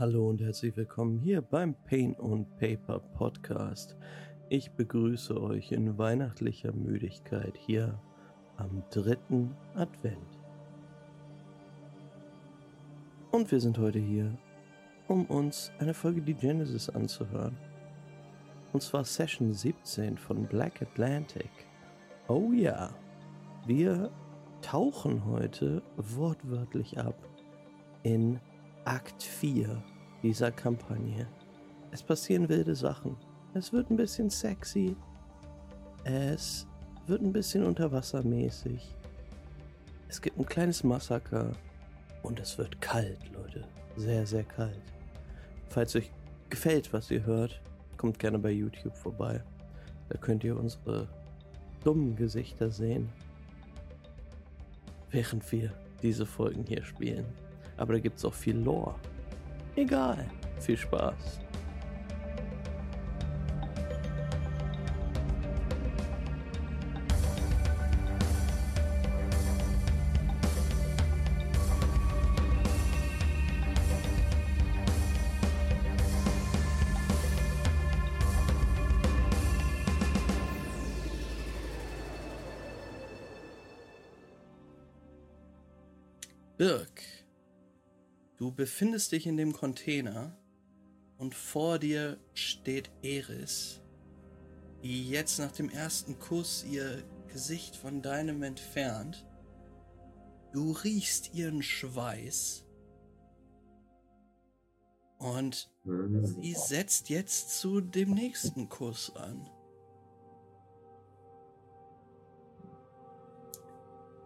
Hallo und herzlich willkommen hier beim Pain und Paper Podcast. Ich begrüße euch in weihnachtlicher Müdigkeit hier am dritten Advent. Und wir sind heute hier, um uns eine Folge die Genesis anzuhören. Und zwar Session 17 von Black Atlantic. Oh ja, wir tauchen heute wortwörtlich ab in Akt 4 dieser Kampagne. Es passieren wilde Sachen. Es wird ein bisschen sexy. Es wird ein bisschen unterwassermäßig. Es gibt ein kleines Massaker. Und es wird kalt, Leute. Sehr, sehr kalt. Falls euch gefällt, was ihr hört, kommt gerne bei YouTube vorbei. Da könnt ihr unsere dummen Gesichter sehen. Während wir diese Folgen hier spielen. Aber da gibt es auch viel Lore. Egal. Viel Spaß. Befindest dich in dem Container und vor dir steht Eris, die jetzt nach dem ersten Kuss ihr Gesicht von deinem entfernt. Du riechst ihren Schweiß und sie setzt jetzt zu dem nächsten Kuss an.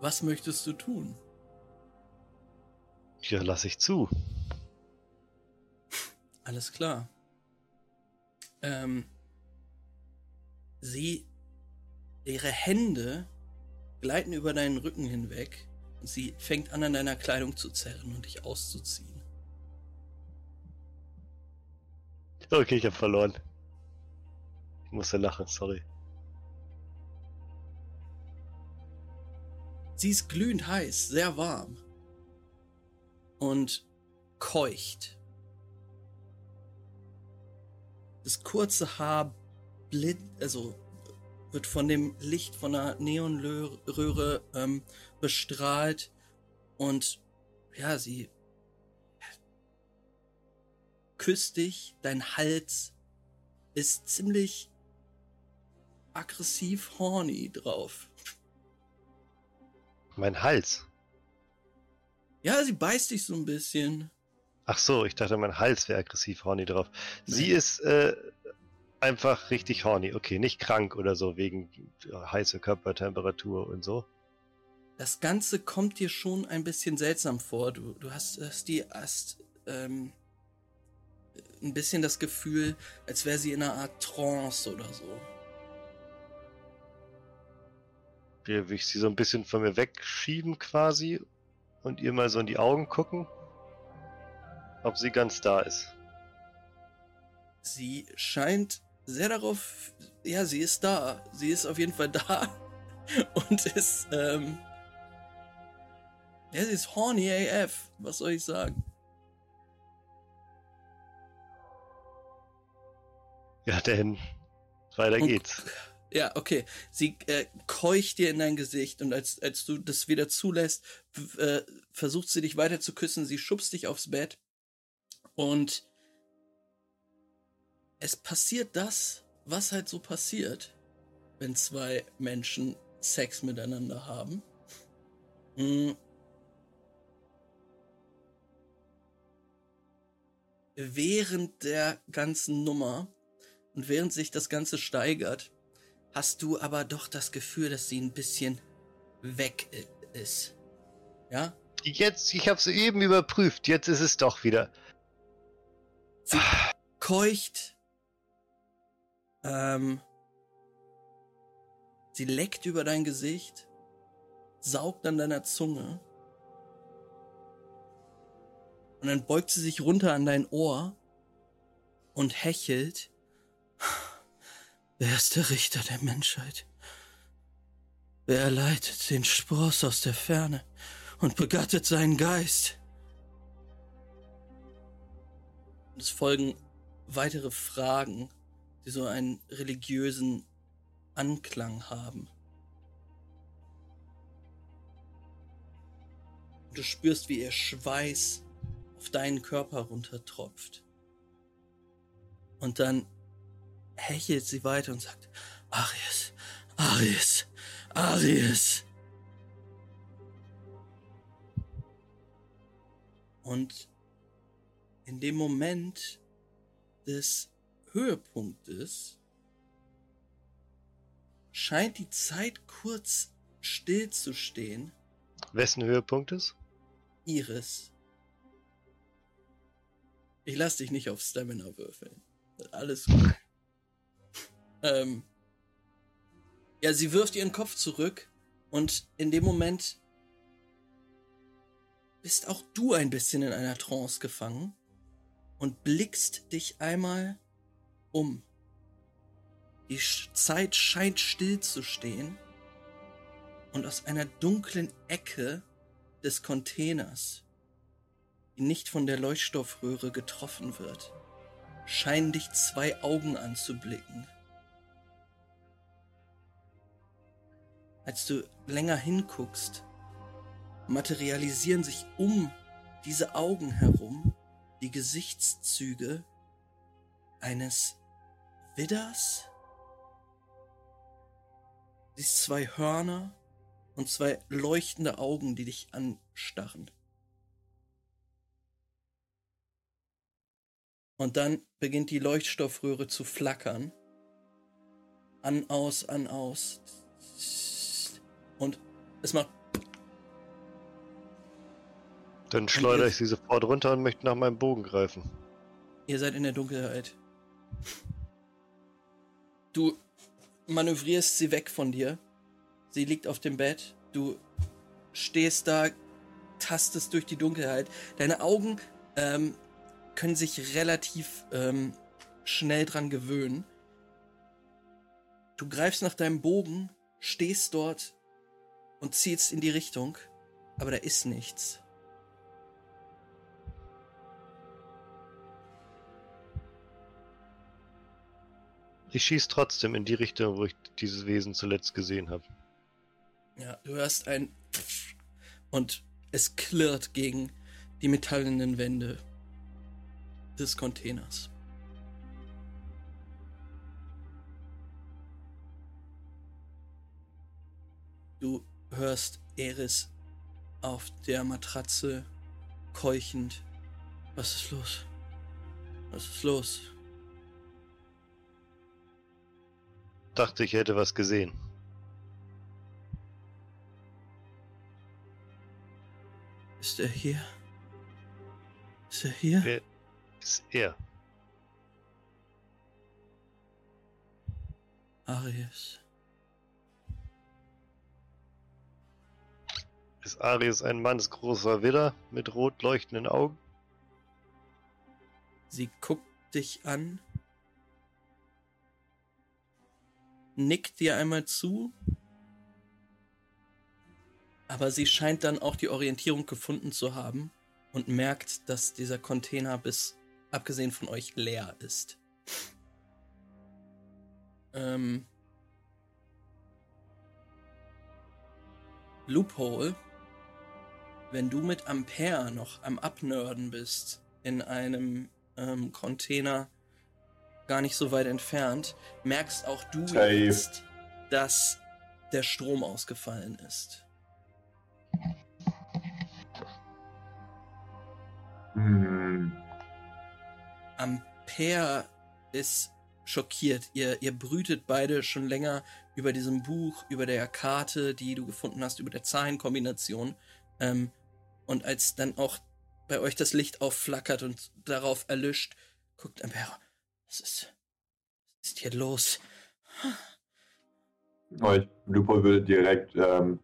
Was möchtest du tun? Ja, lass ich zu. Alles klar. Ähm, sie, ihre Hände gleiten über deinen Rücken hinweg und sie fängt an, an deiner Kleidung zu zerren und dich auszuziehen. Okay, ich hab verloren. Ich musste lachen, sorry. Sie ist glühend heiß, sehr warm und keucht. Das kurze Haar blit, also wird von dem Licht von einer Neonröhre ähm, bestrahlt und ja, sie küsst dich, dein Hals ist ziemlich aggressiv horny drauf. Mein Hals? Ja, sie beißt dich so ein bisschen. Ach so, ich dachte, mein Hals wäre aggressiv horny drauf. Sie ist äh, einfach richtig horny. Okay, nicht krank oder so wegen heißer Körpertemperatur und so. Das Ganze kommt dir schon ein bisschen seltsam vor. Du, du hast, hast die hast, ähm, ein bisschen das Gefühl, als wäre sie in einer Art Trance oder so. Will ich sie so ein bisschen von mir wegschieben quasi und ihr mal so in die Augen gucken, ob sie ganz da ist. Sie scheint sehr darauf, ja, sie ist da. Sie ist auf jeden Fall da und ist, ähm, ja, sie ist horny AF. Was soll ich sagen? Ja, denn weiter und, geht's. Ja, okay. Sie äh, keucht dir in dein Gesicht und als, als du das wieder zulässt, äh, versucht sie dich weiter zu küssen. Sie schubst dich aufs Bett und es passiert das, was halt so passiert, wenn zwei Menschen Sex miteinander haben. Hm. Während der ganzen Nummer und während sich das Ganze steigert, hast du aber doch das Gefühl, dass sie ein bisschen weg ist. Ja? Jetzt, ich habe es eben überprüft, jetzt ist es doch wieder. Sie keucht. Ähm, sie leckt über dein Gesicht, saugt an deiner Zunge. Und dann beugt sie sich runter an dein Ohr und hechelt. Wer ist der Richter der Menschheit? Wer erleidet den Spross aus der Ferne und begattet seinen Geist? Es folgen weitere Fragen, die so einen religiösen Anklang haben. Du spürst, wie ihr Schweiß auf deinen Körper runtertropft. Und dann hechelt sie weiter und sagt, Arius, Arius, Arius. Und in dem Moment des Höhepunktes scheint die Zeit kurz stillzustehen. Wessen Höhepunkt ist? Iris. Ich lass dich nicht auf Stamina würfeln. Alles gut. Ähm, ja, sie wirft ihren Kopf zurück und in dem Moment bist auch du ein bisschen in einer Trance gefangen und blickst dich einmal um. Die Zeit scheint still zu stehen und aus einer dunklen Ecke des Containers, die nicht von der Leuchtstoffröhre getroffen wird, scheinen dich zwei Augen anzublicken. Als du länger hinguckst, materialisieren sich um diese Augen herum die Gesichtszüge eines Widders. Siehst zwei Hörner und zwei leuchtende Augen, die dich anstarren. Und dann beginnt die Leuchtstoffröhre zu flackern. An, aus, an, aus. Und es macht Dann schleudere ich sie sofort runter und möchte nach meinem Bogen greifen. Ihr seid in der Dunkelheit. Du manövrierst sie weg von dir. Sie liegt auf dem Bett. Du stehst da, tastest durch die Dunkelheit. Deine Augen ähm, können sich relativ ähm, schnell dran gewöhnen. Du greifst nach deinem Bogen, stehst dort und zielst in die Richtung, aber da ist nichts. Ich schieße trotzdem in die Richtung, wo ich dieses Wesen zuletzt gesehen habe. Ja, du hörst ein und es klirrt gegen die metallenen Wände des Containers. Du hörst Eris auf der Matratze keuchend. Was ist los? Was ist los? Dachte, ich hätte was gesehen. Ist er hier? Ist er hier? Wer ist er? Arius. Ist Arius ein mannsgroßer Widder mit rot leuchtenden Augen? Sie guckt dich an nickt dir einmal zu, aber sie scheint dann auch die Orientierung gefunden zu haben und merkt, dass dieser Container bis abgesehen von euch leer ist. Ähm, Loophole, wenn du mit Ampere noch am Abnörden bist in einem ähm, Container gar nicht so weit entfernt, merkst auch du Safe. jetzt, dass der Strom ausgefallen ist. Hm. Ampere ist schockiert. Ihr, ihr brütet beide schon länger über diesem Buch, über der Karte, die du gefunden hast, über der Zahlenkombination. Ähm, und als dann auch bei euch das Licht aufflackert und darauf erlischt, guckt Ampere. Was ist, was ist hier los? Aber ich, Lupo will direkt ähm,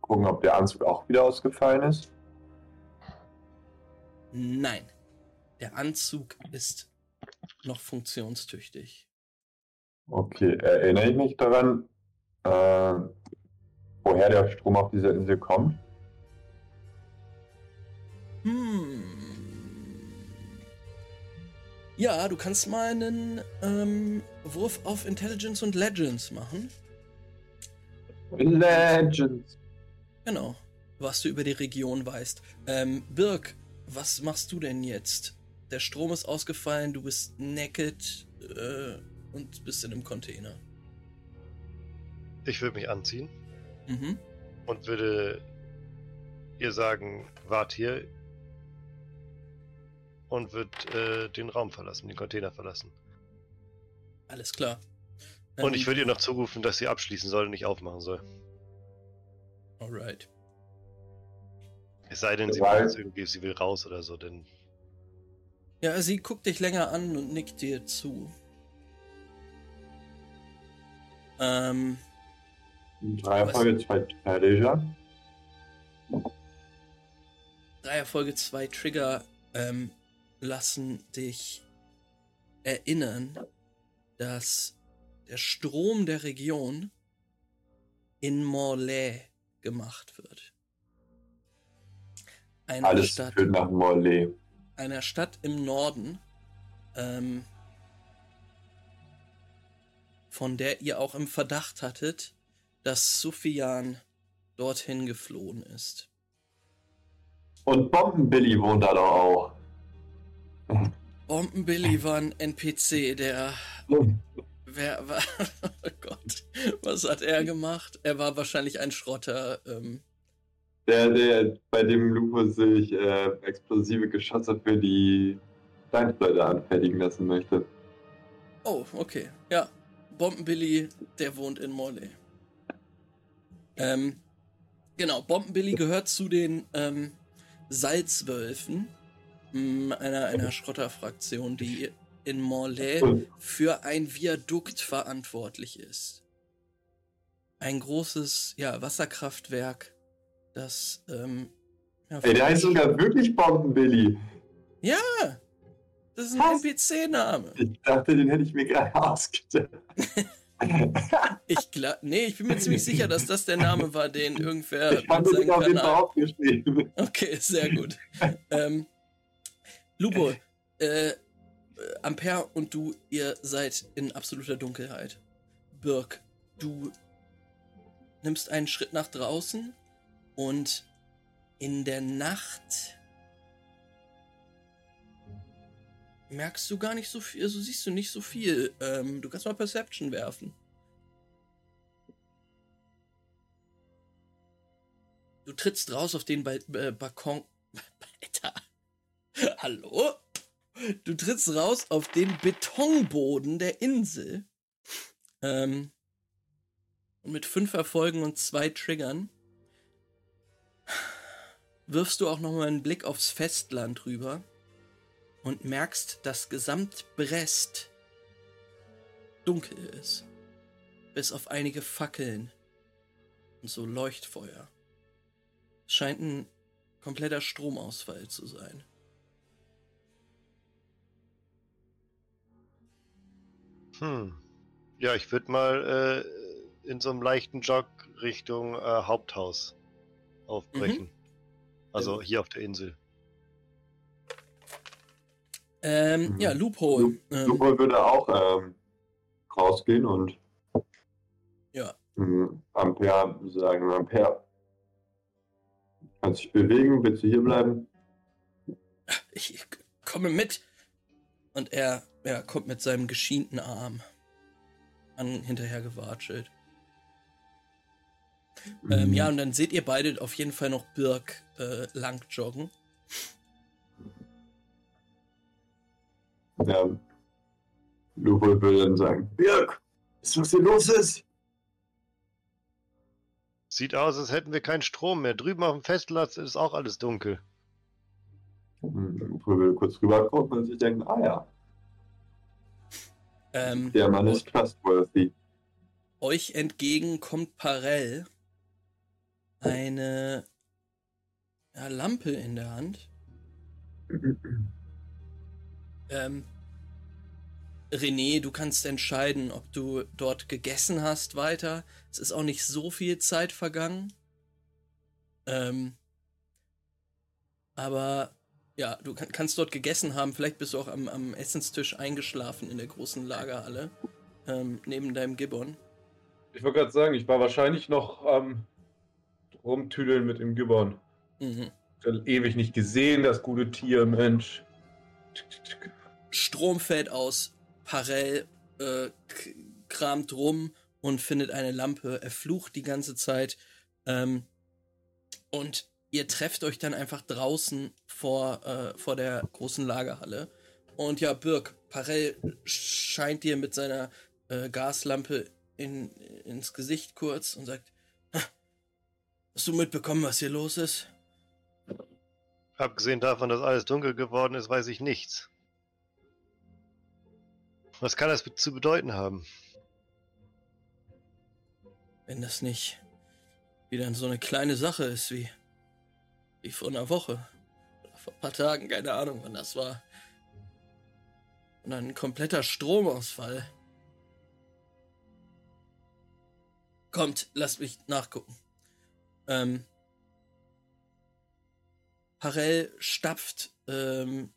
gucken, ob der Anzug auch wieder ausgefallen ist. Nein. Der Anzug ist noch funktionstüchtig. Okay, erinnere ich mich daran, äh, woher der Strom auf dieser Insel kommt? Hm. Ja, du kannst mal einen ähm, Wurf auf Intelligence und Legends machen. Legends. Genau, was du über die Region weißt. Ähm, Birk, was machst du denn jetzt? Der Strom ist ausgefallen, du bist naked äh, und bist in einem Container. Ich würde mich anziehen Mhm. und würde ihr sagen, wart hier und würde äh, den Raum verlassen, den Container verlassen. Alles klar. Und Ähm, ich würde ihr noch zurufen, dass sie abschließen soll und nicht aufmachen soll. Alright. Es sei denn, sie Weil- macht jetzt irgendwie, sie will raus oder so, denn Ja, sie guckt dich länger an und nickt dir zu. Ähm, Drei Erfolge, zwei Teenager. drei Erfolge, zwei Trigger ähm, lassen dich erinnern, dass der Strom der Region in Morlaix gemacht wird. Einer Alles Stadt, führt nach Morlaix. einer Stadt im Norden, ähm, von der ihr auch im Verdacht hattet, dass Sufjan dorthin geflohen ist. Und Bombenbilly wohnt da doch auch. Bombenbilly war ein NPC, der. Wer war. Oh Gott. Was hat er gemacht? Er war wahrscheinlich ein Schrotter. Ähm, Der, der, bei dem Lupus sich äh, explosive Geschosse für die Steinflöte anfertigen lassen möchte. oh, okay. Ja. Bombenbilly, der wohnt in Morley. Ähm, genau, Bombenbilly gehört zu den ähm, Salzwölfen, einer, einer Schrotterfraktion, die in Morlaix für ein Viadukt verantwortlich ist. Ein großes ja, Wasserkraftwerk, das. Ähm, ja, Ey, der heißt sogar wirklich Bombenbilly. Ja! Das ist ein? NPC-Name. Ich dachte, den hätte ich mir gerade ausgedacht. Ich glaub, nee, ich bin mir ziemlich sicher, dass das der Name war, den irgendwer ich habe den auf jeden Fall aufgeschrieben. Okay, sehr gut. ähm, Lupo, äh, äh, Ampere und du, ihr seid in absoluter Dunkelheit. Birk, du nimmst einen Schritt nach draußen und in der Nacht merkst du gar nicht so viel, also siehst du nicht so viel. Ähm, du kannst mal Perception werfen. Du trittst raus auf den ba äh, Balkon. Alter. Hallo? Du trittst raus auf den Betonboden der Insel. Ähm, und mit fünf Erfolgen und zwei Triggern wirfst du auch nochmal einen Blick aufs Festland rüber und merkst, dass gesamt Brest dunkel ist. Bis auf einige Fackeln und so Leuchtfeuer. Es scheint ein kompletter Stromausfall zu sein. Hm. Ja, ich würde mal äh, in so einem leichten Jog Richtung äh, Haupthaus aufbrechen. Also Ähm. hier auf der Insel. Ähm, Mhm. ja, Loophole. Lu- Ähm, Lupo würde auch ähm, rausgehen und ja, Ampere sagen, Ampere, kannst dich bewegen, willst du hier bleiben? ich, ich komme mit. Und er, er kommt mit seinem geschienten Arm an hinterher gewatschelt. Ähm, Mhm. ja, und dann seht ihr beide auf jeden Fall noch Birk äh, lang joggen. Ja. Lupo würde dann sagen, Birk, ist was hier los ist? Sieht aus, als hätten wir keinen Strom mehr. Drüben auf dem Festland ist auch alles dunkel. Hm, Lupo würde kurz rüber gucken und sich denken, ah ja, Ähm, der Mann ist trustworthy. Euch entgegen kommt Parell eine ja, Lampe in der Hand. Ähm, René, du kannst entscheiden, ob du dort gegessen hast weiter. Es ist auch nicht so viel Zeit vergangen. Ähm, aber Ja, du kann, kannst dort gegessen haben. Vielleicht bist du auch am, am Essenstisch eingeschlafen in der großen Lagerhalle. Ähm, neben deinem Gibbon. Ich wollte gerade sagen, ich war wahrscheinlich noch am ähm, rumtüdeln mit dem Gibbon. Mhm. Ewig nicht gesehen, das gute Tier, Mensch. Strom fällt aus. Parell äh, kramt rum und findet eine Lampe. Er flucht die ganze Zeit. Ähm, und ihr trefft euch dann einfach draußen vor, äh, vor der großen Lagerhalle. Und ja, Birk, Parell scheint dir mit seiner äh, Gaslampe in, ins Gesicht kurz und sagt, hast du mitbekommen, was hier los ist? Abgesehen davon, dass alles dunkel geworden ist, weiß ich nichts. Was kann das zu bedeuten haben? Wenn das nicht wieder so eine kleine Sache ist wie, wie vor einer Woche. Oder vor ein paar Tagen, keine Ahnung, wann das war. Und ein kompletter Stromausfall. Kommt, lasst mich nachgucken. Ähm, Harel stapft ähm,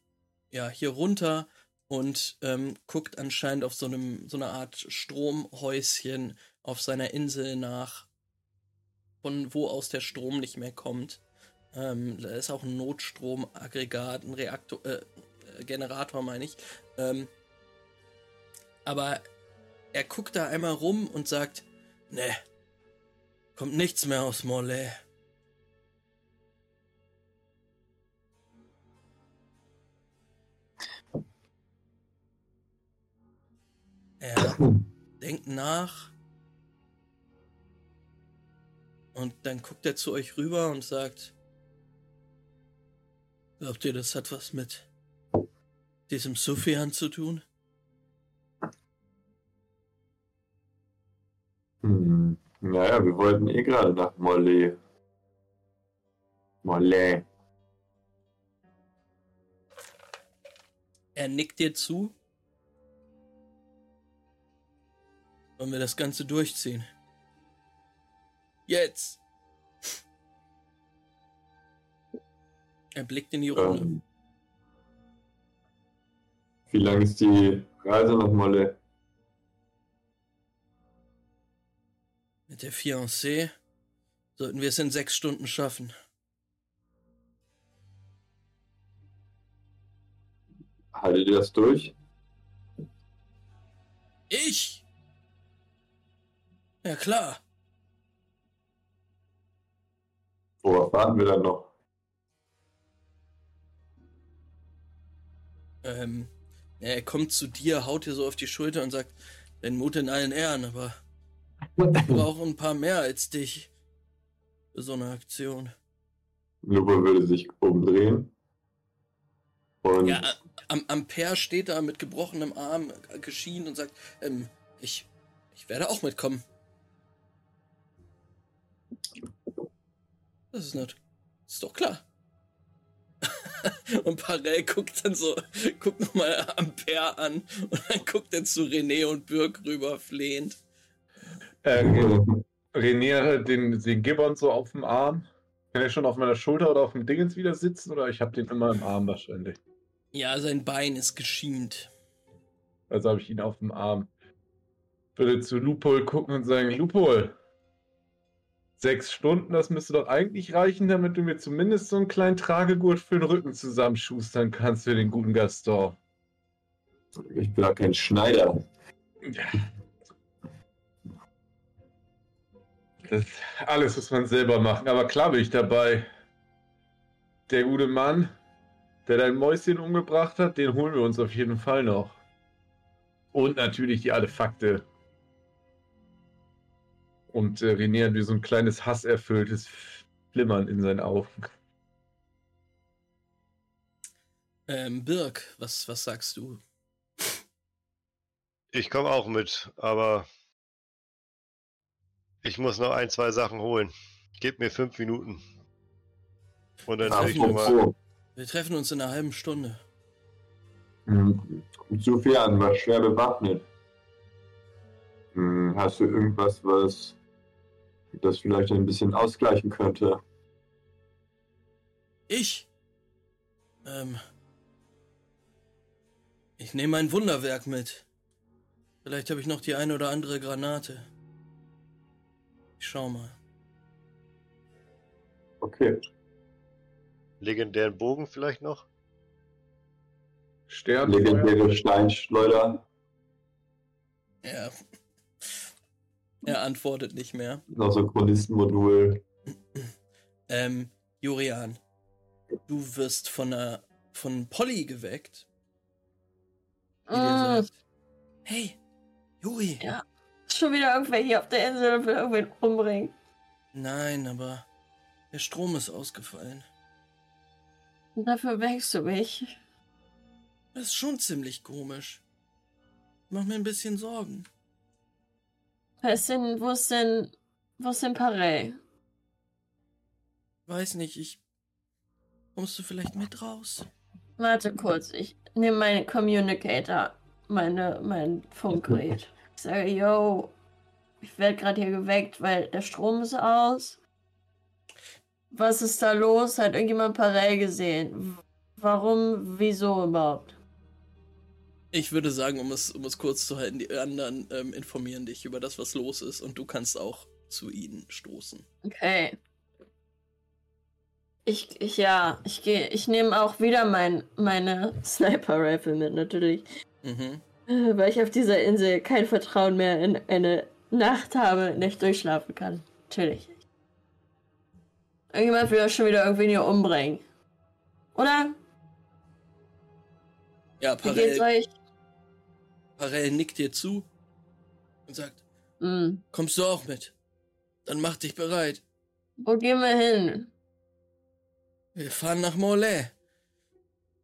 ja hier runter und ähm, guckt anscheinend auf so einem so eine Art Stromhäuschen auf seiner Insel nach, von wo aus der Strom nicht mehr kommt. Ähm, da ist auch ein Notstromaggregat, ein Reaktor, äh, Generator meine ich. Ähm, aber er guckt da einmal rum und sagt, ne, Kommt nichts mehr aus Morlaix. Er denkt nach. Und dann guckt er zu euch rüber und sagt, glaubt ihr, das hat was mit diesem Sufjan zu tun? Hm. Naja, wir wollten eh gerade nach Mollet. Mollet. Er nickt dir zu. Wollen wir das Ganze durchziehen? Jetzt! Er blickt in die Runde. Ähm, wie lang ist die Reise nach Mollet? Mit der Fiancée sollten wir es in sechs Stunden schaffen. Haltet ihr das durch? Ich? Ja klar. Worauf warten wir dann noch? Ähm, er kommt zu dir, haut dir so auf die Schulter und sagt, dein Mut in allen Ehren, aber wir brauchen ein paar mehr als dich für so eine Aktion. Lupo würde sich umdrehen. Und ja, am Ampere steht da mit gebrochenem Arm geschienen und sagt, ähm, ich, ich werde auch mitkommen. Das ist nicht. Das ist doch klar. und Parell guckt dann so, guckt nochmal Ampere an und dann guckt er zu René und Birk rüber flehend. Äh, René den, den Gibbon so auf dem Arm. Kann er schon auf meiner Schulter oder auf dem Dingens wieder sitzen oder ich habe den immer im Arm wahrscheinlich? Ja, sein Bein ist geschient. Also habe ich ihn auf dem Arm. Würde zu Lupol gucken und sagen, Lupol, sechs Stunden, das müsste doch eigentlich reichen, damit du mir zumindest so einen kleinen Tragegurt für den Rücken zusammenschustern kannst für den guten Gaston. Ich bin ja kein Schneider. Ja. Das alles muss man selber machen. Aber klar bin ich dabei. Der gute Mann, der dein Mäuschen umgebracht hat, den holen wir uns auf jeden Fall noch. Und natürlich die Artefakte. Und äh, René hat wie so ein kleines hasserfülltes Flimmern in seinen Augen. Ähm, Birk, was, was sagst du? Ich komme auch mit, aber ich muss noch ein, zwei Sachen holen. Gib mir fünf Minuten. Und dann ich mal. Wir treffen uns in einer halben Stunde. Hm, Sufjan war schwer bewaffnet. Hm, hast du irgendwas, was das vielleicht ein bisschen ausgleichen könnte? Ich? Ähm. Ich nehme ein Wunderwerk mit. Vielleicht habe ich noch die eine oder andere Granate. Ich schau mal. Okay. Legendären Bogen vielleicht noch? Stern. Legendäre Steinschleuder. Er. Er antwortet nicht mehr. Noch so Chronistenmodul. Ähm, Jurian, du wirst von einer, von Polly geweckt, die dir Mm, sagt, hey, Juri. Ja. schon wieder irgendwer hier auf der Insel und will irgendwen umbringen. Nein, aber der Strom ist ausgefallen. Und dafür wächst du mich. Das ist schon ziemlich komisch. Mach mir ein bisschen Sorgen. Wer ist denn, wo ist denn, wo ist denn Parey? Weiß nicht, ich. Kommst du vielleicht mit raus? Warte kurz, ich nehme meinen Communicator, meine, mein Funkgerät. Ich sage, yo, ich werde gerade hier geweckt, weil der Strom ist aus. Was ist da los? Hat irgendjemand Parey gesehen? Warum? Wieso überhaupt? Ich würde sagen, um es, um es kurz zu halten, die anderen ähm, informieren dich über das, was los ist und du kannst auch zu ihnen stoßen. Okay. Ich, ich ja, ich gehe, ich nehme auch wieder mein, meine Sniper-Rifle mit, natürlich. Mhm. Äh, Weil ich auf dieser Insel kein Vertrauen mehr in eine Nacht habe, in der ich durchschlafen kann. Natürlich. Irgendjemand will ja schon wieder irgendwen hier umbringen. Oder? Ja, Wie geht's Parell, nickt dir zu und sagt, Hm. kommst du auch mit? Dann mach dich bereit. Wo gehen wir hin? Wir fahren nach Morlaix.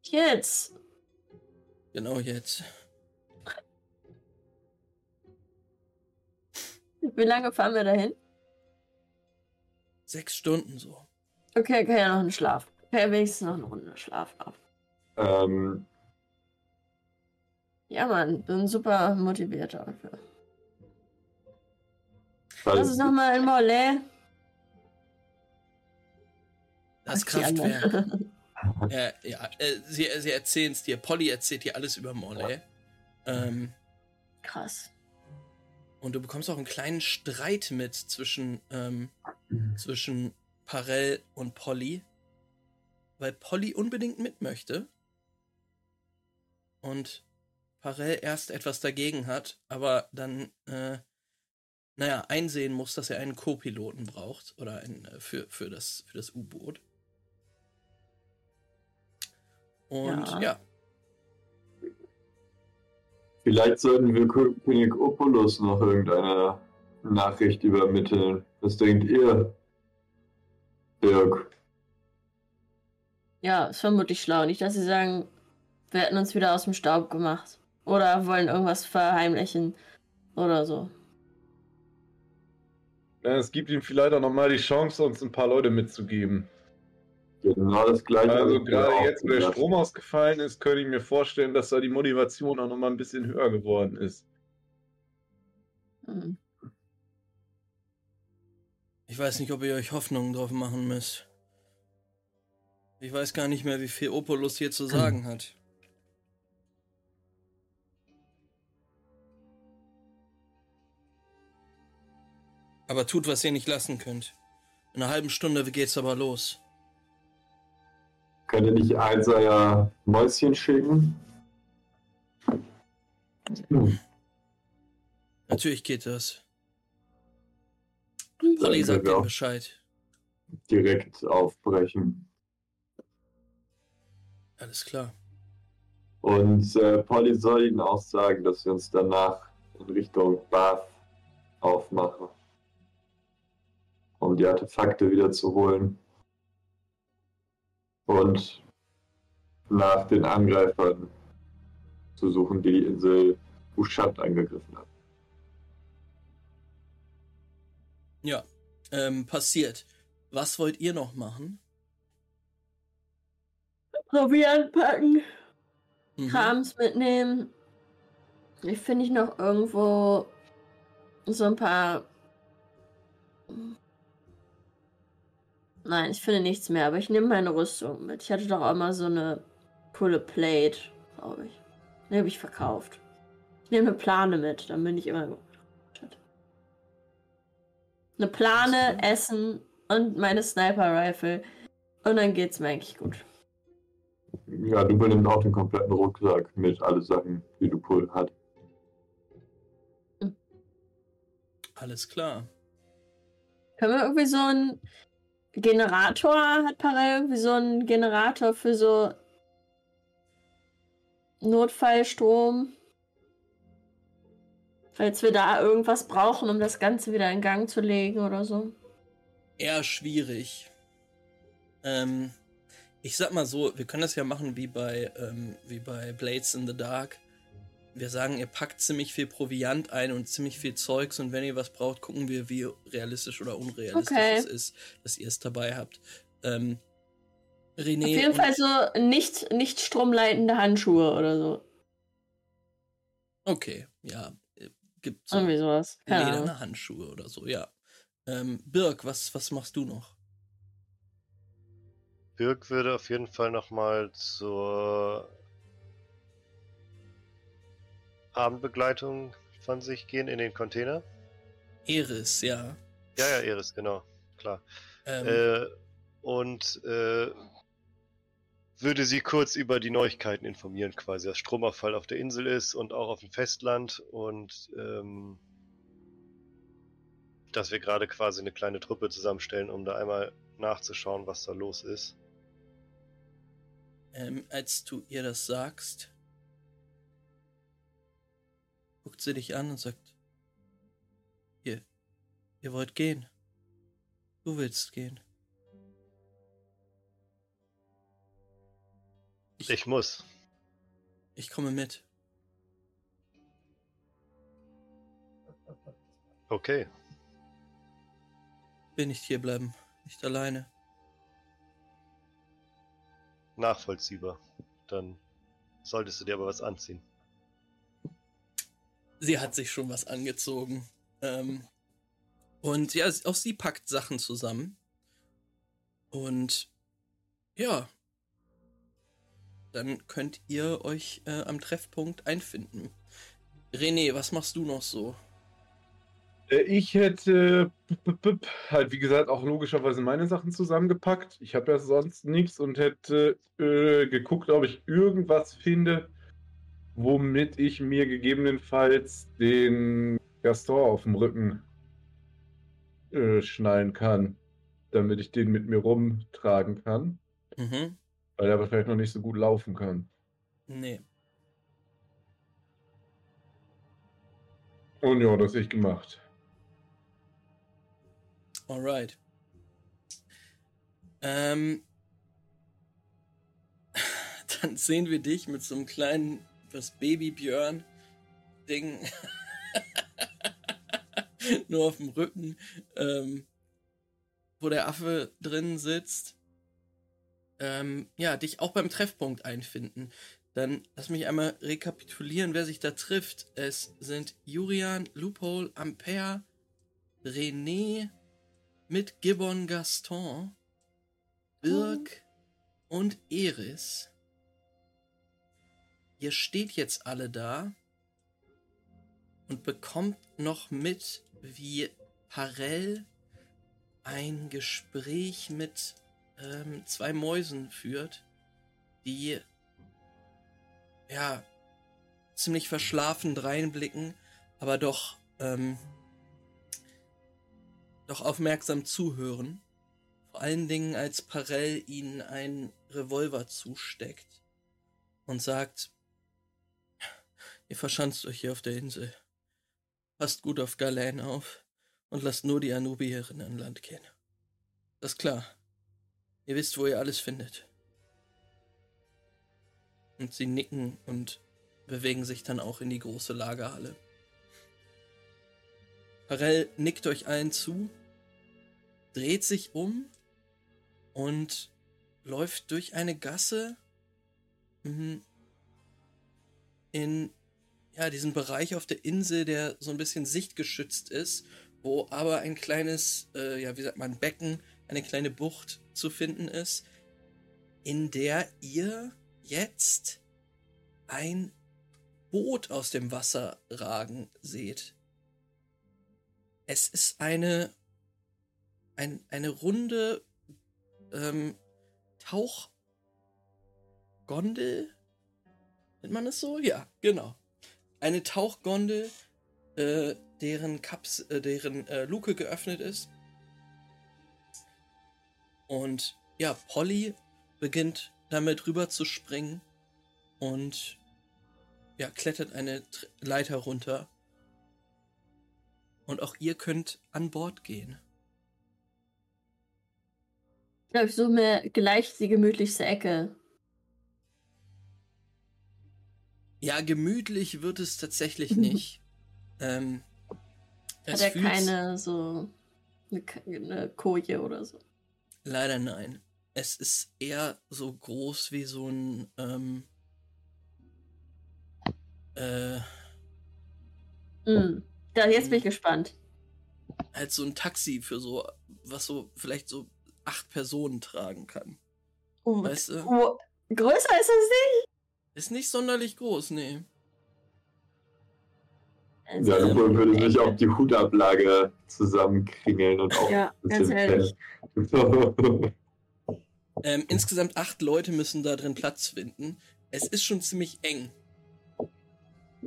Jetzt. Genau jetzt. Wie lange fahren wir dahin? Sechs Stunden so. Okay, kann ja noch einen Schlaf. Okay, wenigstens noch eine Runde Schlaf ab. Ähm, Ja, Mann, bin super motiviert dafür. weil- Was ist nochmal in Morlaix? Das Ach. Kraftwerk. ja, ja äh, sie, sie erzählen es dir. Polly erzählt dir alles über Morlaix. Ähm, Krass. und du bekommst auch einen kleinen Streit mit zwischen, ähm, zwischen Parell und Polly. Weil Polly unbedingt mit möchte. Und Parell erst etwas dagegen hat, aber dann, äh, naja, einsehen muss, dass er einen Co-Piloten braucht. Oder einen, äh, für, für das, für das U-Boot. Und Ja. ja, Vielleicht sollten wir Kö- König Opulus noch irgendeine Nachricht übermitteln. Was denkt ihr, Dirk? Ja, ist vermutlich schlau. Nicht, dass sie sagen, wir hätten uns wieder aus dem Staub gemacht. Oder wollen irgendwas verheimlichen. Oder so. Ja, es gibt ihm vielleicht auch nochmal die Chance, uns ein paar Leute mitzugeben. Genau das gleiche. Also gerade jetzt, wo der. Strom ausgefallen ist, könnte ich mir vorstellen, dass da die Motivation auch nochmal ein bisschen höher geworden ist. Hm. Ich weiß nicht, ob ihr euch Hoffnungen drauf machen müsst. Ich weiß gar nicht mehr, wie viel Opolus hier zu sagen hat. Aber tut, was ihr nicht lassen könnt. In einer halben Stunde geht's aber los. Könnt ihr nicht eins eurer Mäuschen schicken? Hm. Natürlich geht das. Polly sagt auch Bescheid. direkt aufbrechen. Alles klar. Und äh, Polly soll ihnen auch sagen, dass wir uns danach in Richtung Bath aufmachen, um die Artefakte wieder zu holen. Und nach den Angreifern zu suchen, die die Insel Ushat angegriffen haben. Ja, ähm, passiert. Was wollt ihr noch machen? Proviant packen. Mhm. Krams mitnehmen. Ich finde ich noch irgendwo so ein paar. Nein, ich finde nichts mehr, aber ich nehme meine Rüstung mit. Ich hatte doch auch mal so eine Pulle Plate, glaube ich. Die habe ich verkauft. Ich nehme Plane mit, dann bin ich immer gut. Eine Plane, Essen und meine Sniper-Rifle. Und dann geht's mir eigentlich gut. Ja, du übernimmst auch den kompletten Rucksack mit alle Sachen, die du Pull hat. Alles klar. Können wir irgendwie so einen Generator, hat Parell irgendwie so einen Generator für so Notfallstrom? Falls wir da irgendwas brauchen, um das Ganze wieder in Gang zu legen oder so. Eher schwierig. Ähm, ich sag mal so, wir können das ja machen wie bei, ähm, wie bei Blades in the Dark. Wir sagen, ihr packt ziemlich viel Proviant ein und ziemlich viel Zeugs und wenn ihr was braucht, gucken wir, wie realistisch oder unrealistisch Okay. es ist, dass ihr es dabei habt. Ähm, René. Auf jeden Fall so nicht, nicht stromleitende Handschuhe oder so. Okay, ja. äh, Gibt so Irgendwie sowas. Lederne Handschuhe oder so, ja. Ähm, Birk, was, was machst du noch? Birk würde auf jeden Fall nochmal zur Abendbegleitung von sich gehen in den Container. Eris, ja. Ja, ja, Eris, genau. Klar. Ähm, Äh, und äh, würde sie kurz über die Neuigkeiten informieren, quasi, dass Stromausfall auf der Insel ist und auch auf dem Festland und ähm, dass wir gerade quasi eine kleine Truppe zusammenstellen, um da einmal nachzuschauen, was da los ist. ähm, als du ihr das sagst, guckt sie dich an und sagt, ihr, ihr wollt gehen. Du willst gehen. Ich muss. Ich komme mit. Okay. Will nicht hier bleiben. Nicht alleine. Nachvollziehbar. Dann solltest du dir aber was anziehen. Sie hat sich schon was angezogen. Ähm, und ja, auch sie packt Sachen zusammen. Und ja, dann könnt ihr euch äh, am Treffpunkt einfinden. René, was machst du noch so? Äh, Ich hätte halt, wie gesagt, auch logischerweise meine Sachen zusammengepackt. Ich habe ja sonst nichts und hätte äh, geguckt, ob ich irgendwas finde, womit ich mir gegebenenfalls den Gaston auf dem Rücken äh, schnallen kann, damit ich den mit mir rumtragen kann, Mhm. weil er aber vielleicht noch nicht so gut laufen kann. Nee. Und ja, das ich gemacht. Alright. Ähm, dann sehen wir dich mit so einem kleinen, was Baby-Björn-Ding. Nur auf dem Rücken, ähm, wo der Affe drin sitzt. Ähm, ja, dich auch beim Treffpunkt einfinden. Dann lass mich einmal rekapitulieren, wer sich da trifft. Es sind Jurian, Loophole, Ampere, René, mit Gibbon Gaston, Birk und Eris. Ihr steht jetzt alle da und bekommt noch mit, wie Parell ein Gespräch mit ähm, zwei Mäusen führt, die ja ziemlich verschlafen reinblicken, aber doch ähm, doch aufmerksam zuhören. Vor allen Dingen, als Parell ihnen einen Revolver zusteckt und sagt, ihr verschanzt euch hier auf der Insel. Passt gut auf Galen auf und lasst nur die Anubierinnen an Land gehen. Das ist klar. Ihr wisst, wo ihr alles findet. Und sie nicken und bewegen sich dann auch in die große Lagerhalle. Parell nickt euch allen zu, dreht sich um und läuft durch eine Gasse mhm, in ja, diesen Bereich auf der Insel, der so ein bisschen sichtgeschützt ist, wo aber ein kleines, äh, ja, wie sagt man, Becken, eine kleine Bucht zu finden ist, in der ihr jetzt ein Boot aus dem Wasser ragen seht. Es ist eine, ein, eine runde ähm, Tauchgondel. Nennt man es so? Ja, genau. Eine Tauchgondel, äh, deren, Kaps, äh, deren äh, Luke geöffnet ist. Und ja, Polly beginnt damit rüber zu springen und ja, klettert eine Tr- Leiter runter. Und auch ihr könnt an Bord gehen. Ich glaube, ich suche mir gleich die gemütlichste Ecke. Ja, gemütlich wird es tatsächlich nicht. ähm, Hat er keine so eine, eine Koje oder so. Leider nein. Es ist eher so groß wie so ein ähm, äh, Mm. Da, jetzt bin ich gespannt. halt so ein Taxi für so, was so vielleicht so acht Personen tragen kann. Oh, Weißt du? oh, größer ist es nicht. Ist nicht sonderlich groß, nee. Also, Ja, Lupo würde sich Ecke. auf die Hutablage zusammenkringeln und auch Ja, ein ganz bisschen ehrlich. pennen. Ähm, insgesamt acht Leute müssen da drin Platz finden. Es ist schon ziemlich eng.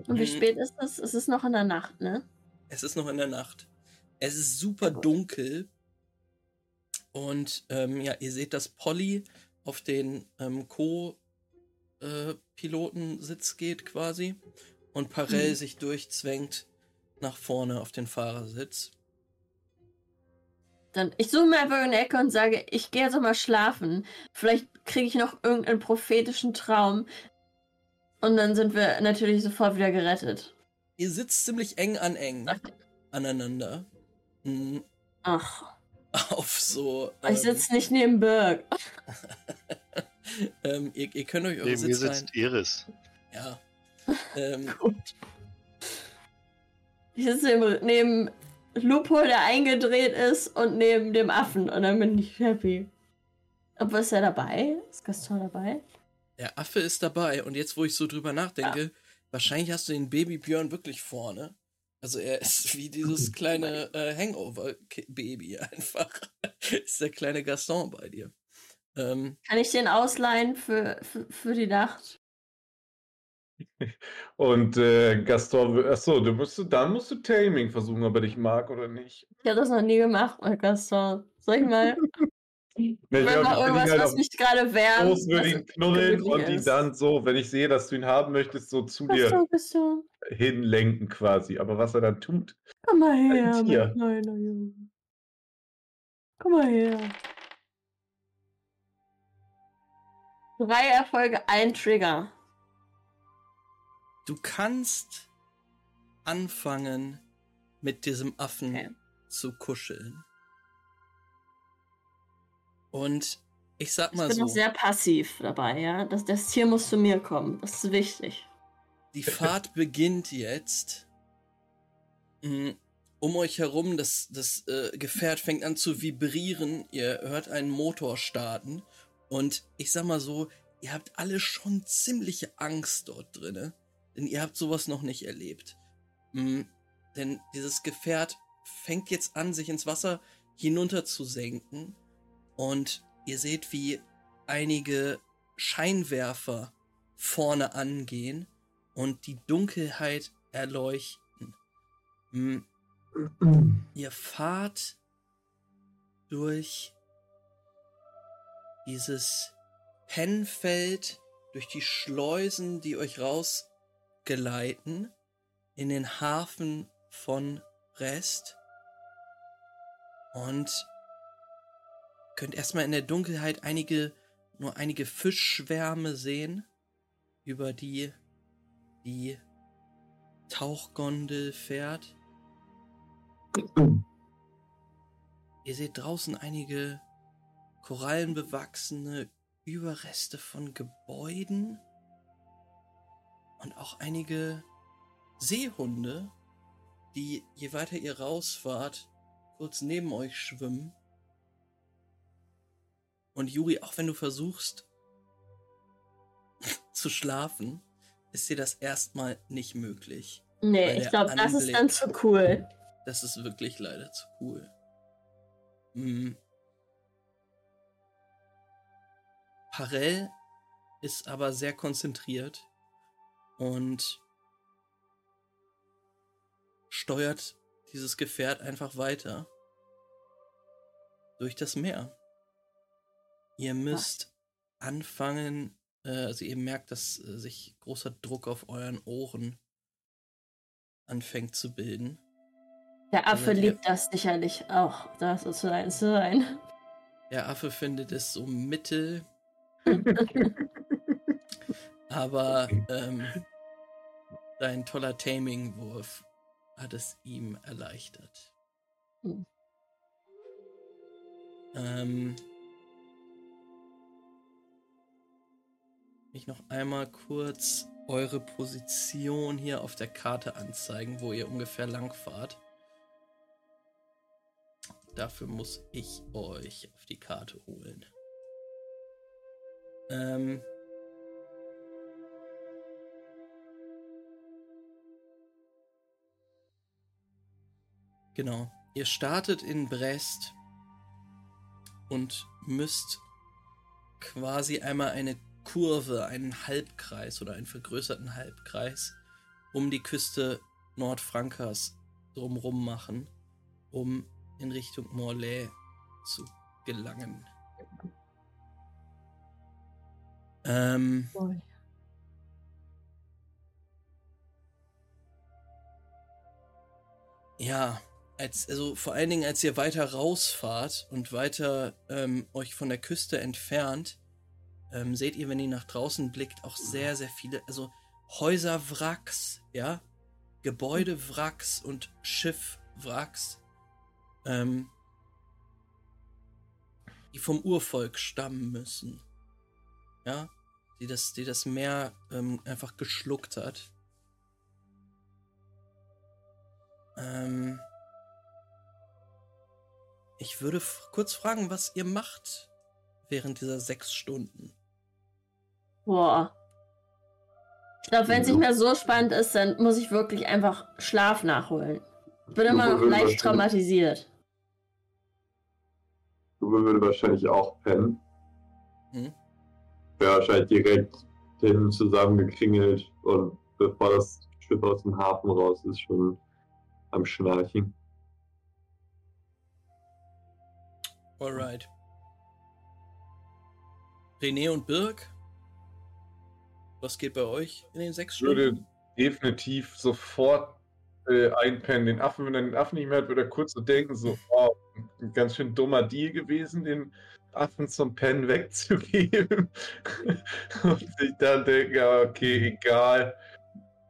Und wie Mhm. spät ist es? Es ist noch in der Nacht, ne? Es ist noch in der Nacht. Es ist super dunkel. Und ähm, ja, ihr seht, dass Polly auf den ähm, Co-Pilotensitz geht quasi. Und Parell Mhm. sich durchzwängt nach vorne auf den Fahrersitz. Dann, ich suche mir einfach eine Ecke und sage, ich gehe jetzt noch mal schlafen. Vielleicht kriege ich noch irgendeinen prophetischen Traum. Und dann sind wir natürlich sofort wieder gerettet. Ihr sitzt ziemlich eng an eng Ach. aneinander. Mhm. Ach, Auf so. ich sitze nicht neben Birk. ähm, ihr, ihr könnt euch eure Neben mir Sitz rein. sitzt Iris. Ja. ähm, Gut. Ich sitze neben, neben Lupo, der eingedreht ist, und neben dem Affen. Und dann bin ich happy. Aber ist er dabei? Ist Gaston dabei? Der Affe ist dabei und jetzt, wo ich so drüber nachdenke, wahrscheinlich hast du den Babybjörn wirklich vorne. Also er ist wie dieses kleine äh, Hangover-Baby einfach. ist der kleine Gaston bei dir. Ähm, Kann ich den ausleihen für, für, für die Nacht? Und äh, Gaston, achso, du musst, dann musst du Taming versuchen, ob er dich mag oder nicht. Ich habe das noch nie gemacht mit Gaston. Soll ich mal? Nee, Wenn ich glaub, mal irgendwas, halt was mich gerade wärmt. Groß würde ihn knuddeln und ihn dann so, wenn ich sehe, dass du ihn haben möchtest, so zu dir Gaston, hinlenken quasi. Aber was er dann tut, komm mal her, Ein mein kleiner Junge. Komm mal her. Drei Erfolge, ein Trigger. du kannst anfangen, mit diesem Affen Okay. zu kuscheln. Und ich sag Ich mal bin so. noch sehr passiv dabei, ja. Das, das Tier muss zu mir kommen. Das ist wichtig. Die Fahrt beginnt jetzt. Mm, Um euch herum, das, das äh, Gefährt fängt an zu vibrieren. Ihr hört einen Motor starten. Und ich sag mal so, ihr habt alle schon ziemliche Angst dort drinne. Denn ihr habt sowas noch nicht erlebt. Mm, Denn dieses Gefährt fängt jetzt an, sich ins Wasser hinunter zu senken. Und ihr seht, wie einige Scheinwerfer vorne angehen und die Dunkelheit erleuchten. Hm, Ihr fahrt durch dieses Pennfeld, durch die Schleusen, die euch rausgeleiten, in den Hafen von Rest und könnt erstmal in der Dunkelheit einige, nur einige Fischschwärme sehen, über die die Tauchgondel fährt. Ihr seht draußen einige korallenbewachsene Überreste von Gebäuden und auch einige Seehunde, die, je weiter ihr rausfahrt, kurz neben euch schwimmen. Und Juri, auch wenn du versuchst, zu schlafen, ist dir das erstmal nicht möglich. Nee, ich glaube, das ist dann zu cool. Das ist wirklich leider zu cool. Hm. Parell ist aber sehr konzentriert und steuert dieses Gefährt einfach weiter durch das Meer. Ihr müsst anfangen, äh, also ihr merkt, dass äh, sich großer Druck auf euren Ohren anfängt zu bilden. Der Affe Also, liebt das sicherlich auch, das so zu sein. Der Affe findet es so mittel, aber ähm, dein toller Taming-Wurf hat es ihm erleichtert. Hm. Ähm, ich noch einmal kurz eure Position hier auf der Karte anzeigen, wo ihr ungefähr lang fahrt. Dafür muss ich euch auf die Karte holen. Ähm. Genau. Ihr startet in Brest und müsst quasi einmal eine Kurve, einen Halbkreis oder einen vergrößerten Halbkreis um die Küste Nordfrankers drumrum machen, um in Richtung Morlaix zu gelangen. Ähm, ja, als, also vor allen Dingen, als ihr weiter rausfahrt und weiter ähm, euch von der Küste entfernt, ähm, seht ihr, wenn ihr nach draußen blickt, auch sehr, sehr viele, also Häuserwracks, ja, Gebäudewracks und Schiffwracks, ähm, die vom Urvolk stammen müssen. Ja, die das, die das Meer ähm, einfach geschluckt hat. Ähm, ich würde kurz fragen, was ihr macht während dieser sechs Stunden. Boah. Ich glaube, wenn es nicht mehr so spannend ist, dann muss ich wirklich einfach Schlaf nachholen. Ich bin immer noch leicht traumatisiert. Du würde wahrscheinlich auch pennen. Hm? Wäre wahrscheinlich direkt hin zusammengekringelt und bevor das Schiff aus dem Hafen raus ist, schon am Schnarchen. Alright. René und Birg? Was geht bei euch in den sechs Ich würde Stunden? definitiv sofort äh, einpennen. Den Affen, wenn er den Affen nicht mehr hat, würde er kurz so denken, so, oh, ein ganz schön dummer Deal gewesen, den Affen zum Pennen wegzugeben. und sich dann denken, ja, okay, egal.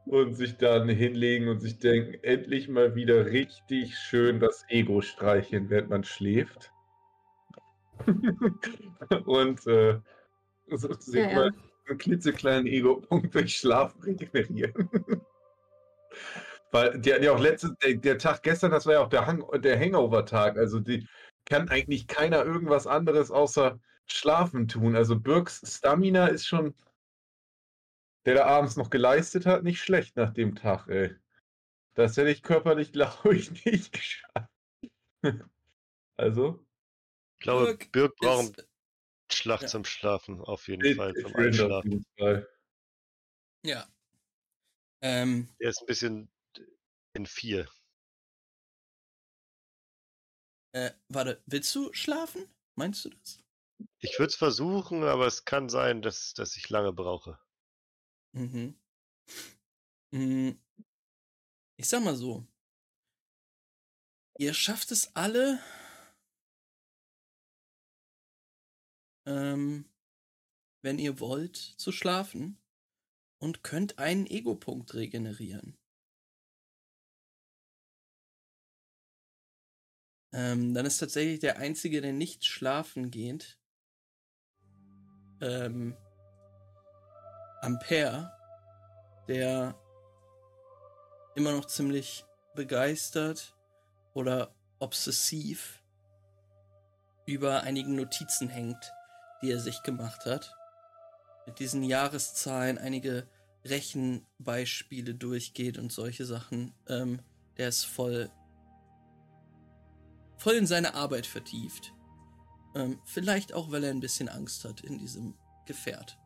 Und sich dann hinlegen und sich denken, endlich mal wieder richtig schön das Ego streicheln, während man schläft. und äh, so, sich Ja, ja. mal einen klitzekleinen Ego-Punkt durch Schlaf regenerieren. Weil die hatten ja auch letzte, der, der Tag gestern, das war ja auch der, Hang, der Hangover-Tag. Also die kann eigentlich keiner irgendwas anderes außer schlafen tun. Also Birks Stamina ist schon, der da abends noch geleistet hat, nicht schlecht nach dem Tag, ey. Das hätte ich körperlich, glaube ich, nicht geschafft. also, Ich glaube, Birk Birk braucht Ist, Schlaf ja. zum Schlafen, auf jeden ich- Fall, ich zum Einschlafen. jeden Fall. ja. Ähm, Der ist ein bisschen in vier. Äh, warte, willst du schlafen? Meinst du das? Ich würde es versuchen, aber es kann sein, dass, dass ich lange brauche. Mhm. Mm, Ich sag mal so. Ihr schafft es alle, ähm, wenn ihr wollt, zu schlafen und könnt einen Ego-Punkt regenerieren. Ähm, dann ist tatsächlich der Einzige, der nicht schlafen geht, ähm, Ampere, der immer noch ziemlich begeistert oder obsessiv über einigen Notizen hängt, die er sich gemacht hat, mit diesen Jahreszahlen einige Rechenbeispiele durchgeht und solche Sachen. Ähm, der ist voll, voll in seine Arbeit vertieft. Ähm, vielleicht auch, weil er ein bisschen Angst hat in diesem Gefährt.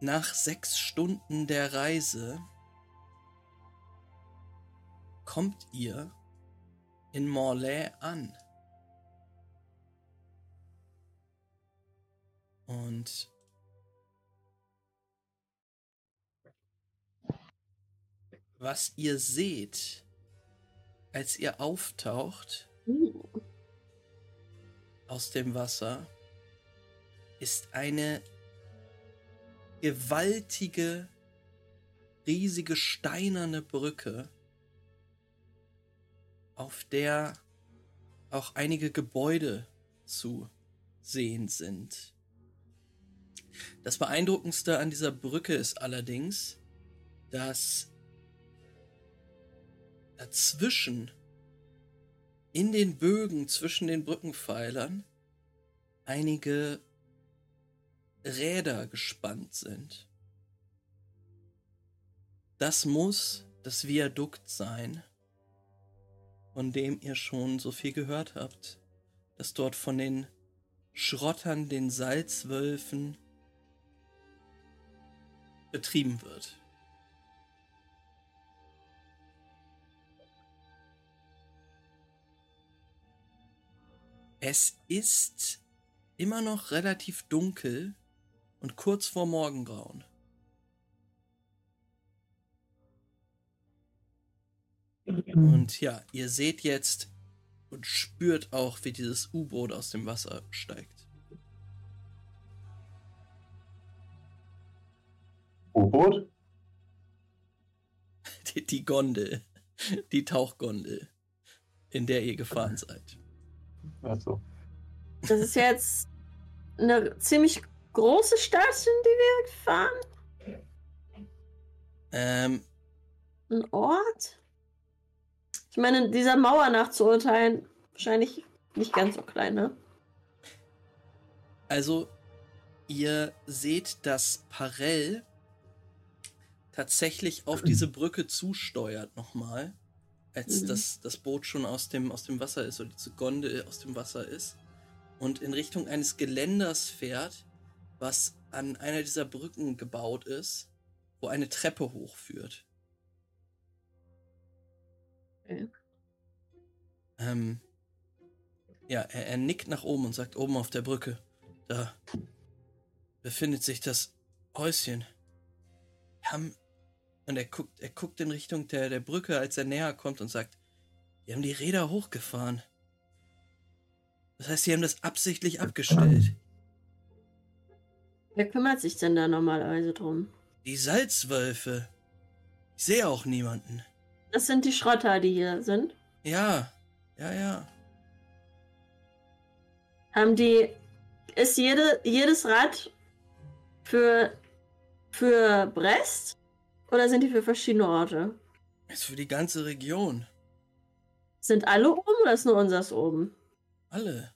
Nach sechs Stunden der Reise kommt ihr in Morlaix an. Und was ihr seht, als ihr auftaucht aus dem Wasser, ist eine gewaltige, riesige steinerne Brücke, auf der auch einige Gebäude zu sehen sind. Das Beeindruckendste an dieser Brücke ist allerdings, dass dazwischen, in den Bögen zwischen den Brückenpfeilern, einige Räder gespannt sind. Das muss das Viadukt sein, von dem ihr schon so viel gehört habt, das dort von den Schrottern, den Salzwölfen betrieben wird. Es ist immer noch relativ dunkel und kurz vor Morgengrauen. Und ja, ihr seht jetzt und spürt auch, wie dieses U-Boot aus dem Wasser steigt. U-Boot? Die, die Gondel, die Tauchgondel, in der ihr gefahren seid. Achso. Das ist jetzt eine ziemlich große Stadt, in die wir fahren. Ähm, Ein Ort? Ich meine, dieser Mauer nachzuurteilen, wahrscheinlich nicht ganz so klein, ne? Also, ihr seht, dass Parell tatsächlich auf diese Brücke zusteuert nochmal, als Mhm. das, das Boot schon aus dem, aus dem Wasser ist oder diese Gondel aus dem Wasser ist und in Richtung eines Geländers fährt, was an einer dieser Brücken gebaut ist, wo eine Treppe hochführt. Okay. Ähm, ja, er, er nickt nach oben und sagt, oben auf der Brücke, da befindet sich das Häuschen. Wir haben, und er guckt, er guckt in Richtung der, der Brücke, als er näher kommt und sagt, die haben die Räder hochgefahren. Das heißt, sie haben das absichtlich abgestellt. Wer kümmert sich denn da normalerweise drum? Die Salzwölfe. Ich sehe auch niemanden. Das sind die Schrotter, die hier sind. Ja, ja, ja. Haben die. Ist jede, jedes Rad für, für Brest? Oder sind die für verschiedene Orte? Ist für die ganze Region. Sind alle oben oder ist nur unseres oben? Alle.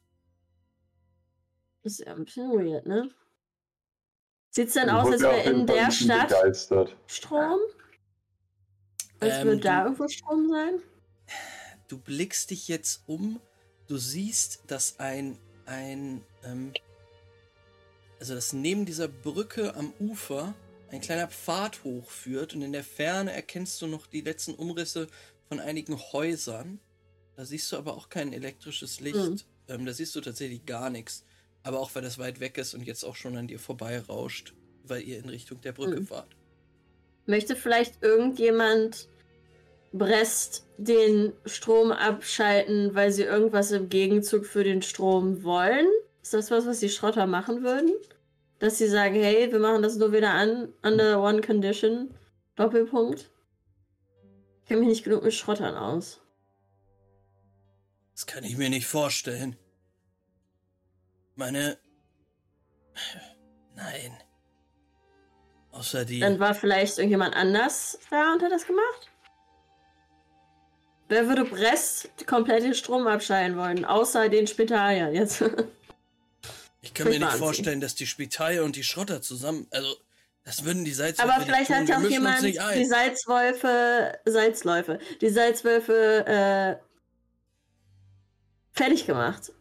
Das ist ja ein bisschen weird, ne? Sieht's denn Ich aus, als wäre in der Stadt Begeistert. Strom? Als Ähm, würde da irgendwo Strom sein? Du blickst dich jetzt um. Du siehst, dass ein, ein, ähm, also dass neben dieser Brücke am Ufer ein kleiner Pfad hochführt und in der Ferne erkennst du noch die letzten Umrisse von einigen Häusern. Da siehst du aber auch kein elektrisches Licht. Hm. Ähm, da siehst du tatsächlich gar nichts. Aber auch weil das weit weg ist und jetzt auch schon an dir vorbei rauscht, weil ihr in Richtung der Brücke Hm. fahrt. Möchte vielleicht irgendjemand Brest den Strom abschalten, weil sie irgendwas im Gegenzug für den Strom wollen? Ist das was, was die Schrotter machen würden? Dass sie sagen, hey, wir machen das nur wieder an, under one condition. Doppelpunkt. Ich kenne mich nicht genug mit Schrottern aus. Das kann ich mir nicht vorstellen. Meine. Nein. Außer die. Dann war vielleicht irgendjemand anders da und hat das gemacht? Wer würde Brest komplett den Strom abschalten wollen, außer den Spitaliern jetzt? Ich kann mir nicht vorstellen, dass die Spitei und die Schrotter zusammen, also das würden die Salzwölfe Aber vielleicht hat ja auch jemand die Salzwölfe, Salzläufe, die Salzwölfe äh, fertig gemacht.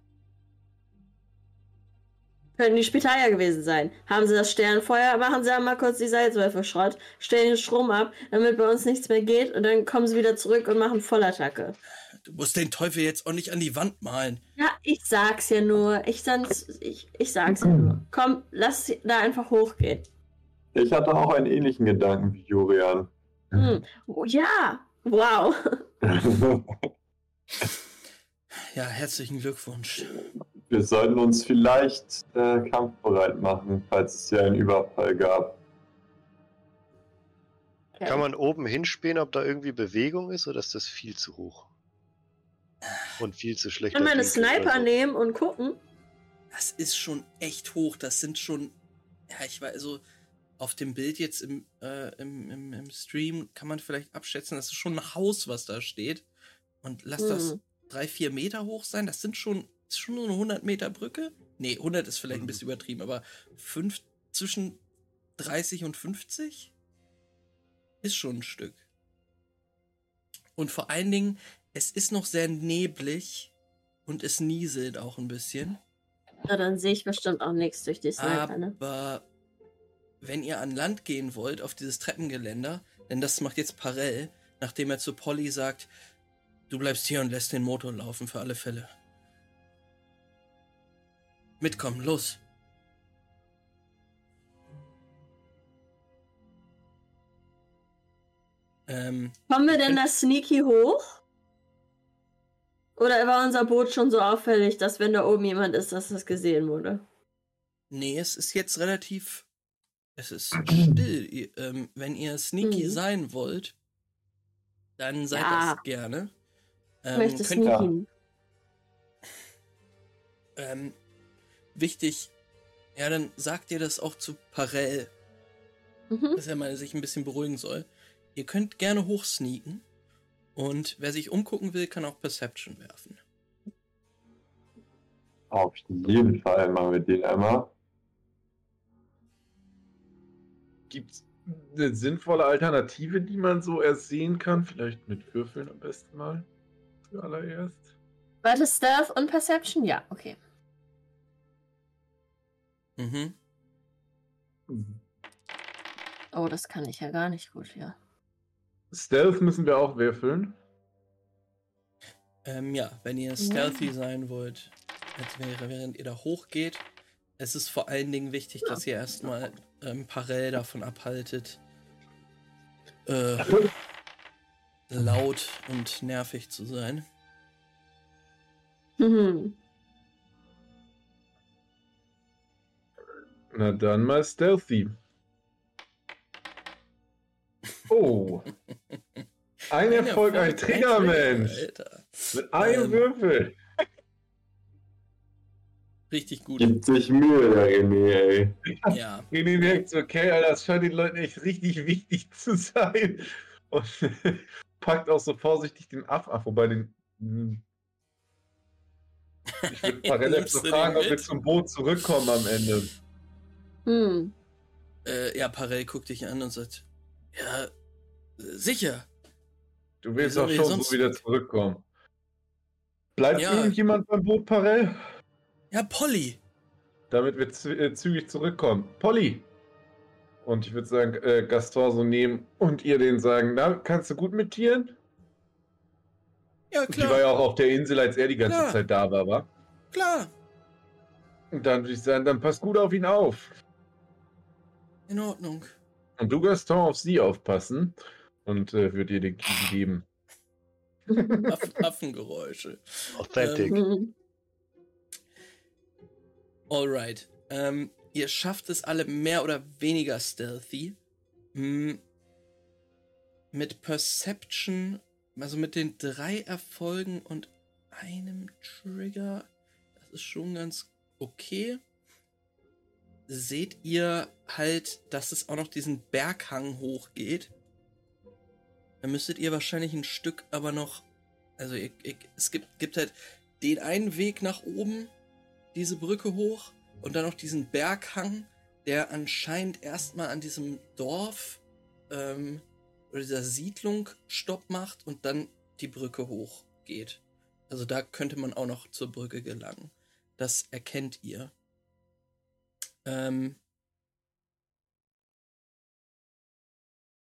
Könnten die Spitalier gewesen sein. Haben sie das Sternfeuer, machen sie einmal kurz die Salzwölfe Schrott, stellen den Strom ab, damit bei uns nichts mehr geht und dann kommen sie wieder zurück und machen Vollattacke. Du musst den Teufel jetzt auch nicht an die Wand malen. Ja, ich sag's ja nur. Ich, sag's, ich, ich sag's ja nur. Komm, lass da einfach hochgehen. Ich hatte auch einen ähnlichen Gedanken wie Jurian. Hm. Oh, ja, wow. Ja, herzlichen Glückwunsch. Wir sollten uns vielleicht äh, kampfbereit machen, falls es hier einen Überfall gab. Kann man oben hinspähen, ob da irgendwie Bewegung ist oder ist das viel zu hoch? Und viel zu schlecht. Kann meine Sniper nehmen und gucken. Das ist schon echt hoch. Das sind schon, ja, ich weiß, also auf dem Bild jetzt im, äh, im, im, im Stream kann man vielleicht abschätzen, das ist schon ein Haus, was da steht. Und lass das Mhm. drei, vier Meter hoch sein. Das sind schon, ist schon nur eine 100 Meter Brücke. Nee, 100 ist vielleicht ein bisschen übertrieben, aber fünf, zwischen 30 und 50 ist schon ein Stück. Und vor allen Dingen, es ist noch sehr neblig und es nieselt auch ein bisschen. Na, dann sehe ich bestimmt auch nichts durch die Sniper, ne? Aber wenn ihr an Land gehen wollt, auf dieses Treppengeländer, denn das macht jetzt Parell, nachdem er zu Polly sagt, du bleibst hier und lässt den Motor laufen für alle Fälle. Mitkommen, los. Ähm, Kommen wir denn da sneaky hoch? Oder war unser Boot schon so auffällig, dass wenn da oben jemand ist, dass das gesehen wurde? nee, es ist jetzt relativ. Es ist still. Ihr, ähm, wenn ihr sneaky Mhm. sein wollt, dann seid Ja. das gerne. Ich Ähm, möchte könnt, sneaky. ähm, wichtig, ja, dann sagt ihr das auch zu Parell, Mhm. dass er mal sich ein bisschen beruhigen soll. Ihr könnt gerne hochsneaken und wer sich umgucken will, kann auch Perception werfen. Auf jeden Fall machen wir den einmal. Gibt es eine sinnvolle Alternative, die man so ersehen kann? Vielleicht mit Würfeln am besten mal. Zuallererst. Warte, Stealth und Perception? Ja, okay. Mhm. Oh, das kann ich ja gar nicht gut, ja. Stealth müssen wir auch würfeln. Ähm, ja, wenn ihr stealthy sein wollt, als wäre, während ihr da hochgeht, es ist vor allen Dingen wichtig, dass ihr erstmal ähm, Parell davon abhaltet, äh, laut und nervig zu sein. Mhm. Na dann mal Stealthy. Oh. Ein Erfolg, ein Trigger, Mensch. Alter. Mit einem Ähm. Würfel. Richtig gut. Gibt sich Mühe, der René, ey. Ja. René merkt so, okay, Alter, das scheint den Leuten echt richtig wichtig zu sein. Und packt auch so vorsichtig den Aff ab, wobei den. hm. Ich würde Parallel Nimmst so fragen, ob wir zum Boot zurückkommen am Ende. Hm. Äh, ja, Parell guckt dich an und sagt, ja, äh, sicher. Du willst auch schon sonst- so wieder zurückkommen. Bleibt Ja. irgendjemand beim Boot, Parell? Ja, Polly. Damit wir äh, zügig zurückkommen. Polly! Und ich würde sagen, äh, Gaston so nehmen und ihr den sagen, na, kannst du gut mit Tieren? Ja, Die war ja klar, auch auf der Insel, als er die ganze Klar. Zeit da war, wa? klar. Und dann würde ich sagen, dann passt gut auf ihn auf. In Ordnung. Und du, Gaston, auf sie aufpassen und äh, würde ihr den Kiesen geben. Aff Affengeräusche. Authentic. Mhm. Alright. Ähm, ihr schafft es alle mehr oder weniger stealthy. Hm, mit Perception, also mit den drei Erfolgen und einem Trigger, das ist schon ganz okay. Seht ihr halt, dass es auch noch diesen Berghang hochgeht. Da müsstet ihr wahrscheinlich ein Stück aber noch. Also ihr, ihr, es gibt, gibt halt den einen Weg nach oben, diese Brücke hoch. und dann noch diesen Berghang, der anscheinend erstmal an diesem Dorf ähm, oder dieser Siedlung Stopp macht und dann die Brücke hochgeht. Also da könnte man auch noch zur Brücke gelangen. Das erkennt ihr. Ähm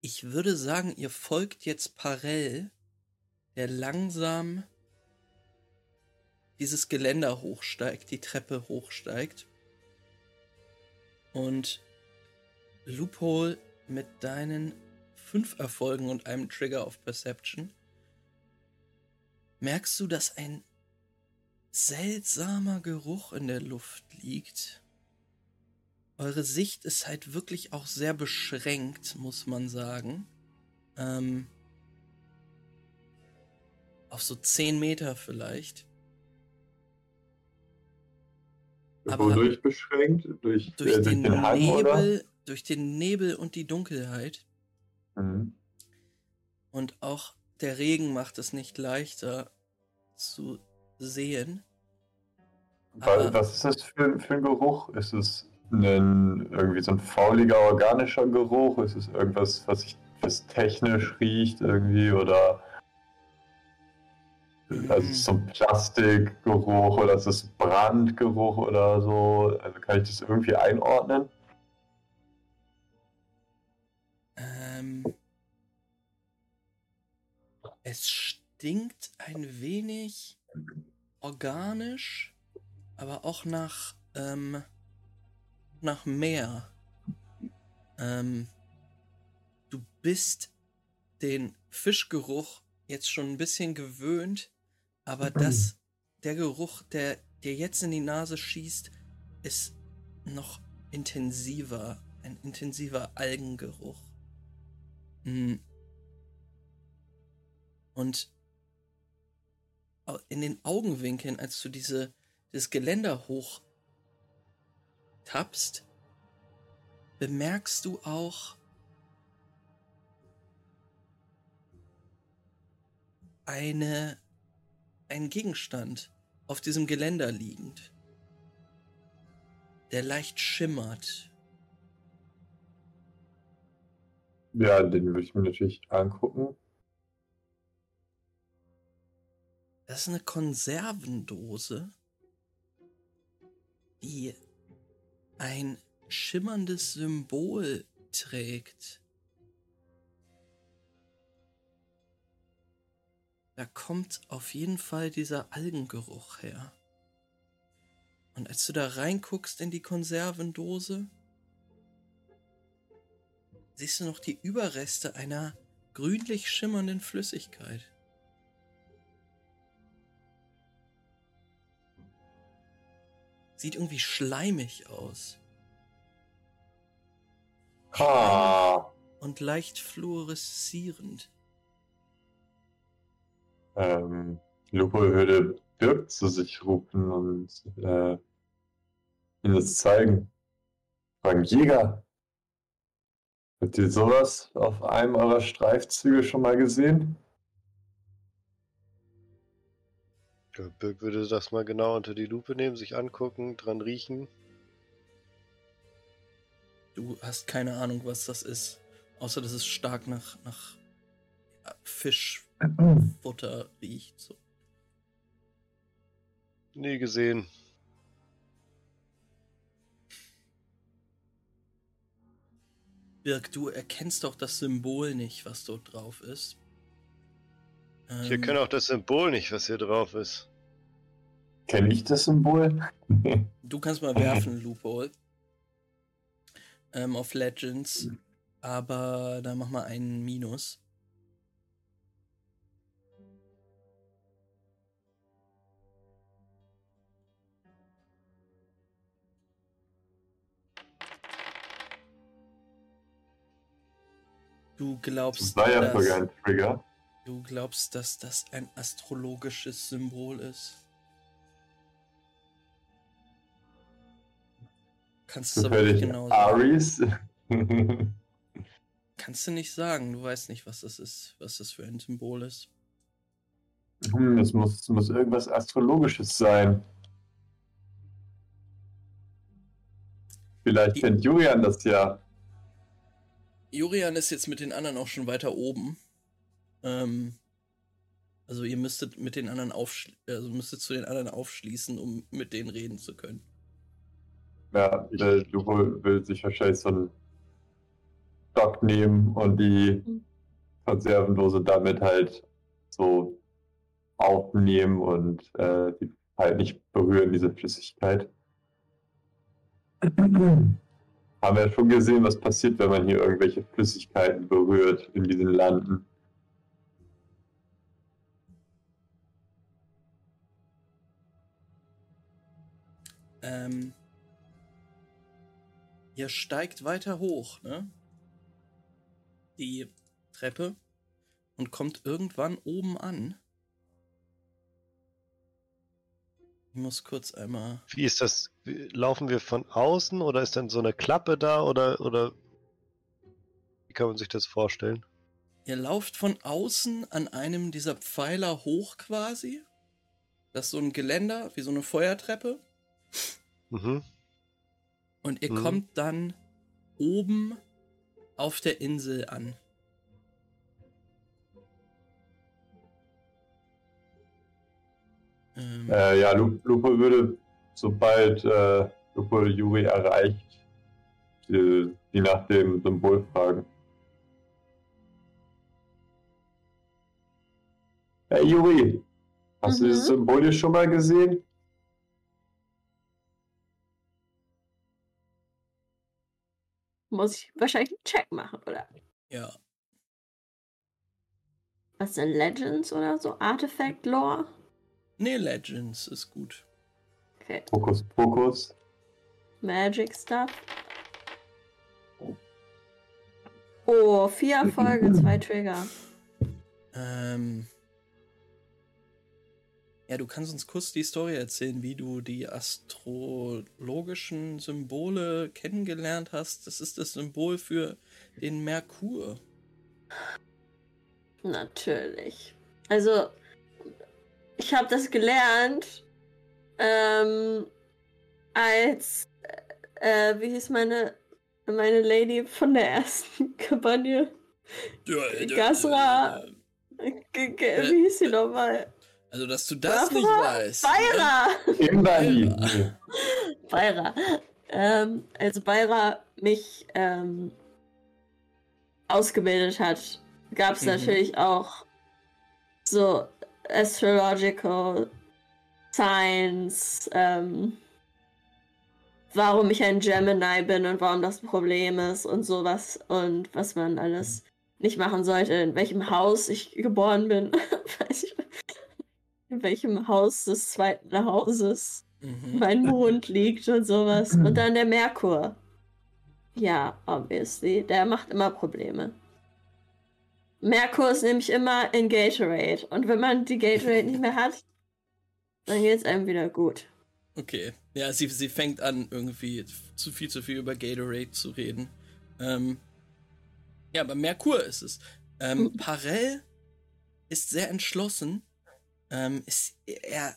ich würde sagen, ihr folgt jetzt Parell, der langsam dieses Geländer hochsteigt, die Treppe hochsteigt. Und Loophole mit deinen fünf Erfolgen und einem Trigger auf Perception merkst du, dass ein seltsamer Geruch in der Luft liegt. Eure Sicht ist halt wirklich auch sehr beschränkt, muss man sagen. Ähm, auf so 10 Meter vielleicht. Aber Wodurch beschränkt? Durch, durch, äh, den, den Hang, Nebel, oder? durch den Nebel und die Dunkelheit. Mhm. Und auch der Regen macht es nicht leichter zu sehen. Weil, was ist das für, für ein Geruch? Ist es ein, irgendwie so ein fauliger organischer Geruch? Ist es irgendwas, was sich was technisch riecht irgendwie oder also so ein Plastikgeruch oder ist es Brandgeruch oder so? Also kann ich das irgendwie einordnen? Ähm, es stinkt ein wenig organisch, aber auch nach, ähm, nach Meer. Ähm, du bist den Fischgeruch jetzt schon ein bisschen gewöhnt, aber das, der Geruch, der dir jetzt in die Nase schießt, ist noch intensiver. Ein intensiver Algengeruch. Hm. Und in den Augenwinkeln, als du diese, dieses Geländer hoch tappst, bemerkst du auch eine, einen Gegenstand auf diesem Geländer liegend, der leicht schimmert. Ja, den würde ich mir natürlich angucken. Das ist eine Konservendose, die ein schimmerndes Symbol trägt. Da kommt auf jeden Fall dieser Algengeruch her. Und als du da reinguckst in die Konservendose, siehst du noch die Überreste einer grünlich schimmernden Flüssigkeit. Sieht irgendwie schleimig aus. Ha. Und leicht fluoreszierend. Ähm, Lupo würde Birk zu sich rufen und äh, ihm das zeigen. Fragen Jäger. Habt ihr sowas auf einem eurer Streifzüge schon mal gesehen? Ja, Birk würde das mal genau unter die Lupe nehmen, sich angucken, dran riechen. Du hast keine Ahnung, was das ist. Außer, dass es stark nach, nach Fischfutter riecht. So. Nie gesehen. Birk, du erkennst doch das Symbol nicht, was dort drauf ist. Ich erkenne auch das Symbol nicht, was hier drauf ist. Kenne ich das Symbol? du kannst mal werfen, Loophole. Ähm, auf Legends. Aber da mach mal einen Minus. Du glaubst, das war ja dass, sogar ein Trigger. Du glaubst, dass das ein astrologisches Symbol ist? Kannst du aber nicht genau sagen. Aries? Kannst du nicht sagen. Du weißt nicht, was das ist, was das für ein Symbol ist. Hm, das muss, muss irgendwas Astrologisches sein. Vielleicht kennt Julian das ja. Jurian ist jetzt mit den anderen auch schon weiter oben. Ähm, also ihr müsstet mit den anderen aufschli also müsstet zu den anderen aufschließen, um mit denen reden zu können. Ja, der Lupo will sich wahrscheinlich so einen Stock nehmen und die. Konservendose damit halt so aufnehmen und äh, die halt nicht berühren, diese Flüssigkeit. Haben wir schon gesehen, was passiert, wenn man hier irgendwelche Flüssigkeiten berührt in diesen Landen. Ähm, ihr steigt weiter hoch, ne? Die Treppe und kommt irgendwann oben an. Ich muss kurz einmal. Wie ist das? Laufen wir von außen oder ist dann so eine Klappe da oder, oder wie kann man sich das vorstellen? Ihr lauft von außen an einem dieser Pfeiler hoch quasi. Das ist so ein Geländer, wie so eine Feuertreppe. Mhm. Und ihr Mhm. kommt dann oben auf der Insel an. Ähm, Äh, ja, Lu- Lupo würde, sobald äh, Lupo Yuri erreicht, die, die nach dem Symbol fragen. Hey Yuri, hast du Mhm. dieses Symbol hier schon mal gesehen? Muss ich wahrscheinlich einen Check machen, oder? ja. Was denn Legends oder so? Artifact Lore? Nee, Legends ist gut. Okay. Fokus, Fokus. Magic Stuff. Oh, vier Erfolge, zwei Trigger. Ähm. Ja, du kannst uns kurz die Story erzählen, wie du die astrologischen Symbole kennengelernt hast. Das ist das Symbol für den Merkur. Natürlich. Also, ich habe das gelernt, ähm, als, äh, wie hieß meine, meine Lady von der ersten Kampagne? Gasra. Wie hieß sie nochmal? Also, dass du das nicht Barbara? weißt. ne? Bayra! Immerhin. Bayra. Ähm, als Bayra mich ähm, ausgebildet hat, gab es Mhm. natürlich auch so Astrological Science, ähm, warum ich ein Gemini bin und warum das ein Problem ist und sowas und was man alles nicht machen sollte, in welchem Haus ich geboren bin. In welchem Haus des zweiten Hauses Mhm. mein Mond liegt und sowas. Und dann der Merkur. Ja, obviously. Der macht immer Probleme. Merkur ist nämlich immer in Gatorade. Und wenn man die Gatorade nicht mehr hat, dann geht es einem wieder gut. Okay. Ja, sie, sie fängt an, irgendwie zu viel zu viel über Gatorade zu reden. Ähm, ja, aber Merkur ist es. Ähm, Parell ist sehr entschlossen. Ähm, ist, er,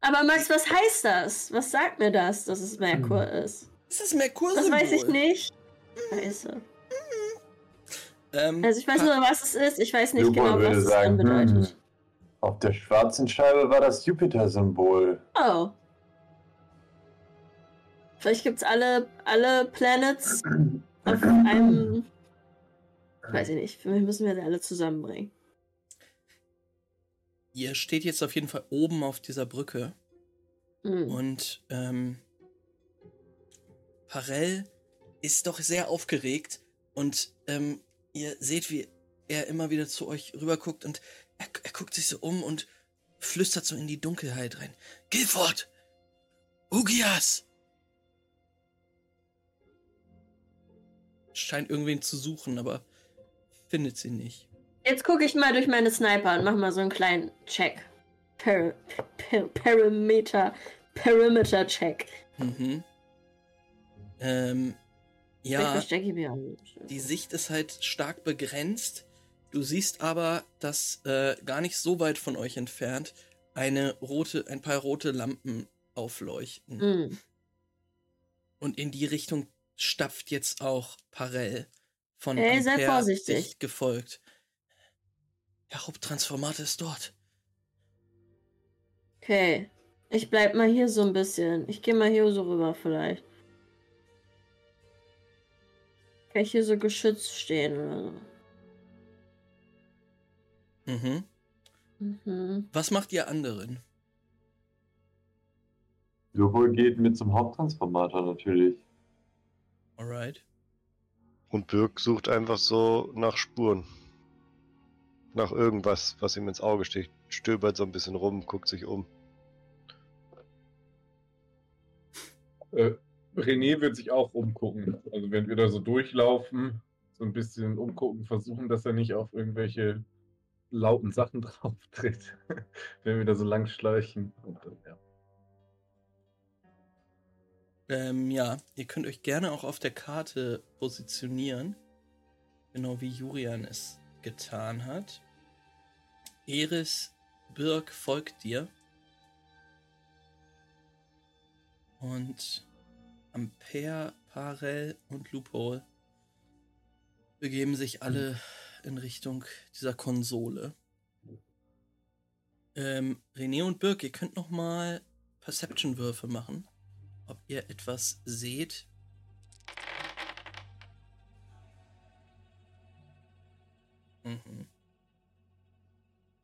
Aber Max, was heißt das? Was sagt mir das, dass es Merkur ist? ist das merkur Das weiß ich nicht. Scheiße. Ähm, Also ich weiß nur, was es ist. Ich weiß nicht Lupo genau, was es sagen, dann hm, bedeutet. auf der schwarzen Scheibe war das Jupiter-Symbol. Oh. Vielleicht gibt's alle, alle Planets auf einem. Weiß ich nicht. Vielleicht müssen wir sie alle zusammenbringen. Ihr steht jetzt auf jeden Fall oben auf dieser Brücke Hm. und ähm, Parell ist doch sehr aufgeregt und ähm, ihr seht, wie er immer wieder zu euch rüberguckt und er, er guckt sich so um und flüstert so in die Dunkelheit rein. Guilford! Ugias! Scheint irgendwen zu suchen, aber findet sie nicht. Jetzt gucke ich mal durch meine Sniper und mach mal so einen kleinen Check. Per, per, Perimeter. Perimeter-Check. Mhm. Ähm, Ja. Die Sicht ist halt stark begrenzt. Du siehst aber, dass äh, gar nicht so weit von euch entfernt eine rote, ein paar rote Lampen aufleuchten. Hm. Und in die Richtung stapft jetzt auch Parell von Ey, Ampere vorsichtig. dicht gefolgt. Der Haupttransformator ist dort. Okay. Ich bleib mal hier so ein bisschen. Ich gehe mal hier so rüber vielleicht. Kann ich hier so geschützt stehen oder so? Mhm. Mhm. Was macht ihr anderen? Lupol geht mit zum Haupttransformator natürlich. Alright. Und Birk sucht einfach so nach Spuren. Nach irgendwas, was ihm ins Auge sticht. Stöbert so ein bisschen rum, guckt sich um. Äh, René wird sich auch umgucken. Also wenn wir da so durchlaufen, so ein bisschen umgucken, versuchen, dass er nicht auf irgendwelche lauten Sachen drauf tritt. wenn wir da so lang schleichen. Und, dann, ja. Ähm, ja, ihr könnt euch gerne auch auf der Karte positionieren. Genau wie Jurian es getan hat. Eris Birk folgt dir. Und Ampere, Parel und Loophole begeben sich alle in Richtung dieser Konsole. Ähm, René und Birk, ihr könnt noch mal Perception-Würfe machen ob ihr etwas seht. Mhm.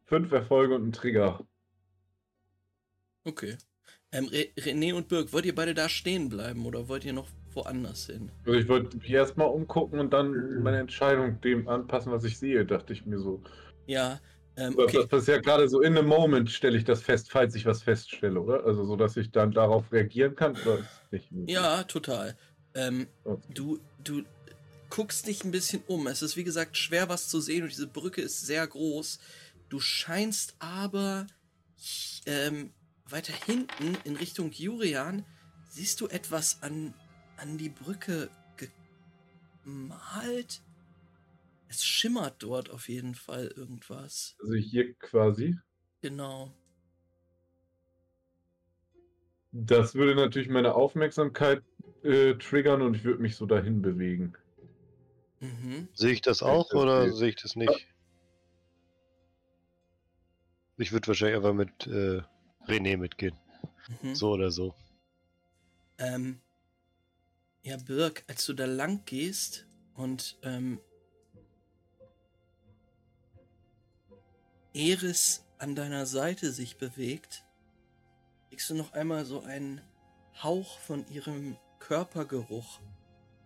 Fünf Erfolge und ein Trigger. Okay. Ähm, Re René und Birk, wollt ihr beide da stehen bleiben oder wollt ihr noch woanders hin? Also ich wollte mich erstmal umgucken und dann meine Entscheidung dem anpassen, was ich sehe, dachte ich mir so. Ja, ähm, Das- okay. Das ist ja gerade so in a moment stelle ich das fest, falls ich was feststelle, oder? Also so, dass ich dann darauf reagieren kann? Ja, total. Ähm, Okay. du, du guckst dich ein bisschen um. Es ist wie gesagt schwer was zu sehen und diese Brücke ist sehr groß. Du scheinst aber ähm, weiter hinten in Richtung Jurian siehst du etwas an, an die Brücke gemalt. Es schimmert dort auf jeden Fall irgendwas. Also hier quasi. Genau. Das würde natürlich meine Aufmerksamkeit äh, triggern und ich würde mich so dahin bewegen. Mhm. Sehe ich das Ja, auch das oder sehe ich das nicht? Ich würde wahrscheinlich einfach mit äh, René mitgehen. Mhm. So oder so. Ähm, ja, Birk, als du da lang gehst und ähm, Eris an deiner Seite sich bewegt, kriegst du noch einmal so einen Hauch von ihrem Körpergeruch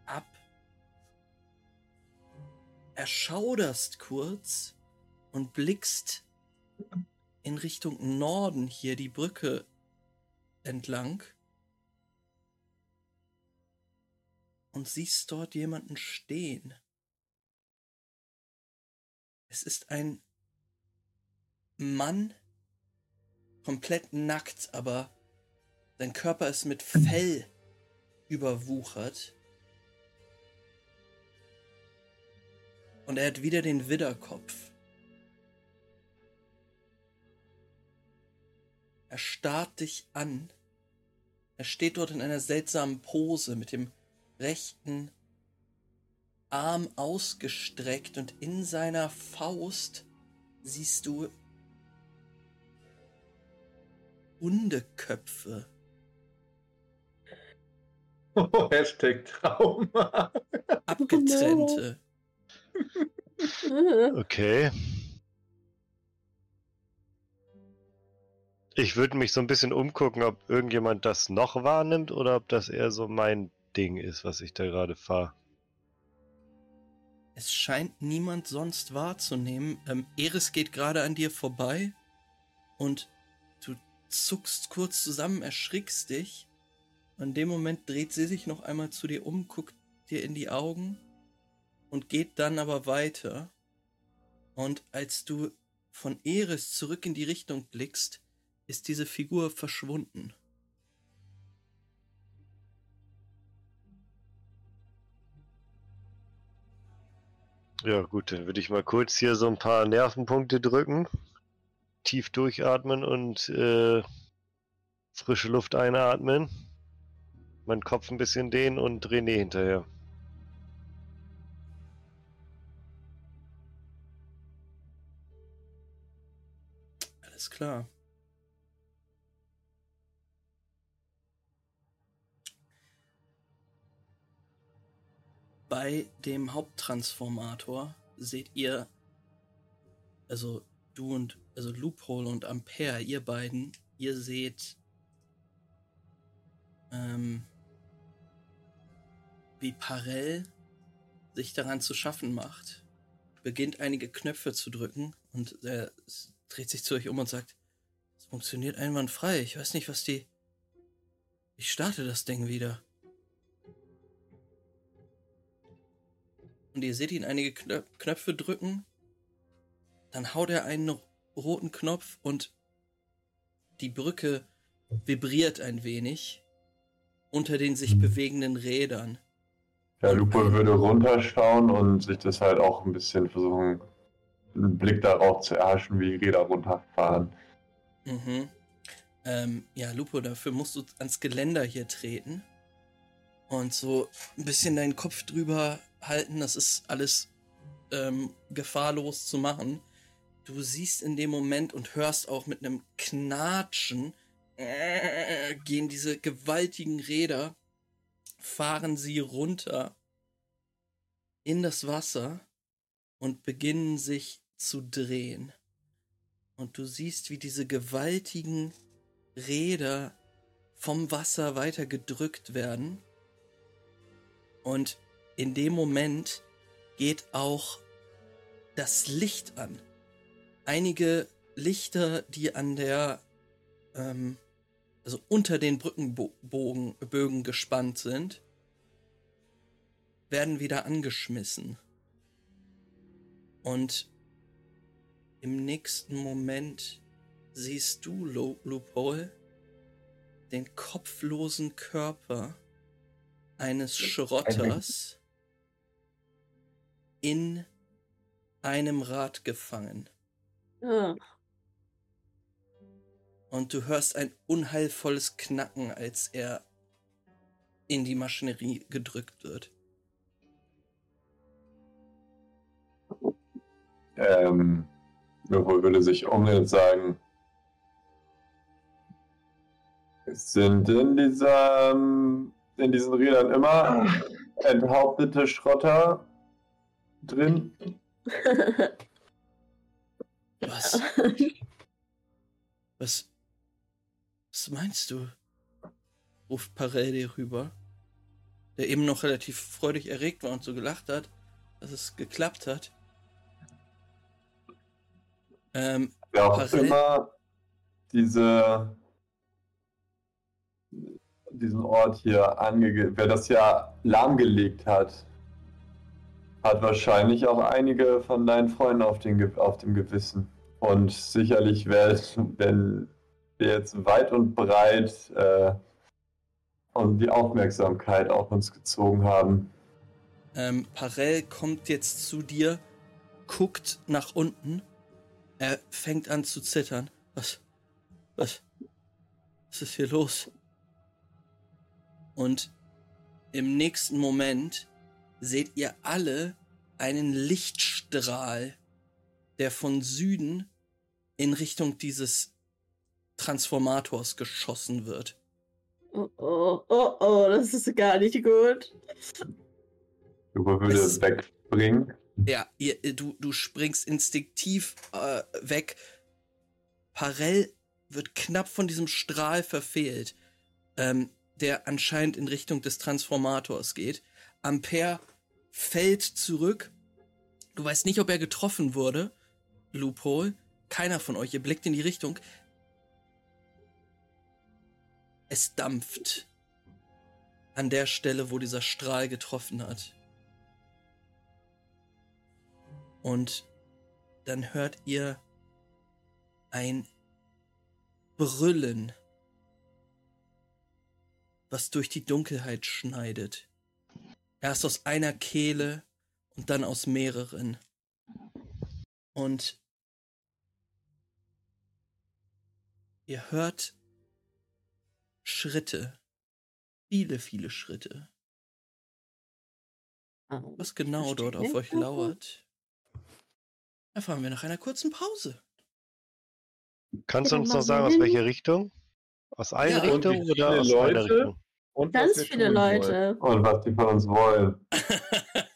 ab. Erschauderst kurz und blickst in Richtung Norden hier die Brücke entlang und siehst dort jemanden stehen. Es ist ein Mann, komplett nackt, aber sein Körper ist mit Fell überwuchert. Und er hat wieder den Widderkopf. Er starrt dich an. Er steht dort in einer seltsamen Pose mit dem rechten Arm ausgestreckt und in seiner Faust siehst du Hundeköpfe. Hashtag Trauma. Abgetrennte. Okay. Ich würde mich so ein bisschen umgucken, ob irgendjemand das noch wahrnimmt oder ob das eher so mein Ding ist, was ich da gerade fahre. Es scheint niemand sonst wahrzunehmen. Ähm, Eris geht gerade an dir vorbei und du zuckst kurz zusammen, erschrickst dich. Und in dem Moment dreht sie sich noch einmal zu dir um, guckt dir in die Augen und geht dann aber weiter. Und als du von Eris zurück in die Richtung blickst, ist diese Figur verschwunden. Ja, gut, dann würde ich mal kurz hier so ein paar Nervenpunkte drücken. Tief durchatmen und äh, frische Luft einatmen. meinen Kopf ein bisschen dehnen und René hinterher. Alles klar. Bei dem Haupttransformator seht ihr, also du und, also Loophole und Ampere, ihr beiden, ihr seht, ähm, wie Parell sich daran zu schaffen macht, beginnt einige Knöpfe zu drücken und er s- dreht sich zu euch um und sagt, es funktioniert einwandfrei. Ich weiß nicht, was die. Ich starte das Ding wieder. Und ihr seht ihn einige Knö Knöpfe drücken. Dann haut er einen roten Knopf und die Brücke vibriert ein wenig unter den sich bewegenden Rädern. Ja, Lupo würde runterschauen und sich das halt auch ein bisschen versuchen, einen Blick darauf zu erhaschen, wie die Räder runterfahren. Mhm. Ähm, ja, Lupo, dafür musst du ans Geländer hier treten und so ein bisschen deinen Kopf drüber halten. Das ist alles ähm, gefahrlos zu machen. Du siehst in dem Moment und hörst auch mit einem Knatschen, äh, gehen diese gewaltigen Räder, fahren sie runter in das Wasser und beginnen sich zu drehen. Und du siehst, wie diese gewaltigen Räder vom Wasser weiter gedrückt werden. Und in dem Moment geht auch das Licht an. Einige Lichter, die an der, ähm, also unter den Brückenbogen Bögen gespannt sind, werden wieder angeschmissen. Und im nächsten Moment siehst du, Lo Loophole, den kopflosen Körper eines Schrotters in einem Rad gefangen. Ah, Und du hörst ein unheilvolles Knacken, als er in die Maschinerie gedrückt wird. Ähm, Lupo würde sich umdrehen und sagen, sind in dieser, in diesen Rädern immer enthauptete Schrotter drin? Was? Was? Was meinst du? ruft Parell dir rüber, der eben noch relativ freudig erregt war und so gelacht hat, dass es geklappt hat. Ähm, Wer auch Parallel- immer diese, diesen Ort hier ange... Wer das ja lahmgelegt hat, hat wahrscheinlich auch einige von deinen Freunden auf, den, auf dem Gewissen. Und sicherlich werden, wenn wir jetzt weit und breit äh, und die Aufmerksamkeit auf uns gezogen haben. ähm, Parell kommt jetzt zu dir, guckt nach unten. Er fängt an zu zittern. Was? Was? Was ist hier los? Und im nächsten Moment seht ihr alle einen Lichtstrahl, der von Süden in Richtung dieses Transformators geschossen wird. oh, oh, oh, oh, das ist gar nicht gut. Lupo würde Es- wegspringen. Ja, ihr, du, du springst instinktiv äh, weg. Parell wird knapp von diesem Strahl verfehlt, ähm, der anscheinend in Richtung des Transformators geht. Ampere fällt zurück. Du weißt nicht, ob er getroffen wurde. Loophole. Keiner von euch. Ihr blickt in die Richtung. Es dampft. An der Stelle, wo dieser Strahl getroffen hat. Und dann hört ihr ein Brüllen, was durch die Dunkelheit schneidet. Erst aus einer Kehle und dann aus mehreren. Und ihr hört Schritte viele, viele Schritte. Oh. Was genau dort auf euch lauert, erfahren wir nach einer kurzen Pause. Kannst du uns mal noch sagen, aus welcher Richtung? Aus einer Ja. Richtung oder aus einer Leute? Richtung? Und Ganz viele tun wollen. Leute. Und was die von uns wollen.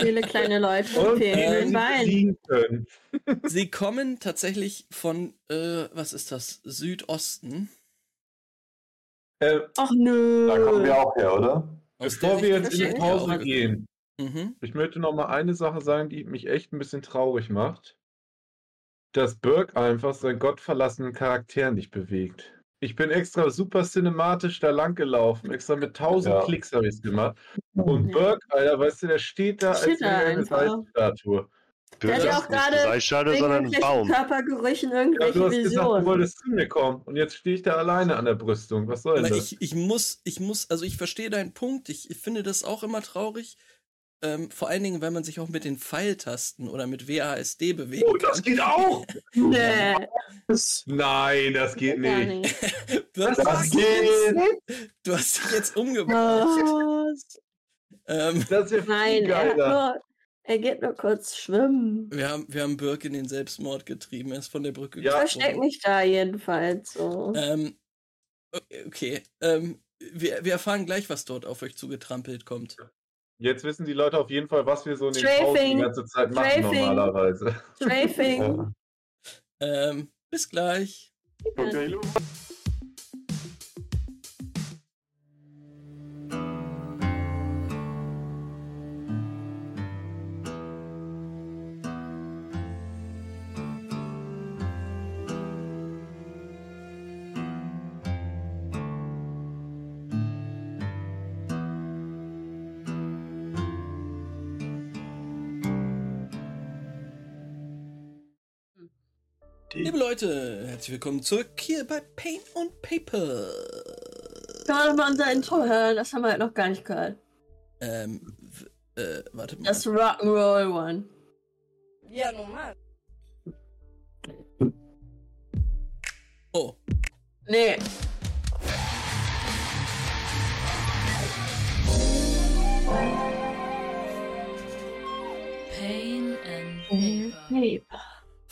Viele kleine Leute. Und Fehlen wie wir ein sie kommen tatsächlich von, äh, was ist das, Südosten. Äh, Ach nö. Da kommen wir auch her, oder? Aus bevor wir jetzt in die Pause gehen. Mhm. ich möchte noch mal eine Sache sagen, die mich echt ein bisschen traurig macht. Dass Burke einfach seinen gottverlassenen Charakter nicht bewegt. Ich bin extra super cinematisch da lang gelaufen. Extra mit tausend Ja. Klicks habe ich es gemacht. Und Ja. Burke, Alter, weißt du, der steht da als Steht da er eine einfach. Salzstatue. Der hat ja auch gerade sondern ein irgendwelchen Baum. Körpergerüchen, Ja, irgendwelche du hast gesagt, du Visionen. wolltest zu mir kommen. Und jetzt stehe ich da alleine an der Brüstung. Was soll Aber das? ich, ich muss, ich muss, also ich verstehe deinen Punkt. Ich, ich finde das auch immer traurig. Ähm, vor allen Dingen, wenn man sich auch mit den Pfeiltasten oder mit WASD bewegen Oh, das kann. geht auch! Nee, Nein, das geht gar nicht. nicht. Das du, hast dich geht! jetzt, du hast dich jetzt umgebracht. Was? Ähm, Das ist Nein, er, nur, er geht nur kurz schwimmen. wir, haben, wir haben Birk in den Selbstmord getrieben. Er ist von der Brücke Ja. Versteck mich da jedenfalls so. Ähm, okay, okay. Ähm, wir, wir erfahren gleich, was dort auf euch zugetrampelt kommt. Jetzt wissen die Leute auf jeden Fall, was wir so in den. Pausen die ganze Zeit machen Strafing. normalerweise. Strafing. Ja. Ähm, bis gleich. Okay, herzlich willkommen zurück hier bei Paint und Paper. Man mal unser Intro hören? Das haben wir halt noch gar nicht gehört. Ähm, äh, warte mal. Das Rock'n'Roll One. Ja, normal. Oh, Nee. Pain and Mhm. Paper.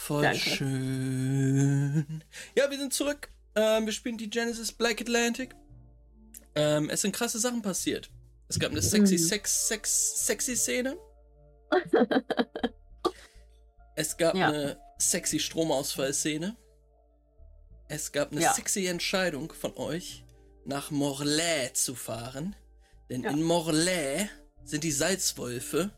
Voll Danke. schön. Ja, wir sind zurück. Ähm, wir spielen die Genesis Black Atlantic. Ähm, es sind krasse Sachen passiert. Es gab eine sexy, Mhm. sex, sex, sexy Szene. Es gab Ja. eine sexy Stromausfallszene. Es gab eine Ja. sexy Entscheidung von euch, nach Morlaix zu fahren. Denn Ja. in Morlaix sind die Salzwölfe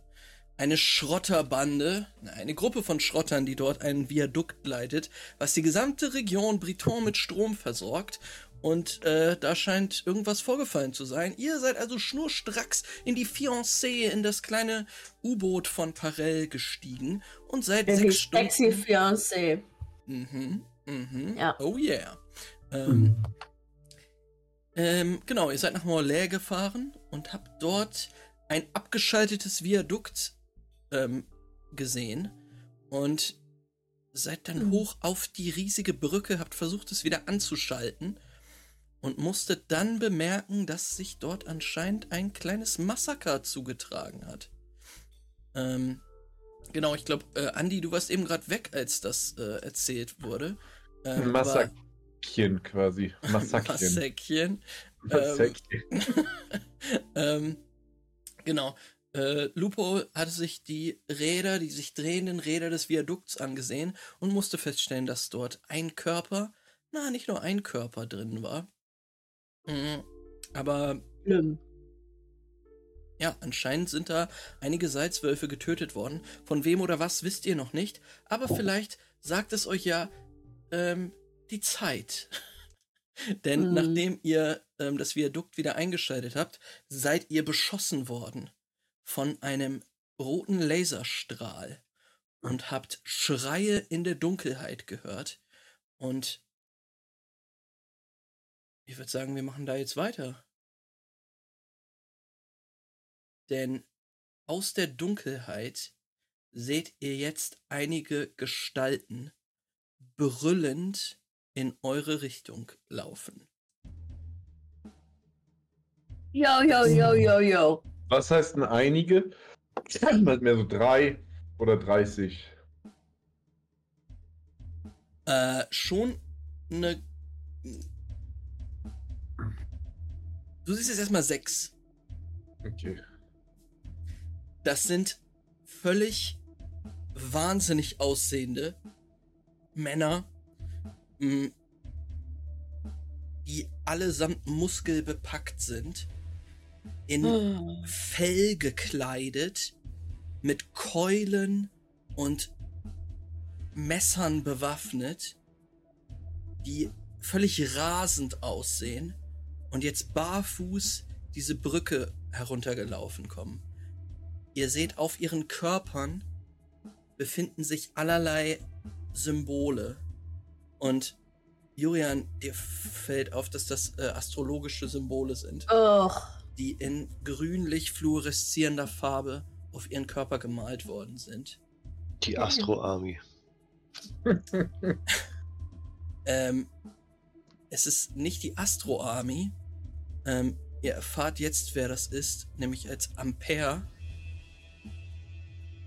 eine Schrotterbande, eine Gruppe von Schrottern, die dort einen Viadukt leitet, was die gesamte Region Briton mit Strom versorgt. Und äh, da scheint irgendwas vorgefallen zu sein. Ihr seid also schnurstracks in die Fiancée, in das kleine U-Boot von Parell gestiegen und seit Die sechs Stunden. sexy Fiancé. Mhm, mhm. Ja. Oh yeah. Ähm, ähm, genau, ihr seid nach Morlaix gefahren und habt dort ein abgeschaltetes Viadukt ähm, gesehen und seid dann Mhm. hoch auf die riesige Brücke, habt versucht, es wieder anzuschalten und musstet dann bemerken, dass sich dort anscheinend ein kleines Massaker zugetragen hat. Ähm, genau, ich glaube, äh, Andi, du warst eben gerade weg, als das äh, erzählt wurde. Ähm, Massackchen quasi. Massackchen. Massäckchen. Massackchen. ähm, genau. Äh, Lupo hatte sich die Räder, die sich drehenden Räder des Viadukts angesehen und musste feststellen, dass dort ein Körper, na, nicht nur ein Körper drin war. Mhm. Aber Schlimm. ja, anscheinend sind da einige Salzwölfe getötet worden. Von wem oder was wisst ihr noch nicht. Aber vielleicht sagt es euch ja ähm, die Zeit. Denn Mhm. nachdem ihr ähm, das Viadukt wieder eingeschaltet habt, seid ihr beschossen worden von einem roten Laserstrahl und habt Schreie in der Dunkelheit gehört. Und ich würde sagen, wir machen da jetzt weiter. Denn aus der Dunkelheit seht ihr jetzt einige Gestalten brüllend in eure Richtung laufen. Yo, yo, yo, yo, yo. Was heißt denn einige? Halt mehr so drei oder 30. Äh, schon eine. Du siehst jetzt erstmal sechs. Okay. Das sind völlig wahnsinnig aussehende Männer, mh, die allesamt muskelbepackt sind, in Hm. Fell gekleidet, mit Keulen und Messern bewaffnet, die völlig rasend aussehen und jetzt barfuß diese Brücke heruntergelaufen kommen. Ihr seht, auf ihren Körpern befinden sich allerlei Symbole. Und Julian, dir fällt auf, dass das äh, astrologische Symbole sind, Och. Die in grünlich fluoreszierender Farbe auf ihren Körper gemalt worden sind. Die Astro Army. Ähm, es ist nicht die Astro Army. Ähm, ihr erfahrt jetzt, wer das ist, nämlich als Ampere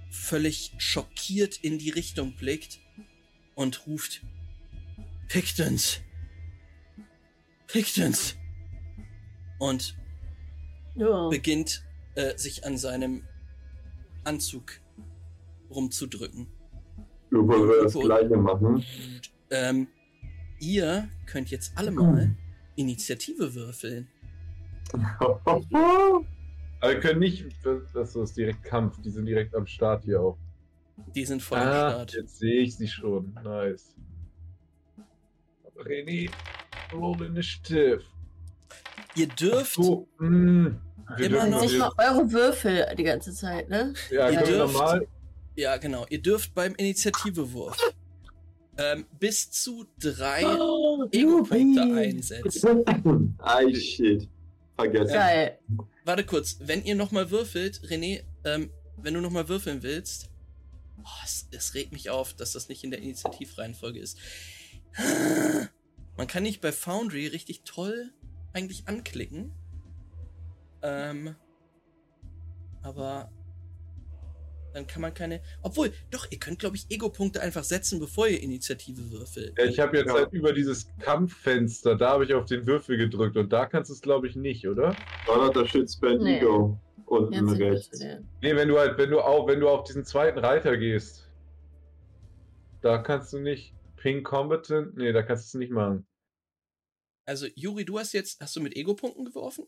völlig schockiert in die Richtung blickt und ruft: Pictons! Pictons! Und Ja. beginnt äh, sich an seinem Anzug rumzudrücken. Lupo will das Gleiche machen. Ähm, ihr könnt jetzt alle mal Initiative würfeln. Aber wir können nicht, das ist direkt Kampf, die sind direkt am Start hier auch. Die sind voll am Ah, Start. jetzt sehe ich sie schon. Nice. Aber René, roll Initiative. Ihr dürft, So, mh, wir Immer dürfen noch- Nicht mal eure Würfel die ganze Zeit, ne? Ja, Ihr dürft- normal. ja genau, ihr dürft beim Initiativewurf ähm, bis zu drei Ego-Punkte einsetzen. Ay, shit. Vergessen. Geil. Warte kurz, wenn ihr nochmal würfelt, René, ähm, wenn du nochmal würfeln willst, oh, es, es regt mich auf, dass das nicht in der Initiativreihenfolge ist. Man kann nicht bei Foundry richtig toll eigentlich anklicken. Ähm, aber dann kann man keine. Obwohl, doch, ihr könnt, glaube ich, Ego-Punkte einfach setzen, bevor ihr Initiative würfelt. Ja, ich habe jetzt Ja. halt über dieses Kampffenster, da habe ich auf den Würfel gedrückt und da kannst du es, glaube ich, nicht, oder? Donner der Schützband Nee. Ego. Unten sind rechts. Nee, wenn du halt, wenn du auf, wenn du auf diesen zweiten Reiter gehst, da kannst du nicht Ping Combatant, nee, da kannst du es nicht machen. Also, Juri, du hast jetzt. Hast du mit Ego-Punkten geworfen?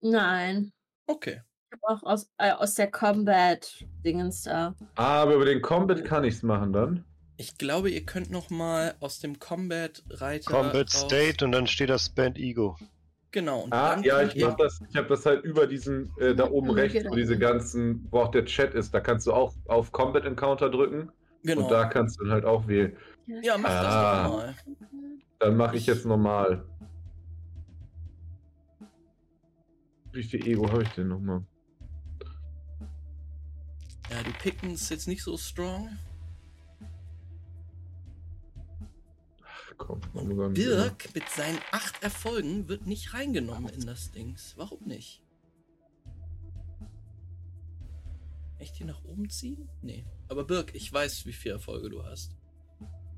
Nein. Okay. Ich hab auch aus, äh, aus der Combat-Dingens da. Ah, aber über den Combat kann ich es machen dann. Ich glaube, ihr könnt noch mal aus dem Combat-Reiter. Combat State und dann steht das Band Ego. Genau. Und Ah, ja, ich mach das, ich habe das halt über diesen, äh, da oben Mhm, rechts, genau. wo diese ganzen, wo auch der Chat ist, da kannst du auch auf Combat Encounter drücken Genau. und da kannst du dann halt auch wählen. ja, mach Ah. das doch mal. Dann mache ich jetzt normal. Wie viel Ego habe ich denn nochmal? Ja, die Picken ist jetzt nicht so strong. Ach komm, nicht. Birk mit seinen acht Erfolgen wird nicht reingenommen in das Dings. Warum nicht? Echt hier nach oben ziehen? Nee. Aber Birk, ich weiß, wie viele Erfolge du hast.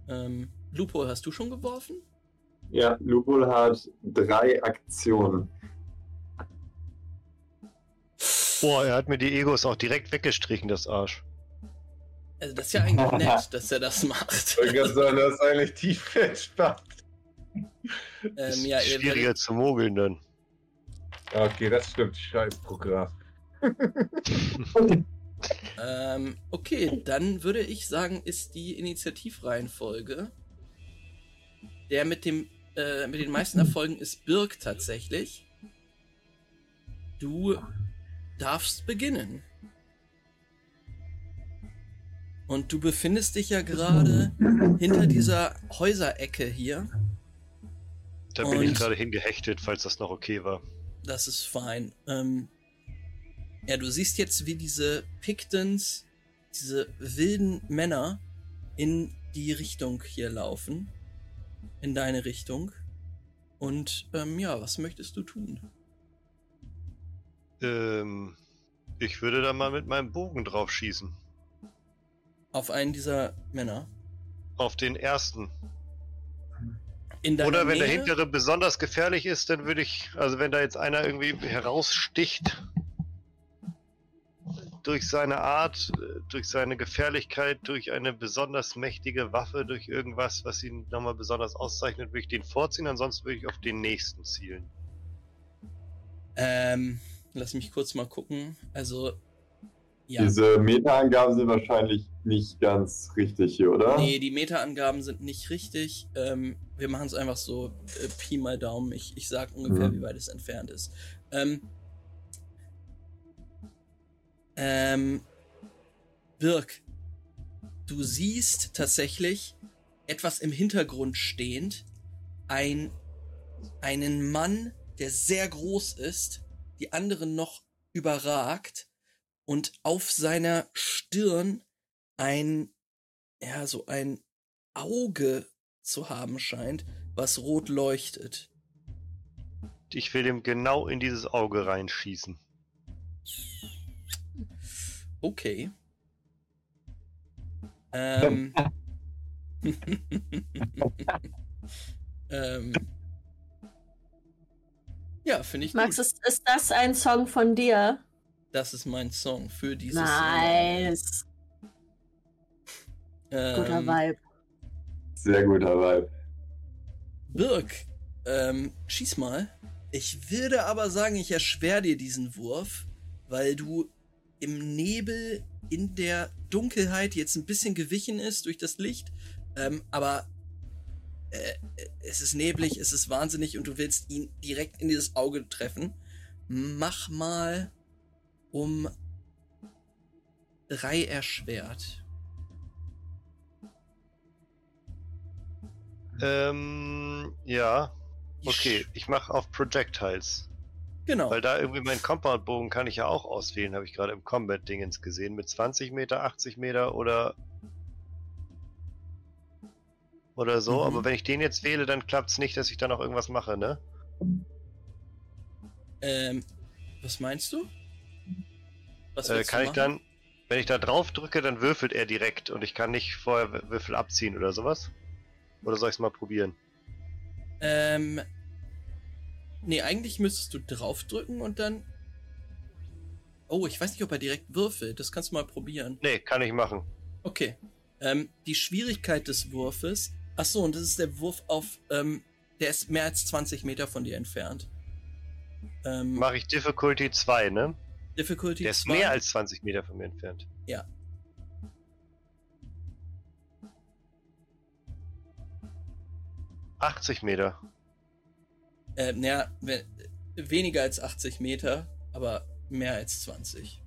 Ähm, Lupo, hast du schon geworfen? Ja, Lupol hat drei Aktionen. Boah, er hat mir die Egos auch direkt weggestrichen, das Arsch. Also das ist ja eigentlich nett, dass er das macht. Ich sagen, das ist eigentlich tief entspannt. ähm, ja, Schwieriger werdet, zu mogeln dann. Okay, das stimmt. Scheiß Programm. ähm, okay, dann würde ich sagen, ist die Initiativreihenfolge. Der mit dem äh, mit den meisten Erfolgen ist Birk tatsächlich. Du darfst beginnen. Und du befindest dich ja gerade hinter dieser Häuserecke hier. Da bin ich gerade hingehechtet, falls das noch okay war. Das ist fein. Ähm, ja, du siehst jetzt, wie diese Pictons, diese wilden Männer in die Richtung hier laufen. In deine Richtung. Und ähm, ja, was möchtest du tun? Ähm, ich würde da mal mit meinem Bogen drauf schießen. Auf einen dieser Männer. Auf den ersten. Oder wenn der Nähe? hintere besonders gefährlich ist, dann würde ich, also wenn da jetzt einer irgendwie heraussticht durch seine Art, äh, durch seine Gefährlichkeit, durch eine besonders mächtige Waffe, durch irgendwas, was ihn nochmal besonders auszeichnet, würde ich den vorziehen, ansonsten würde ich auf den nächsten zielen. Ähm, lass mich kurz mal gucken. Also, ja. Diese Meta-Angaben sind wahrscheinlich nicht ganz richtig hier, oder? Nee, die Meta-Angaben sind nicht richtig. Ähm, wir machen es einfach so, äh, Pi mal Daumen. Ich, ich sag ungefähr, Mhm. wie weit es entfernt ist. Ähm, ähm, Birk, du siehst tatsächlich etwas im Hintergrund stehend. Ein, einen Mann, der sehr groß ist, die anderen noch überragt und auf seiner Stirn ein, ja, so ein Auge zu haben scheint, was rot leuchtet. Ich will ihm genau in dieses Auge reinschießen. Okay. Ähm. ähm. Ja, finde ich Max, gut. ist, ist das ein Song von dir? Das ist mein Song für dieses Nice. Jahr. Guter Ähm, Vibe. Sehr guter Vibe. Birk, ähm, schieß mal. Ich würde aber sagen, ich erschwer dir diesen Wurf, weil du im Nebel in der Dunkelheit jetzt ein bisschen gewichen ist durch das Licht, ähm, aber äh, es ist neblig, es ist wahnsinnig und du willst ihn direkt in dieses Auge treffen. Mach mal um drei erschwert. Ähm, ja. Okay, ich mache auf Projectiles. Genau. Weil da irgendwie mein Compound-Bogen kann ich ja auch auswählen, habe ich gerade im Combat-Dingens gesehen. Mit 20 Meter, 80 Meter oder. Oder so. Mhm. Aber wenn ich den jetzt wähle, dann klappt es nicht, dass ich da noch irgendwas mache, ne? Ähm, was meinst du? Was Äh, kann du ich dann. Wenn ich da drauf drücke, dann würfelt er direkt und ich kann nicht vorher Würfel abziehen oder sowas? Oder soll ich es mal probieren? Ähm. Nee, eigentlich müsstest du draufdrücken und dann. Oh, ich weiß nicht, ob er direkt würfelt. Das kannst du mal probieren. Nee, kann ich machen. Okay. Ähm, die Schwierigkeit des Wurfes. Ach so, und das ist der Wurf auf. Ähm, der ist mehr als 20 Meter von dir entfernt. Ähm, Mache ich Difficulty 2, ne? Difficulty Der ist 2. mehr als 20 Meter von mir entfernt. Ja. Achtzig Meter. Äh, naja, we- weniger als 80 Meter, aber mehr als 20.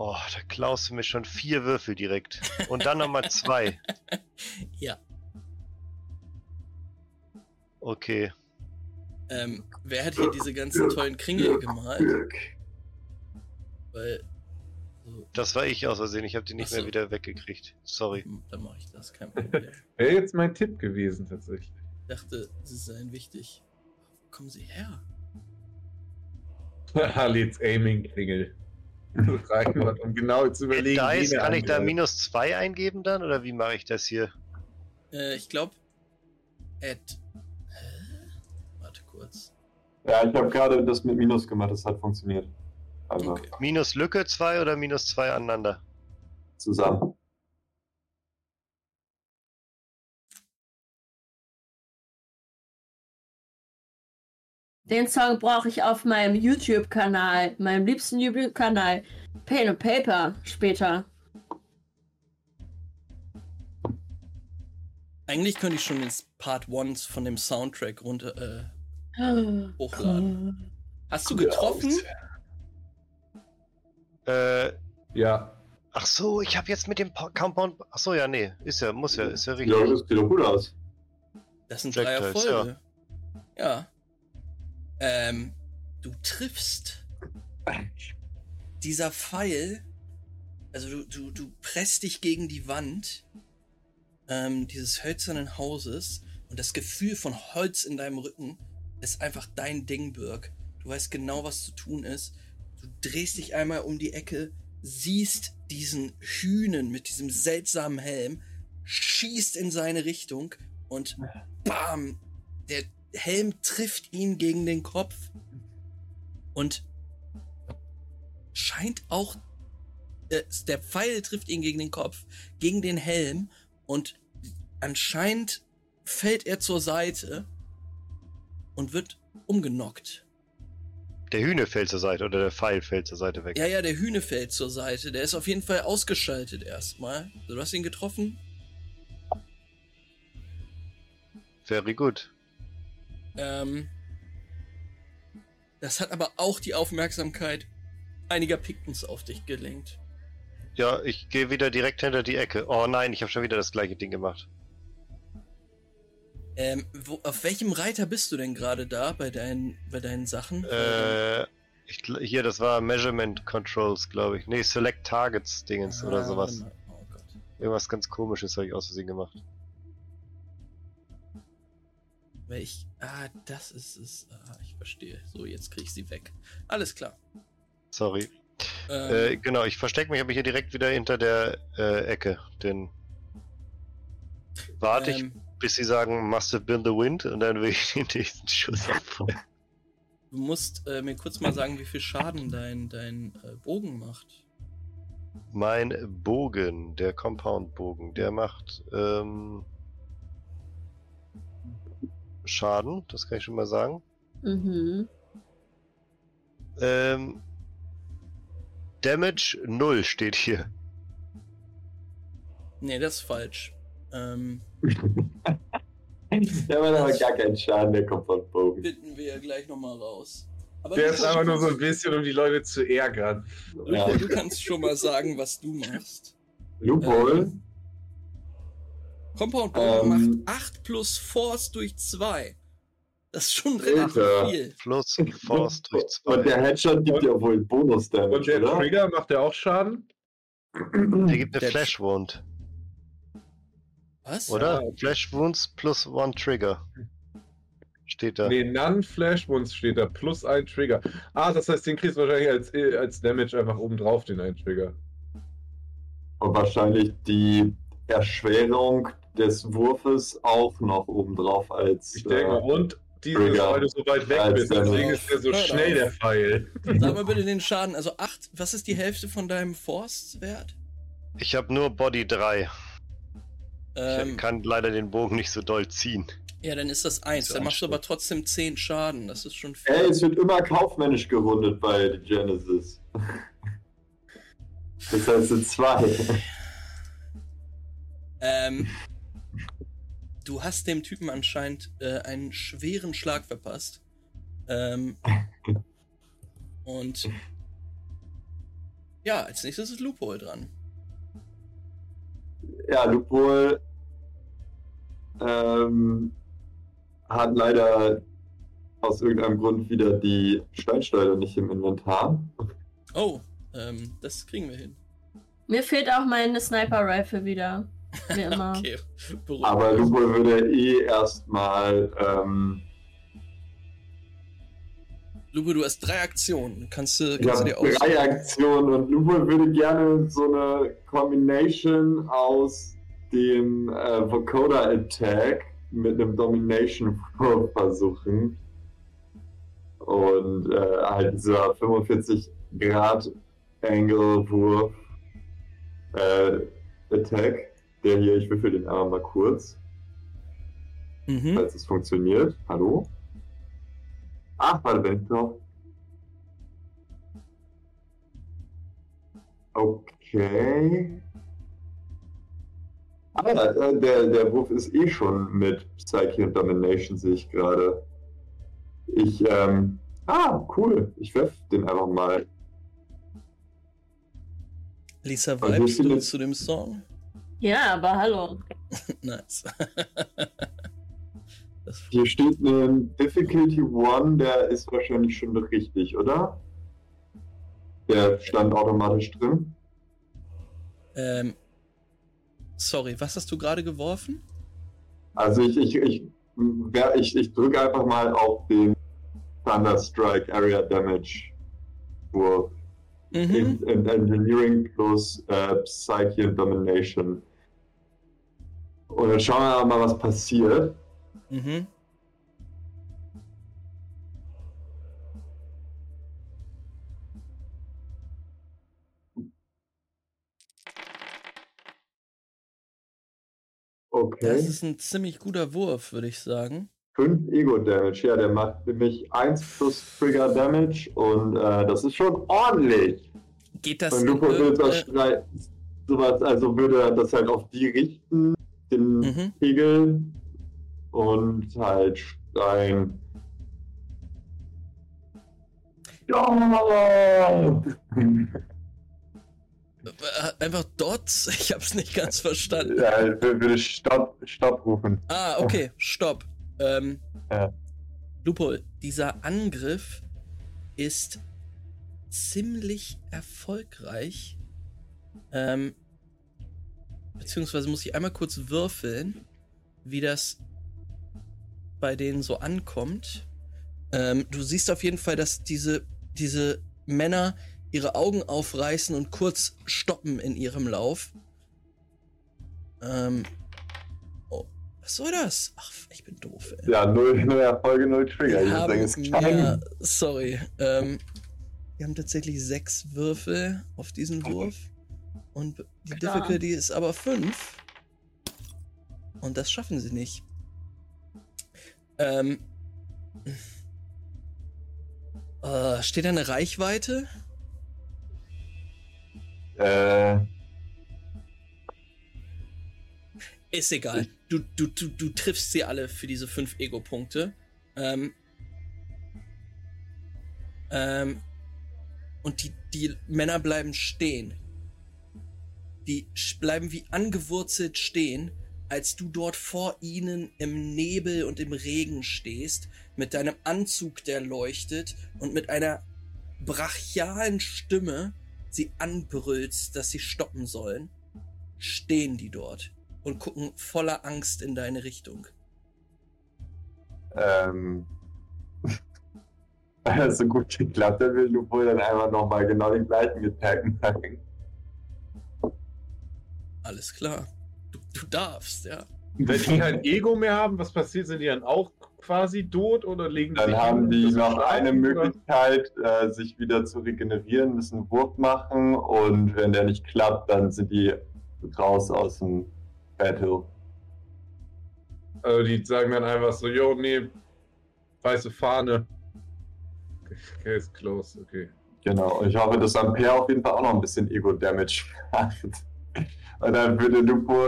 Oh, da klaust du mir schon vier Würfel direkt. Und dann nochmal zwei. Ja. Okay. Ähm, wer hat hier diese ganzen tollen Kringel gemalt? Weil. So, Das war ich aus Versehen. Ich habe die nicht Ach so. mehr wieder weggekriegt. Sorry. hm, dann mache ich das, kein Problem. Wäre jetzt mein Tipp gewesen, tatsächlich. Ich dachte, sie seien wichtig. Wo kommen sie her? Halits Aiming-Klingel. Reingebracht, um genau zu Mit überlegen. Dice wen er kann ich da minus zwei eingeben dann? Oder wie mache ich das hier? Äh, ich glaube. Hä? Warte kurz. Ja, ich habe gerade das mit Minus gemacht, das hat funktioniert. Also Okay. Minus Lücke zwei oder minus zwei aneinander? zusammen. Den Song brauche ich auf meinem YouTube-Kanal, meinem liebsten YouTube-Kanal. Pain and Paper später. Eigentlich könnte ich schon ins Part 1 von dem Soundtrack runter äh, hochladen. Hast du getroffen? Äh, Ja. ach so, ich habe jetzt mit dem Pa- Compound. Ach so, ja, nee. Ist ja, muss ja, ist ja richtig. Ja, das sieht doch gut aus. Das sind drei Erfolge. Ja. Ähm, du triffst. Dieser Pfeil, also du, du, du presst dich gegen die Wand ähm, dieses hölzernen Hauses und das Gefühl von Holz in deinem Rücken ist einfach dein Ding, Birk. Du weißt genau, was zu tun ist. Du drehst dich einmal um die Ecke, siehst diesen Hühnen mit diesem seltsamen Helm, schießt in seine Richtung und bam! Der Helm trifft ihn gegen den Kopf und scheint auch. äh, Der Pfeil trifft ihn gegen den Kopf, gegen den Helm und anscheinend fällt er zur Seite und wird umgenockt. Der Hühne fällt zur Seite oder der Pfeil fällt zur Seite weg. Ja, ja, der Hühne fällt zur Seite. Der ist auf jeden Fall ausgeschaltet erstmal. Du hast ihn getroffen. Very good. Ähm, das hat aber auch die Aufmerksamkeit einiger Pictons auf dich gelenkt. Ja, ich gehe wieder direkt hinter die Ecke. Oh nein, ich habe schon wieder das gleiche Ding gemacht. Ähm, wo, auf welchem Reiter bist du denn gerade da bei deinen, bei deinen Sachen? Äh, ich, hier, das war Measurement Controls, glaube ich. Nee, Select Targets Dingens oder Ah, sowas. warte mal. Oh. Irgendwas ganz komisches habe ich aus Versehen gemacht. Weil ich. Ah, das ist es. Ah, ich verstehe. So, jetzt krieg ich sie weg. Alles klar. Sorry. Ähm, Äh, genau, ich verstecke mich aber hier direkt wieder hinter der äh, Ecke. Denn warte ich, ähm, bis sie sagen, must have been the wind und dann will ich den nächsten Schuss abfeuern. du musst äh, mir kurz mal sagen, wie viel Schaden dein, dein äh, Bogen macht. Mein Bogen, der Compound-Bogen, der macht ähm, Schaden, das kann ich schon mal sagen. Mhm. Ähm, Damage 0 steht hier. Nee, das ist falsch. Ähm, Der war aber gar keinen Schaden, der kommt von Bogen. finden wir ja gleich nochmal raus. Aber Der ist einfach nur so ein bisschen, um die Leute zu ärgern. Ja. Du kannst schon mal sagen, was du machst. Loophole. Compound Bogen Ähm. macht 8 plus Force durch 2. Das ist schon relativ Alter. viel. Plus Force durch Und 2. der Headshot gibt ja wohl Und Bonus-Damage, der oder? Trigger macht der auch Schaden? Der gibt eine Der- Flash Wound, Was? oder? Ja. Flash Wounds plus One Trigger. Steht da. Nee, None Flash Wounds steht da, plus ein Trigger. Ah, das heißt, den kriegst du wahrscheinlich als, als Damage einfach oben drauf, den einen Trigger. Und wahrscheinlich die Erschwerung des Wurfes auch noch obendrauf als. Ich denke, äh, und dieses, Trigger. weil du so weit weg bist, deswegen ist der so schnell, der Pfeil. Sag mal bitte den Schaden. Also 8, was ist die Hälfte von deinem Force-Wert? Ich habe nur Body 3. Ich Ähm, kann leider den Bogen nicht so doll ziehen. ja, dann ist das 1. So Dann machst du aber trotzdem 10 Schaden. Das ist schon viel. Ey, es wird immer kaufmännisch gerundet bei Genesis. Das heißt, sind zwei. Ähm, du hast dem Typen anscheinend äh, einen schweren Schlag verpasst. Ähm, und ja, als nächstes ist Loophole dran. Ja, Lupol ähm, hat leider aus irgendeinem Grund wieder die Steinschleuder nicht im Inventar. Oh, ähm, das kriegen wir hin. Mir fehlt auch meine Sniper-Rifle wieder. Wie immer. Okay, Aber. Lupol würde eh erstmal ähm, Lupo, du hast drei Aktionen. Kannst du, Ich kannst du habe dir drei? Aktionen und Lupol würde gerne so eine Combination aus dem äh, Vocoder Attack mit einem Domination Wurf versuchen. Und äh, halt dieser 45 Grad Angle Wurf äh, Attack. Der hier, ich würfel den einmal mal kurz, Mhm. falls es funktioniert. Hallo? Ach, warte, wenn ich drauf. Okay. Ah, äh, der, der Wurf ist eh schon mit Psyche und Domination, sehe ich gerade. Ich, ähm. Ah, cool. Ich werf den einfach mal. Lisa, vibest du zu dem Song? Ja, aber hallo. nice. das, Hier steht ein Difficulty 1, der ist wahrscheinlich schon richtig, oder? Der stand automatisch drin. ähm, sorry, was hast du gerade geworfen? Also ich, ich, ich, ich, ich drücke einfach mal auf den Thunderstrike Area Damage Wurf. Mhm. In, in Engineering plus äh, Psyche und Domination. Und dann schauen wir mal, was passiert. Mhm. Okay. Das ist ein ziemlich guter Wurf, würde ich sagen. 5 Ego Damage. Ja, der macht nämlich 1 plus Trigger Damage und äh, das ist schon ordentlich. Geht das das irgendeine- schrei- sowas, also würde er das halt auf die richten, den Mhm. Pegel und halt schreien. Ja! Äh, Einfach Dots? Ich hab's nicht ganz verstanden. Ja, er würde Stopp, Stopp rufen. Ah, okay, stopp. Ähm, Ja. Lupol, dieser Angriff ist ziemlich erfolgreich. Ähm, beziehungsweise muss ich einmal kurz würfeln, wie das bei denen so ankommt. Ähm, du siehst auf jeden Fall, dass diese, diese Männer ihre Augen aufreißen und kurz stoppen in ihrem Lauf. Ähm, was soll das? Ach, ich bin doof, ey. Ja, null, null Erfolge, null Trigger. Ich Wir haben kein. mehr, sorry. Ähm, wir haben tatsächlich sechs Würfel auf diesen Wurf. Und die Klar. Difficulty ist aber fünf. Und das schaffen sie nicht. Ähm. Äh, steht da eine Reichweite? Äh, Ist egal. Du, du, du, du triffst sie alle für diese fünf Ego-Punkte. Ähm, ähm, und die, die Männer bleiben stehen. Die bleiben wie angewurzelt stehen, als du dort vor ihnen im Nebel und im Regen stehst, mit deinem Anzug, der leuchtet, und mit einer brachialen Stimme sie anbrüllst, dass sie stoppen sollen, stehen die dort und gucken voller Angst in deine Richtung. ähm. Weil das so gut geklappt hat, will Lupo dann einfach nochmal genau den gleichen Attacken machen. Alles klar. Du, du darfst, ja. Wenn die kein Ego mehr haben, was passiert? Sind die dann auch quasi tot oder legen Dann sie haben die noch eine oder? Möglichkeit, äh, sich wieder zu regenerieren, müssen einen Wurf machen und wenn der nicht klappt, dann sind die raus aus dem Battle. Also die sagen dann einfach so, yo, nee, weiße Fahne. Okay, ist close, okay. Genau, und ich hoffe, dass Ampere auf jeden Fall auch noch ein bisschen Ego-Damage macht. Und dann würde Lupo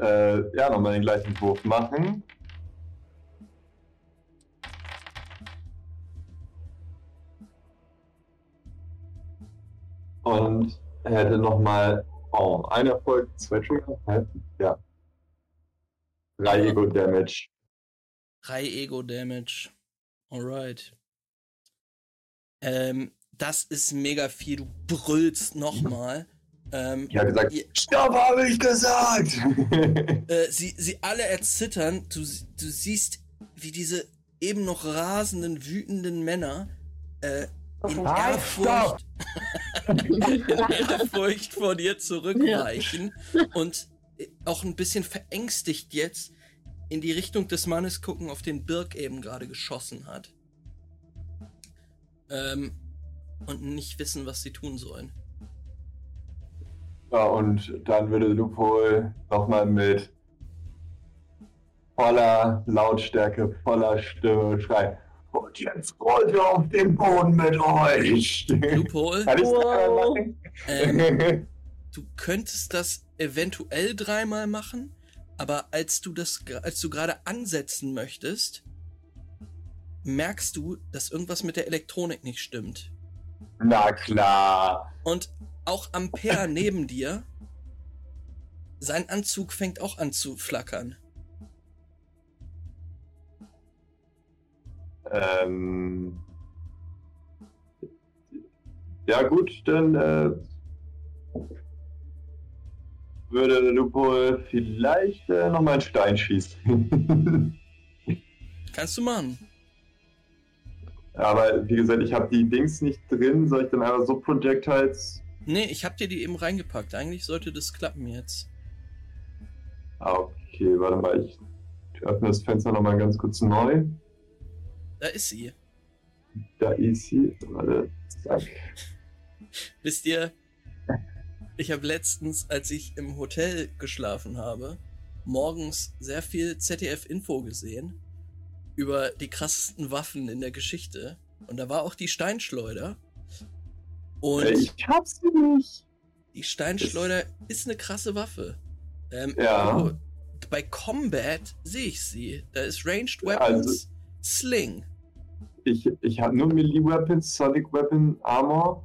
äh, ja, nochmal den gleichen Wurf machen. Und hätte nochmal oh, ein Erfolg, zwei Trigger. Ja. Drei Aber- Ego-Damage. Drei Ego-Damage. Alright. Ähm, das ist mega viel. Du brüllst nochmal. Ähm, Ich habe gesagt, ihr- Stopp, habe ich gesagt! äh, sie, sie alle erzittern. Du, du siehst, wie diese eben noch rasenden, wütenden Männer äh, in Halt, Ehrfurcht, in Ehrfurcht vor dir zurückweichen und auch ein bisschen verängstigt jetzt in die Richtung des Mannes gucken, auf den Birk eben gerade geschossen hat. Ähm, und nicht wissen, was sie tun sollen. Ja, und dann würde Lupo nochmal mit voller Lautstärke, voller Stimme schreien. Und jetzt rollt ihr auf den Boden mit euch. Loophole, Wow. ähm, du könntest das eventuell dreimal machen, aber als du das, als du gerade ansetzen möchtest, merkst du, dass irgendwas mit der Elektronik nicht stimmt. Na klar. Und auch Ampere neben dir, sein Anzug fängt auch an zu flackern. Ähm, ja gut, dann äh, würde Lupo vielleicht äh, nochmal einen Stein schießen. Kannst du machen. Aber wie gesagt, ich habe die Dings nicht drin. Soll ich dann einfach so Projectiles? Nee, ich hab dir die eben reingepackt. Eigentlich sollte das klappen jetzt. Ah, okay, warte mal. Ich öffne das Fenster nochmal ganz kurz neu. Da ist sie. Da ist sie. Warte, zack. Wisst ihr, ich habe letztens, als ich im Hotel geschlafen habe, morgens sehr viel ZDF-Info gesehen über die krassesten Waffen in der Geschichte. Und da war auch die Steinschleuder. Und Ich hab's nicht. die Steinschleuder ist eine krasse Waffe. Ähm, Ja. oh, Bei Combat sehe ich sie. Da ist Ranged Ja, Weapons, also- Sling. Ich, ich habe nur Melee Weapons, Sonic Weapon, Armor.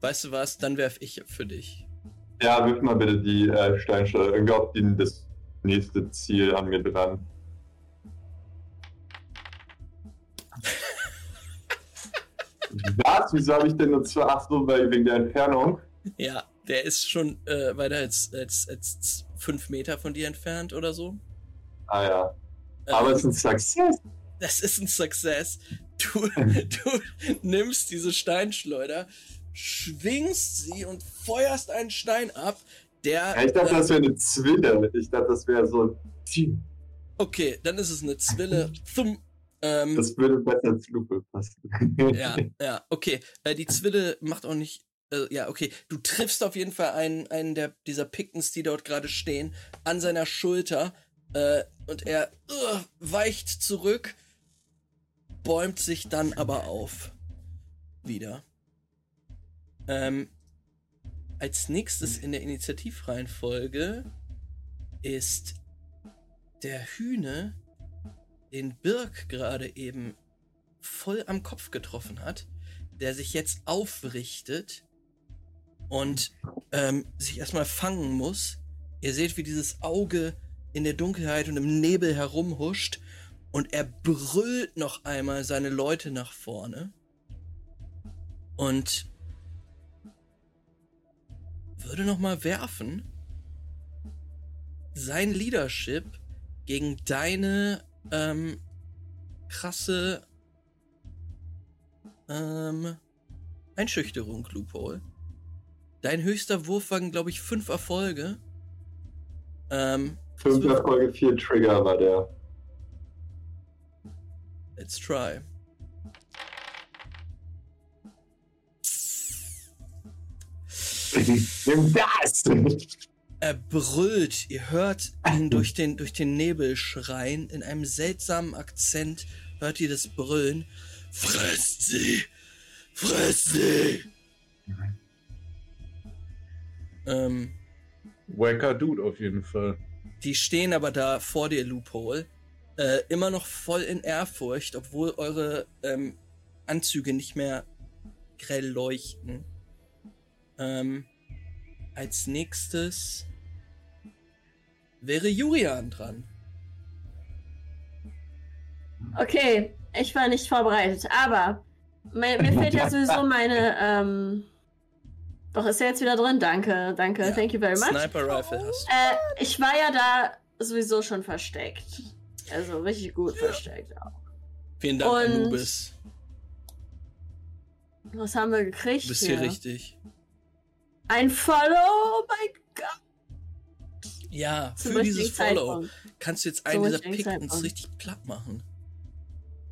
Weißt du was? Dann werf ich für dich. Ja, wirf mal bitte die äh, Steinschleuder. Irgendwie auf die, das nächste Ziel an mir dran. Was? Wieso habe ich denn nur zwei? Ach so, weil wegen der Entfernung. Ja, der ist schon äh, weiter als, als, als fünf Meter von dir entfernt oder so. Ah ja. Aber Ähm, es ist ein Success. das ist ein Success. Du, du nimmst diese Steinschleuder, schwingst sie und feuerst einen Stein ab, der. Ja, ich dachte, äh, das wäre eine Zwille. Ich dachte, das wäre so. okay, dann ist es eine Zwille. Thum, ähm, Das würde besser zu Lupe passen. Ja, ja, okay. Äh, die Zwille macht auch nicht. Äh, ja, okay. Du triffst auf jeden Fall einen, einen der dieser Pickens, die dort gerade stehen, an seiner Schulter. Äh, und er uh, weicht zurück, bäumt sich dann aber auf. Wieder. Ähm, als nächstes in der Initiativreihenfolge ist der Hühne, den Birk gerade eben voll am Kopf getroffen hat, der sich jetzt aufrichtet und ähm, sich erstmal fangen muss. Ihr seht, wie dieses Auge in der Dunkelheit und im Nebel herumhuscht und er brüllt noch einmal seine Leute nach vorne und würde noch mal werfen sein Leadership gegen deine ähm, krasse ähm, Einschüchterung, Loophole. Dein höchster Wurf waren, glaube ich, fünf Erfolge. Ähm, Fünf das wird- Erfolge, vier Trigger war der. Let's try. Nimm das! Er brüllt, ihr hört ihn durch den, durch den Nebel schreien. In einem seltsamen Akzent hört ihr das Brüllen. Fresst sie! Fresst sie! Ähm, Wacker Dude auf jeden Fall. Die stehen aber da vor dir, Loophole. Äh, immer noch voll in Ehrfurcht, obwohl eure ähm, Anzüge nicht mehr grell leuchten. Ähm, als nächstes wäre Julian dran. Okay, ich war nicht vorbereitet, aber mir, mir fehlt ja sowieso meine. Ähm, doch, ist er jetzt wieder drin? Danke, danke, Ja, thank you very much. Sniper Rifle hast du. Äh, ich war ja da sowieso schon versteckt. Also richtig gut versteckt auch. Vielen Dank, Und- Anubis. Was haben wir gekriegt? Du bist hier richtig. Ein Follow? Oh mein Gott. Ja, Zum für dieses Follow Zeitpunkt. kannst du jetzt Zum einen dieser richtigen Pickens richtig platt machen.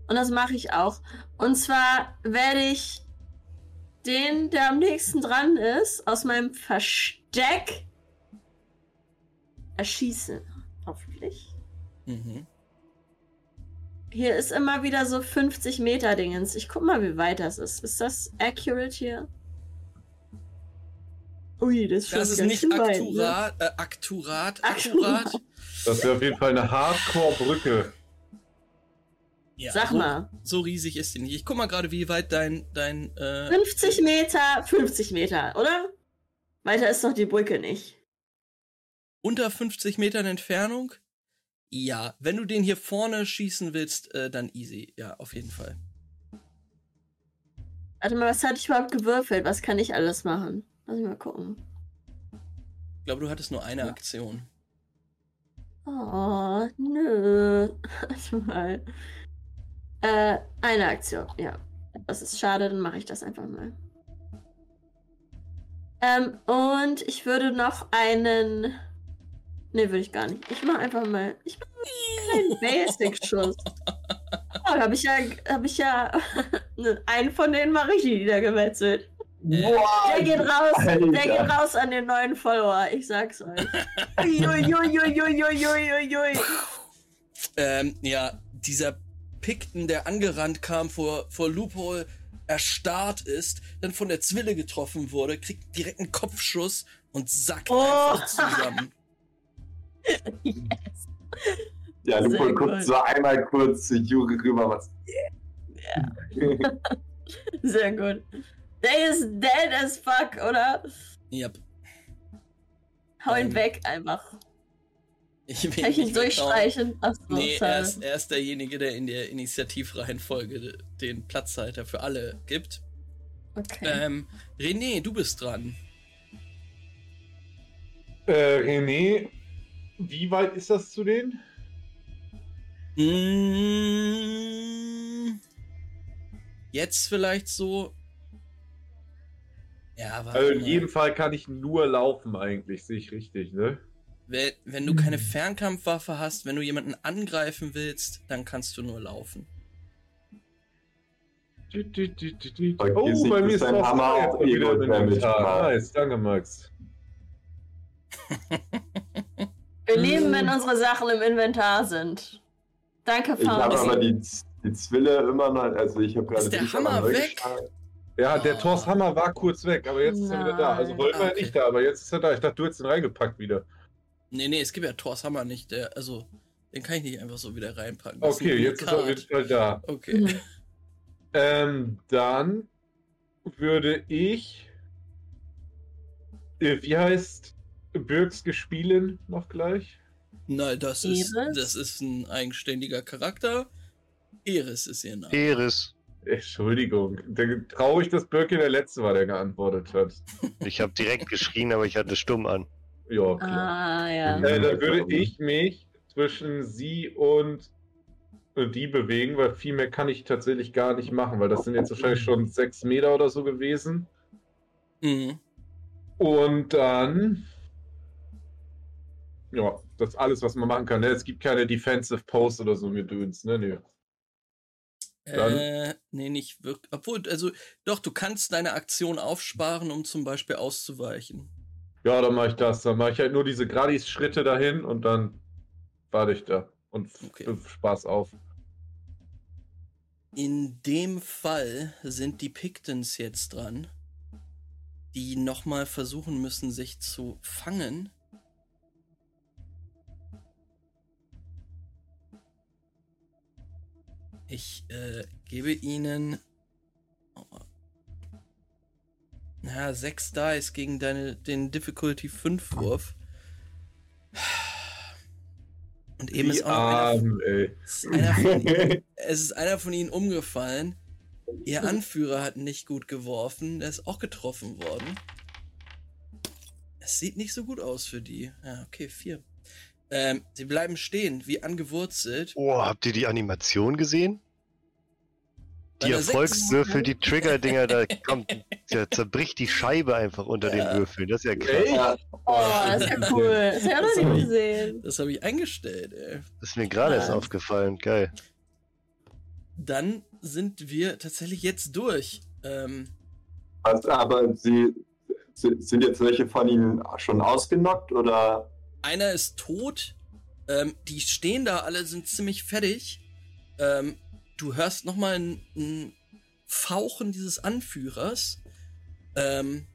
Und das mache ich auch. Und zwar werde ich den, der am nächsten dran ist, aus meinem Versteck erschießen. Hoffentlich. Mhm. Hier ist immer wieder so 50 Meter Dingens. Ich guck mal, wie weit das ist. Ist das accurate hier? Ui, das ist schon Das ist nicht schön weit, ne? akkurat, äh, akkurat, Akkurat. akkurat. Das wäre auf jeden Fall eine Hardcore-Brücke. Ja, Sag so, mal. So riesig ist die nicht. Ich guck mal gerade, wie weit dein, dein, äh, 50 Meter, 50 Meter, oder? Weiter ist doch die Brücke nicht. unter 50 Metern Entfernung? Ja, wenn du den hier vorne schießen willst, äh, dann easy. Ja, auf jeden Fall. Warte mal, was hatte ich überhaupt gewürfelt? Was kann ich alles machen? Lass mich mal gucken. Ich glaube, du hattest nur eine Aktion. Oh, nö. Warte mal. Äh, eine Aktion, ja. Das ist schade, dann mache ich das einfach mal. Ähm, und ich würde noch einen. Ne, würde ich gar nicht. Ich mache einfach mal. Ich mache einen Basic-Schuss. Oh, habe ich ja, habe ich ja. einen von denen mache ich niedergemetzelt. Boah, Der geht raus, der Alter. geht raus an den neuen Follower. Ich sag's euch. Uiuiuiuiuiuiui. Ähm, ja, dieser Pikten, der angerannt kam vor, vor Loophole, erstarrt ist, dann von der Zwille getroffen wurde, kriegt direkt einen Kopfschuss und sackt Oh. einfach zusammen. Yes. Ja, Lupo guckt so einmal kurz zu Juri rüber, was. Sehr gut. Der ist dead as fuck, oder? Yep. Hau ihn Ähm, weg einfach. Ich will Kann ich ihn durchstreichen? Achso, Nee, er ist, er ist derjenige, der in der Initiativreihenfolge den Platzhalter für alle gibt. Okay. Ähm, René, du bist dran. Äh, René, wie weit ist das zu denen? Mm, Jetzt vielleicht so. Ja, warte Also in mal. jedem Fall kann ich nur laufen eigentlich, sehe ich richtig, ne? Wenn, wenn du keine Fernkampfwaffe hast, wenn du jemanden angreifen willst, dann kannst du nur laufen. Du, Oh, bei mir ist Thorsten Hammer im Ego-Damage Inventar. macht. Nice, danke Max. Wir lieben, wenn unsere Sachen im Inventar sind. Danke, Ich habe Faust. aber die, die Zwille immer noch. Also, ich habe gerade. Ist der Hammer weg? geschlagen. Ja, der. Thors Hammer war kurz weg, aber jetzt ist er wieder da. Also Nein. Ah, er okay. nicht da, aber jetzt ist er da. Ich dachte, du hättest ihn reingepackt wieder. Nee, nee, es gibt ja Thors Hammer nicht. Der, also, den kann ich nicht einfach so wieder reinpacken. Das Okay, ein jetzt ist er Unikat. wieder da. Okay. Mhm. Ähm, dann würde ich. Äh, wie heißt Birks gespielen noch gleich? Nein, das ist, Iris? das ist ein eigenständiger Charakter. Eris ist ihr Name. Eris. Entschuldigung. Traurig, dass Birke der Letzte war, der geantwortet hat. Ich habe direkt geschrien, aber ich hatte stumm an. Ja, klar. Ah, ja. Äh, dann würde ich mich zwischen sie und die bewegen, weil viel mehr kann ich tatsächlich gar nicht machen, weil das sind jetzt wahrscheinlich schon sechs Meter oder so gewesen. Mhm. Und dann. Ja, das ist alles, was man machen kann. Ne? Es gibt keine Defensive Post oder so Gedöns, ne? Nee. Dann- Äh, nee, nicht wirklich. Obwohl, also, doch, du kannst deine Aktion aufsparen, um zum Beispiel auszuweichen. Ja, dann mache ich das. Dann mache ich halt nur diese Gradis-Schritte dahin und dann warte ich da und Okay. f- Spaß auf. In dem Fall sind die Pictons jetzt dran, die nochmal versuchen müssen, sich zu fangen. Ich äh, gebe ihnen oh, na, sechs Dice gegen deine, den Difficulty 5 Wurf. Und eben ist auch noch einer, ist einer von ihnen, es ist einer von ihnen umgefallen. Ihr Anführer hat nicht gut geworfen. Der ist auch getroffen worden. Es sieht nicht so gut aus für die. Ja, okay, vier. Ähm, sie bleiben stehen, wie angewurzelt. Oh, habt ihr die Animation gesehen? Die Erfolgswürfel, die Trigger-Dinger, da kommt, der zerbricht die Scheibe einfach unter Ja. den Würfeln. Das ist ja krass. Ja, Oh, das ist ja cool. Das habe ich noch nicht gesehen. Das habe ich eingestellt, ey. Das ist mir gerade erst aufgefallen. Geil. Dann sind wir tatsächlich jetzt durch. Ähm, was, aber sie si- sind jetzt welche von ihnen schon ausgenockt oder? einer ist tot. Ähm, die stehen da alle, sind ziemlich fertig. Ähm, du hörst nochmal ein, ein Fauchen dieses Anführers. Ähm,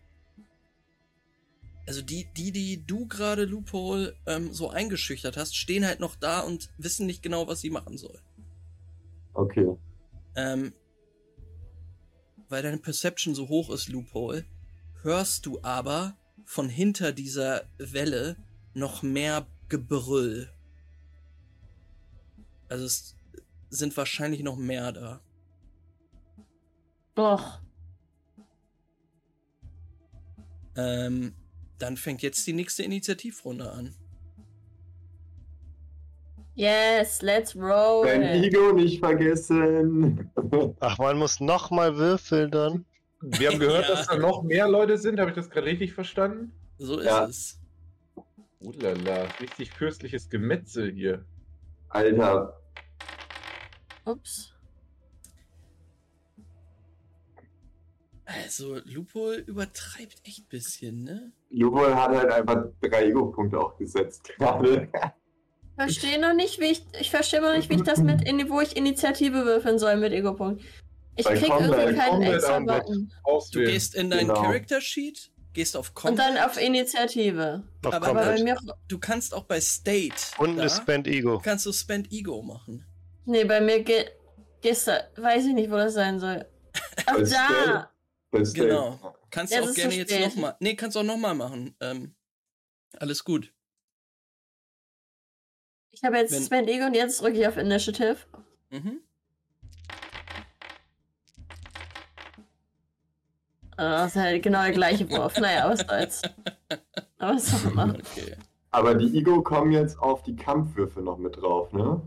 also die, die, die du gerade, Loophole, ähm, so eingeschüchtert hast, stehen halt noch da und wissen nicht genau, was sie machen sollen. Okay. Ähm, weil deine Perception so hoch ist, Loophole, hörst du aber von hinter dieser Welle noch mehr Gebrüll. Also es sind wahrscheinlich noch mehr da. Doch. Ähm, dann fängt jetzt die nächste Initiativrunde an. Yes, let's roll. Dein Ego nicht vergessen. Ach, man muss nochmal würfeln dann. Wir haben gehört, Ja. dass da noch mehr Leute sind. Habe ich das gerade richtig verstanden? So ist Ja. es. Ulala, richtig fürstliches Gemetzel hier. Alter, Ups. Also, Lupo übertreibt echt ein bisschen, ne? Lubol hat halt einfach drei Ego-Punkte auch gesetzt gerade. Verstehe noch nicht, wie ich. Ich verstehe noch nicht, wie ich das mit in, wo ich Initiative würfeln soll mit Ego-Punkt. Ich Bei krieg Combat, irgendwie keinen Combat extra. Button. Du gehst in deinen Genau. Character Sheet, gehst auf Und Combat. dann auf Initiative. Auf Aber Aber bei mir. Du kannst auch bei State. Und da, Spend Ego. kannst du Spend Ego machen. Nee, bei mir geht. Gestern. Weiß ich nicht, wo das sein soll. Ach, da! Genau. Kannst du auch gerne jetzt nochmal. Nee, kannst du auch nochmal machen. Ähm, alles gut. Ich habe jetzt Wenn- Spend Ego und jetzt drücke ich auf Initiative. Mhm. Ah, Das ist halt genau der gleiche Wurf. Naja, was soll's. Aber was soll man machen? Okay. Aber die Ego kommen jetzt auf die Kampfwürfe noch mit drauf, ne?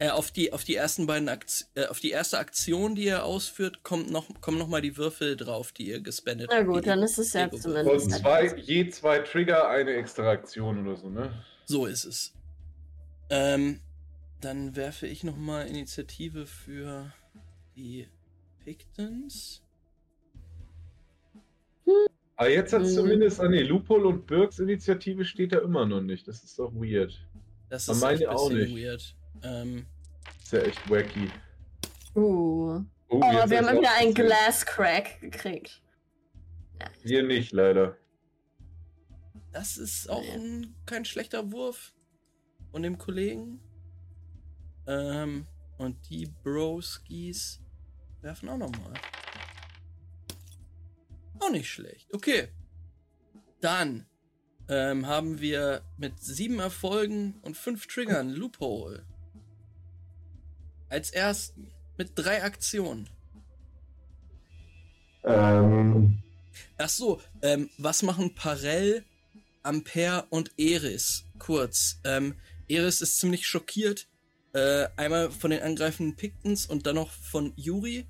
Äh, auf, die, auf die ersten beiden Akt äh, auf die erste Aktion, die ihr ausführt, kommt noch, kommen nochmal die Würfel drauf, die ihr gespendet Na habt. gut, die- dann ist es ja zumindest. Und zwei, je zwei Trigger, eine extra Aktion oder so, ne? So ist es. Ähm, dann werfe ich nochmal Initiative für die Pictons. Aber jetzt hat Mhm. zumindest, ah nee, Lupol und Birks Initiative steht da immer noch nicht. Das ist doch weird. Das ist meine auch bisschen nicht. weird. Ähm, Ist ja echt wacky. Uh. Oh, Oh, wir haben wieder einen. Glass Crack gekriegt. Wir nicht, leider. das ist auch ein, kein schlechter Wurf von dem Kollegen. Ähm, und die Broskis werfen auch nochmal. Auch nicht schlecht. Okay. Dann ähm, haben wir mit sieben Erfolgen und fünf Triggern Loophole. Als ersten. Mit drei Aktionen. Ähm, Ach so, ähm, was machen Parell, Ampere und Eris? Kurz. Ähm, Eris ist ziemlich schockiert. Äh, einmal von den angreifenden Pictons und dann noch von Yuri,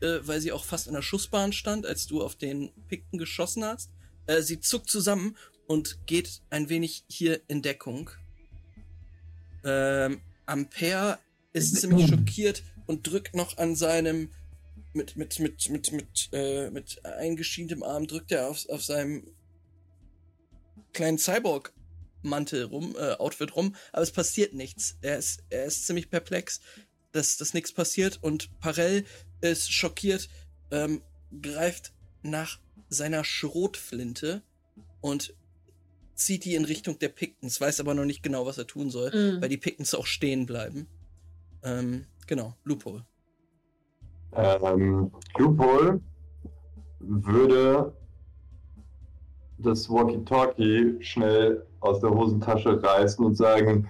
äh, weil sie auch fast in der Schussbahn stand, als du auf den Picton geschossen hast. Äh, sie zuckt zusammen und geht ein wenig hier in Deckung. Ähm, Ampere ist ziemlich schockiert und drückt noch an seinem mit mit mit mit mit äh, mit eingeschientem Arm drückt er auf, auf seinem kleinen Cyborg Mantel rum äh, Outfit rum aber es passiert nichts. Er ist er ist ziemlich perplex dass dass nichts passiert und Parell ist schockiert ähm, greift nach seiner Schrotflinte und zieht die in Richtung der Pictons weiß aber noch nicht genau was er tun soll Mhm. weil die Pictons auch stehen bleiben ähm, genau Loophole ähm, Loophole würde das Walkie-Talkie schnell aus der Hosentasche reißen und sagen,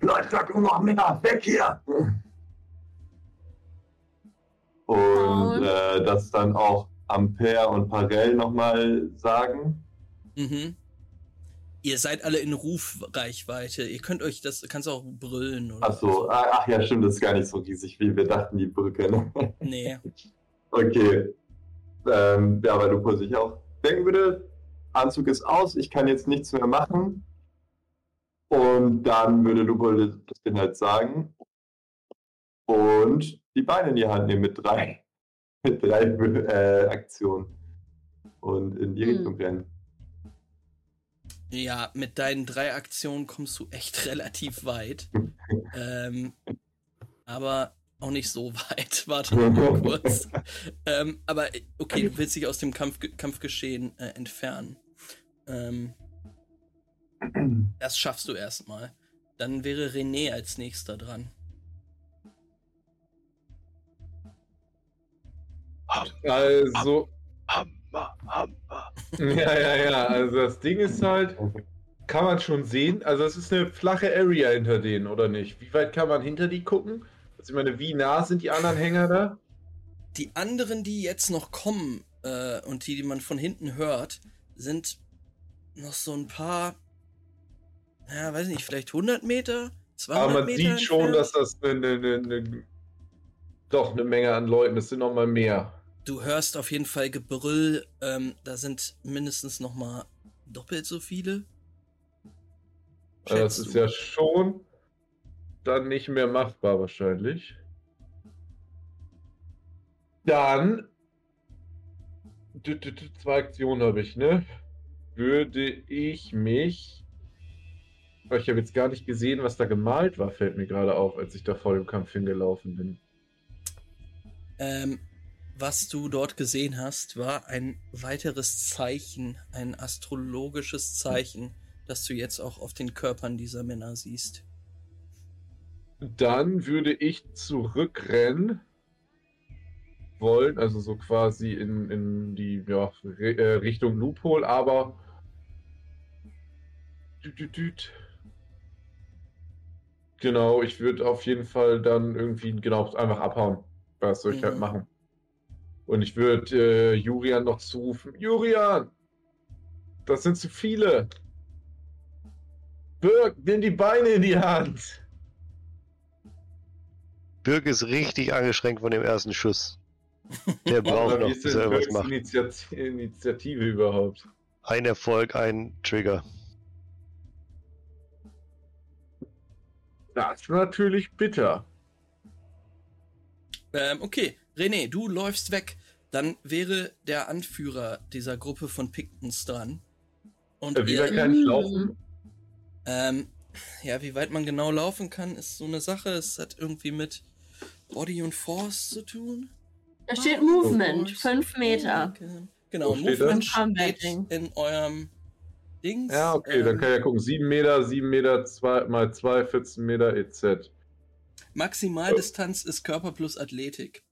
Leute, sag nur noch mehr, weg hier! Und äh, das dann auch Ampere und Parell nochmal sagen. Mhm. Ihr seid alle in Rufreichweite. Ihr könnt euch das, kannst auch brüllen. Oder Ach so, ah, ach ja, stimmt, das ist gar nicht so riesig, wie wir dachten, die Brücke. Ne? Nee. Okay. Ähm, ja, weil Lupo sich auch denken würde, Anzug ist aus, ich kann jetzt nichts mehr machen. Und dann würde Lupo das denen halt sagen. Und die Beine in die Hand nehmen mit drei, mit drei äh, Aktionen. Und in die Hm. Richtung rennen. Ja, mit deinen drei Aktionen kommst du echt relativ weit. ähm, aber auch nicht so weit. Warte mal kurz. ähm, aber äh, okay, du willst dich aus dem Kampf, Kampfgeschehen äh, entfernen. Ähm, das schaffst du erstmal. Dann wäre René als nächster dran. Also. ja, ja, ja. Also das Ding ist halt, kann man schon sehen. Also es ist eine flache Area hinter denen, oder nicht? Wie weit kann man hinter die gucken? Also ich meine, wie nah sind die anderen Hänger da? Die anderen, die jetzt noch kommen äh, und die, die man von hinten hört, sind noch so ein paar, ja, weiß nicht, vielleicht 100 Meter 200 Aber man Meter sieht schon, entfernt? dass das eine, eine, eine, eine, doch eine Menge an Leuten, das sind noch mal mehr. Du hörst auf jeden Fall Gebrüll. Ähm, da sind mindestens noch mal doppelt so viele. Also das Schätzt ist du? ja schon dann nicht mehr machbar wahrscheinlich. Dann zwei Aktionen habe ich, ne? Würde ich mich. Aber Ich habe jetzt gar nicht gesehen, was da gemalt war, fällt mir gerade auf, als ich da vor dem Kampf hingelaufen bin. Ähm, was du dort gesehen hast, war ein weiteres Zeichen, ein astrologisches Zeichen, das du jetzt auch auf den Körpern dieser Männer siehst. Dann würde ich zurückrennen wollen, also so quasi in, in die ja, Re äh, Richtung Loophole, aber genau, ich würde auf jeden Fall dann irgendwie genau einfach abhauen. Was soll ich halt Mhm. machen? Und ich würde äh, Jurian noch zurufen: Jurian, das sind zu viele. Birk, nimm die Beine in die Hand. Birk ist richtig angeschränkt von dem ersten Schuss. Der braucht noch, ist bis er Birks macht. Initiat Initiative überhaupt? Ein Erfolg, ein Trigger. Das ist natürlich bitter. Ähm, okay, René, du läufst weg. Dann wäre der Anführer dieser Gruppe von Pictons dran. Und Äh, Wie weit kann ich Mhm. laufen? ähm, ja, wie weit man genau laufen kann, ist so eine Sache. Es hat irgendwie mit Body und Force zu tun. Da steht Movement, Force. 5 Meter. Genau, Wo steht Movement steht in eurem Dings. Ja, okay, dann ähm, kann ich ja gucken. 7 Meter, 7 Meter, 2 mal 2, 14 Meter EZ. Maximaldistanz ist Körper plus Athletik.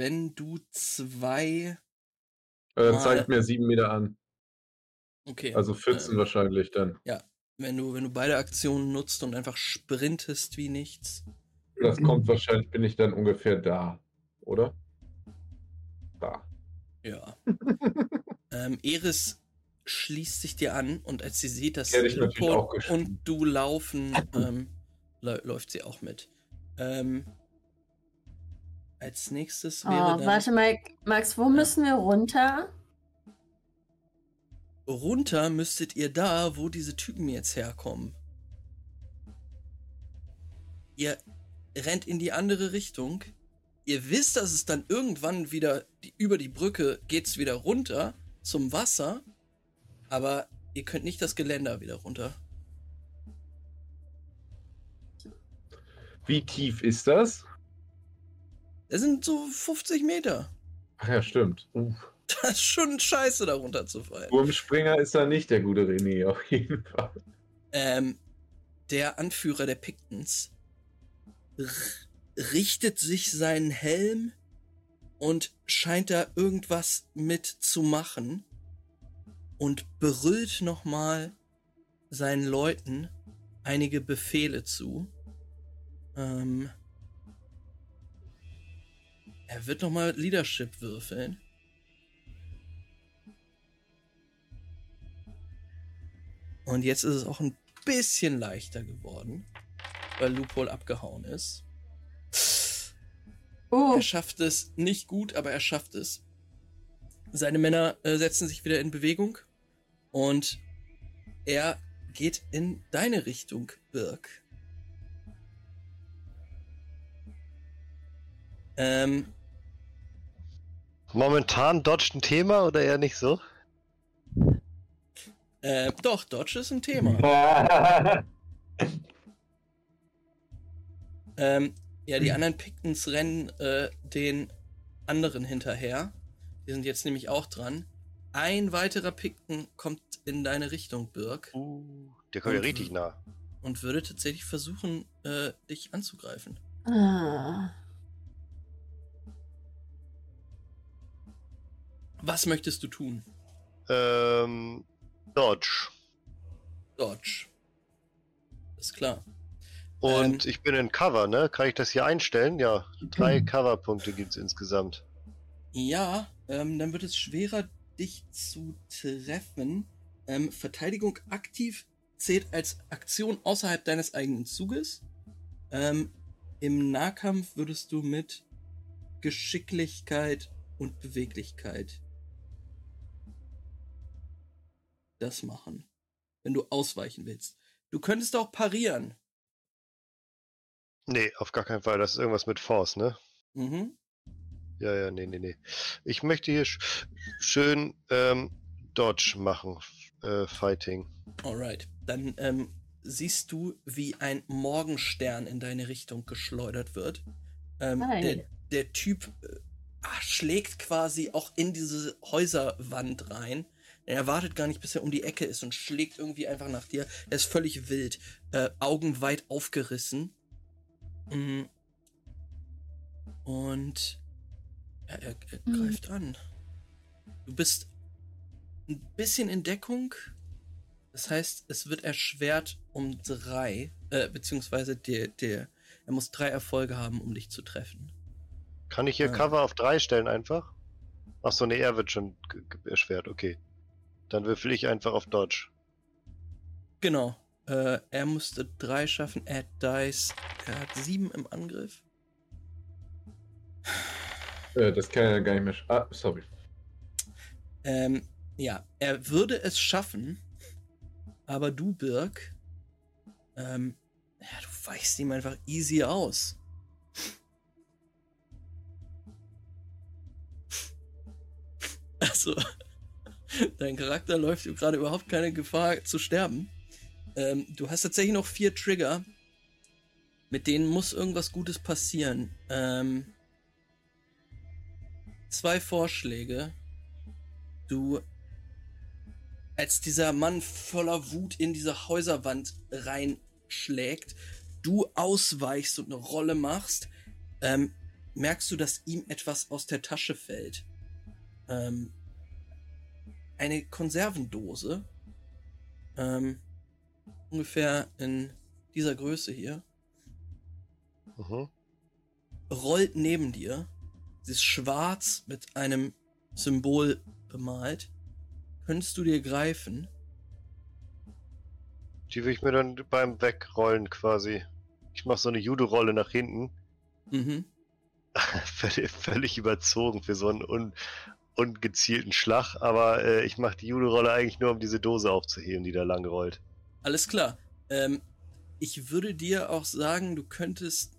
Wenn du zwei. Äh, dann zeigt mir 7 Meter an. Okay. Also 14 ähm, wahrscheinlich dann. wenn du, wenn du beide Aktionen nutzt und einfach sprintest wie nichts. Das kommt wahrscheinlich, bin ich dann ungefähr da. Oder? Da. Ja. ähm, Eris schließt sich dir an und als sie sieht, dass Die hätte ich natürlich Lupo auch geschrieben. und du laufen, ähm, lä- läuft sie auch mit. Ähm, als nächstes Oh, wäre dann warte mal, Max, wo müssen wir runter? runter müsstet ihr da, wo diese Typen jetzt herkommen. Ihr rennt in die andere Richtung. Ihr wisst, dass es dann irgendwann wieder die, über die Brücke geht's wieder runter zum Wasser, aber ihr könnt nicht das Geländer wieder runter. Wie tief ist das? Das sind so 50 Meter. Ach ja, stimmt. Uh, Das ist schon scheiße, da runterzufallen. Wurmspringer ist da nicht der gute René, auf jeden Fall. Ähm, der Anführer der Pictons richtet sich seinen Helm und scheint da irgendwas mit zu machen und brüllt nochmal seinen Leuten einige Befehle zu. Ähm, er wird nochmal Leadership würfeln. Und jetzt ist es auch ein bisschen leichter geworden, weil Loophole abgehauen ist. Oh, Er schafft es nicht gut, aber er schafft es. Seine Männer äh, setzen sich wieder in Bewegung und er geht in deine Richtung, Birk. Ähm, Momentan Dodge ein Thema oder eher nicht so? äh, doch, Dodge ist ein Thema. Ähm, ja, die anderen Pictons rennen äh, den anderen hinterher. Die sind jetzt nämlich auch dran. Ein weiterer Picton kommt in deine Richtung, Birk, Uh, der kommt ja richtig nah. und würde tatsächlich versuchen, äh, dich anzugreifen. ah. Was möchtest du tun? Ähm, Dodge. Dodge. Ist klar. Und Ähm. ich bin in Cover, ne? Kann ich das hier einstellen? Ja, drei Cover-Punkte gibt es insgesamt. Ja, ähm, dann wird es schwerer, dich zu treffen. Ähm, Verteidigung aktiv zählt als Aktion außerhalb deines eigenen Zuges. Ähm, Im Nahkampf würdest du mit Geschicklichkeit und Beweglichkeit das machen, wenn du ausweichen willst. Du könntest auch parieren. Nee, auf gar keinen Fall. Das ist irgendwas mit Force, ne? Mhm. Ja, ja, nee, nee, nee. Ich möchte hier sch schön ähm, Dodge machen. Äh, Fighting. Alright. Dann ähm, siehst du, wie ein Morgenstern in deine Richtung geschleudert wird. Ähm, Hi. der, der Typ äh, ah, schlägt quasi auch in diese Häuserwand rein. Er wartet gar nicht, bis er um die Ecke ist und schlägt irgendwie einfach nach dir. Er ist völlig wild, äh, Augen weit aufgerissen. Mm. Und er, er, er Mhm. greift an. Du bist ein bisschen in Deckung. Das heißt, es wird erschwert um drei, äh, beziehungsweise der, der, er muss drei Erfolge haben, um dich zu treffen. Kann ich hier Ja. Cover auf drei stellen einfach? Ach so, nee, er wird schon erschwert. Okay. Dann würfel ich einfach auf Dodge. Genau. Äh, er musste drei schaffen. Add Dice. Er hat sieben im Angriff. Äh, das kann er gar nicht mehr. sch- Ah, sorry. Ähm, ja, er würde es schaffen, aber du, Birk, ähm, ja, du weichst ihm einfach easy aus. Also, dein Charakter läuft gerade überhaupt keine Gefahr zu sterben. Ähm, du hast tatsächlich noch vier Trigger. Mit denen muss irgendwas Gutes passieren. Ähm, zwei Vorschläge. Du, als dieser Mann voller Wut in diese Häuserwand reinschlägt, du ausweichst und eine Rolle machst, ähm, merkst du, dass ihm etwas aus der Tasche fällt. Ähm, eine Konservendose. Ähm, ungefähr in dieser Größe hier. Mhm. rollt neben dir. Sie ist schwarz mit einem Symbol bemalt. Könntest du dir greifen? Die will ich mir dann beim Wegrollen quasi. Ich mache so eine Judo-Rolle nach hinten. Mhm. völlig, völlig überzogen für so einen un, ungezielten Schlag, aber äh, ich mache die Judo-Rolle eigentlich nur, um diese Dose aufzuheben, die da lang rollt. Alles klar. Ähm, ich würde dir auch sagen, du könntest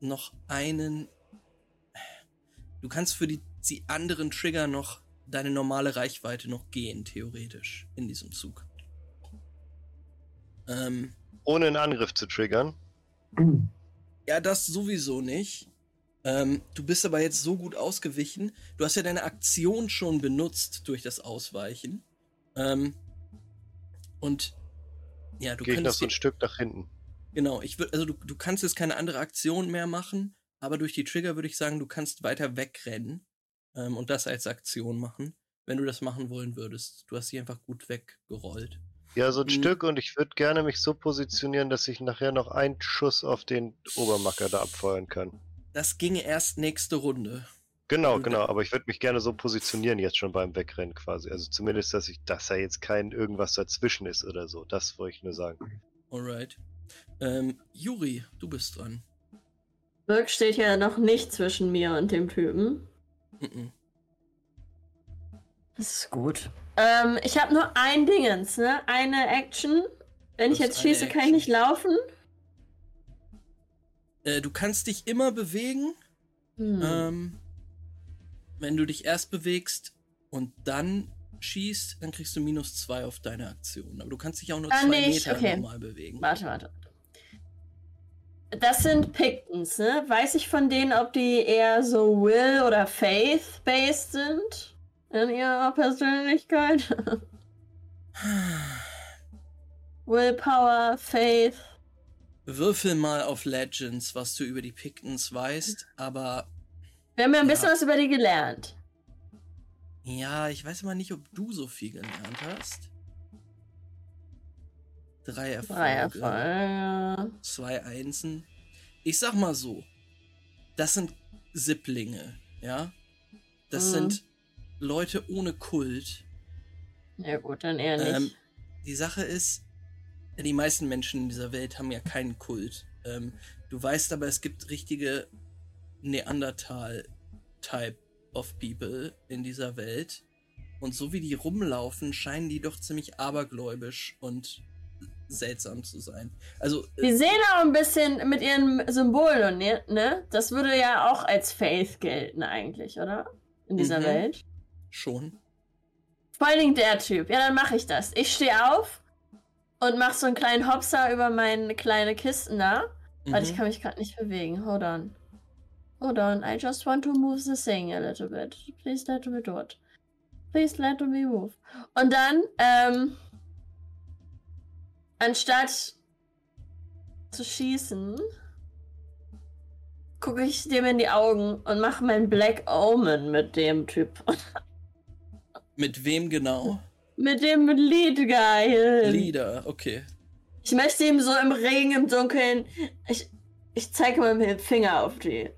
noch einen. Du kannst für die, die anderen Trigger noch deine normale Reichweite noch gehen, theoretisch, in diesem Zug. Ähm, Ohne einen Angriff zu triggern. Ja, das sowieso nicht. Ähm, du bist aber jetzt so gut ausgewichen. Du hast ja deine Aktion schon benutzt durch das Ausweichen. Ähm, und ja, du Gehe ich noch so ein Stück nach hinten. genau. Ich würde, also du, du kannst jetzt keine andere Aktion mehr machen, aber durch die Trigger würde ich sagen, du kannst weiter wegrennen ähm, und das als Aktion machen, wenn du das machen wollen würdest. Du hast sie einfach gut weggerollt. Ja, so ein Mhm. Stück und ich würde gerne mich so positionieren, dass ich nachher noch einen Schuss auf den Obermacker da abfeuern kann. Das ginge erst nächste Runde. Genau, genau, aber ich würde mich gerne so positionieren jetzt schon beim Wegrennen quasi. Also zumindest, dass ich, dass da jetzt kein irgendwas dazwischen ist oder so. Das wollte ich nur sagen. Alright. Ähm, Juri, du bist dran. Birk steht ja noch nicht zwischen mir und dem Typen. Mhm. Das ist gut. Ähm, ich habe nur ein Dingens, ne? Eine Action. Wenn ich jetzt schieße, kann ich nicht laufen. Äh, du kannst dich immer bewegen. Hm. Ähm, wenn du dich erst bewegst und dann schießt, dann kriegst du minus zwei auf deine Aktion. Aber du kannst dich auch nur Ah, zwei nee, ich- Meter okay. normal bewegen. Warte, warte. Das sind Pictons, ne? Weiß ich von denen, ob die eher so Will- oder Faith-based sind? In ihrer Persönlichkeit? Willpower, Faith. Würfel mal auf Legends, was du über die Pictons weißt. Aber Wir haben ja ein Ja. bisschen was über die gelernt. ja, ich weiß immer nicht, ob du so viel gelernt hast. Drei Erfolge. Drei Erfolge. zwei Einsen. Ich sag mal so, das sind Sipplinge, ja? Das Mhm. sind Leute ohne Kult. Ja gut, dann eher nicht. Ähm, die Sache ist, Die meisten Menschen in dieser Welt haben ja keinen Kult. Ähm, du weißt aber, es gibt richtige Neandertal-Type of People in dieser Welt. Und so wie die rumlaufen, scheinen die doch ziemlich abergläubisch und seltsam zu sein. Also, äh, Die sehen auch ein bisschen mit ihren Symbolen, ne? ne? Das würde ja auch als Faith gelten eigentlich, oder? In dieser Mhm. Welt. schon. Vor allen Dingen der Typ. Ja, dann mache ich das. Ich stehe auf und mache so einen kleinen Hopser über meine kleine Kisten da. Warte, ich Mhm. kann mich gerade nicht bewegen. Hold on. Hold on. I just want to move the thing a little bit. Please let me do it. Please let me move. Und dann, ähm, anstatt zu schießen, gucke ich dem in die Augen und mache mein Black Omen mit dem Typ. Mit wem genau? Mit dem Lead Guy. Leader, okay. Ich möchte ihm so im Regen, im Dunkeln. Ich, ich zeige mal mit dem Finger auf die.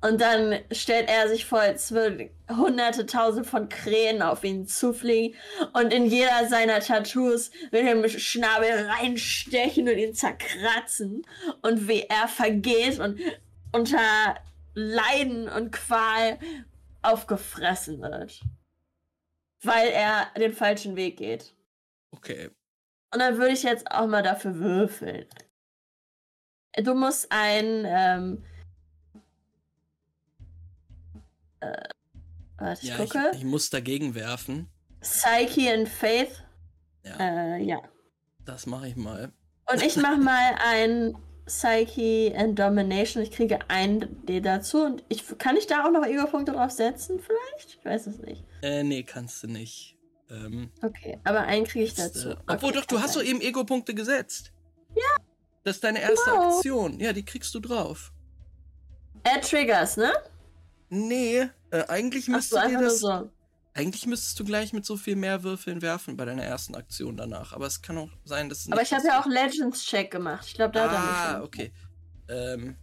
Und dann stellt er sich vor, als würden hunderte, tausend von Krähen auf ihn zufliegen und in jeder seiner Tattoos mit dem Schnabel reinstechen und ihn zerkratzen. Und wie er vergeht und unter Leiden und Qual aufgefressen wird. Weil er den falschen Weg geht. Okay. Und dann würde ich jetzt auch mal dafür würfeln. Du musst ein. Ähm, äh, warte, ich Ja, gucke. ich, ich muss dagegen werfen. Psyche and Faith. Ja, Äh, ja. das mache ich mal. Und ich mach mal ein Psyche and Domination. Ich kriege ein D dazu. Und ich kann ich da auch noch Ego-Punkte drauf setzen, vielleicht? Ich weiß es nicht. Äh, nee, kannst du nicht. Ähm, Okay, aber einen kriege ich dazu. äh, obwohl okay, doch, du hast doch perfekt. eben Ego-Punkte gesetzt. Ja. Das ist deine erste Genau. Aktion. Ja, die kriegst du drauf. Add Triggers, ne? Nee, äh, eigentlich Ach so, müsstest du das. so. Eigentlich müsstest du gleich mit so viel mehr Würfeln werfen bei deiner ersten Aktion danach. Aber es kann auch sein, dass. Aber ich habe ja auch. Legends-Check gemacht. Ich glaube, da hat er mich Ah, okay. Ähm,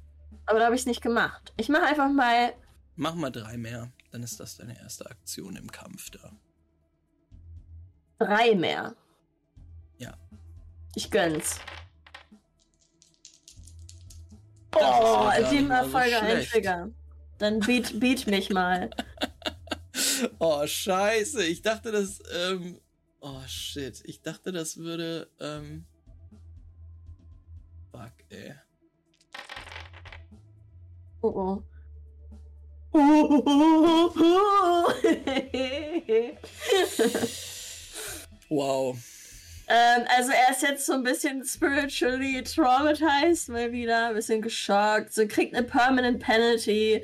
Aber da habe ich es nicht gemacht. Ich mache einfach mal. mach mal drei mehr. Dann ist das deine erste Aktion im Kampf da. Drei mehr. Ja. Ich gönn's. Das ja Oh, nicht sieben mal so Erfolge, ein. Trigger. Dann beat, beat mich mal. Oh, scheiße. Ich dachte, das, ähm. Oh, shit. Ich dachte, das würde, ähm. Fuck, ey. Oh oh. Oh, Wow. Ähm, also er ist jetzt so ein bisschen spiritually traumatized mal wieder, ein bisschen geschockt. So kriegt eine permanent penalty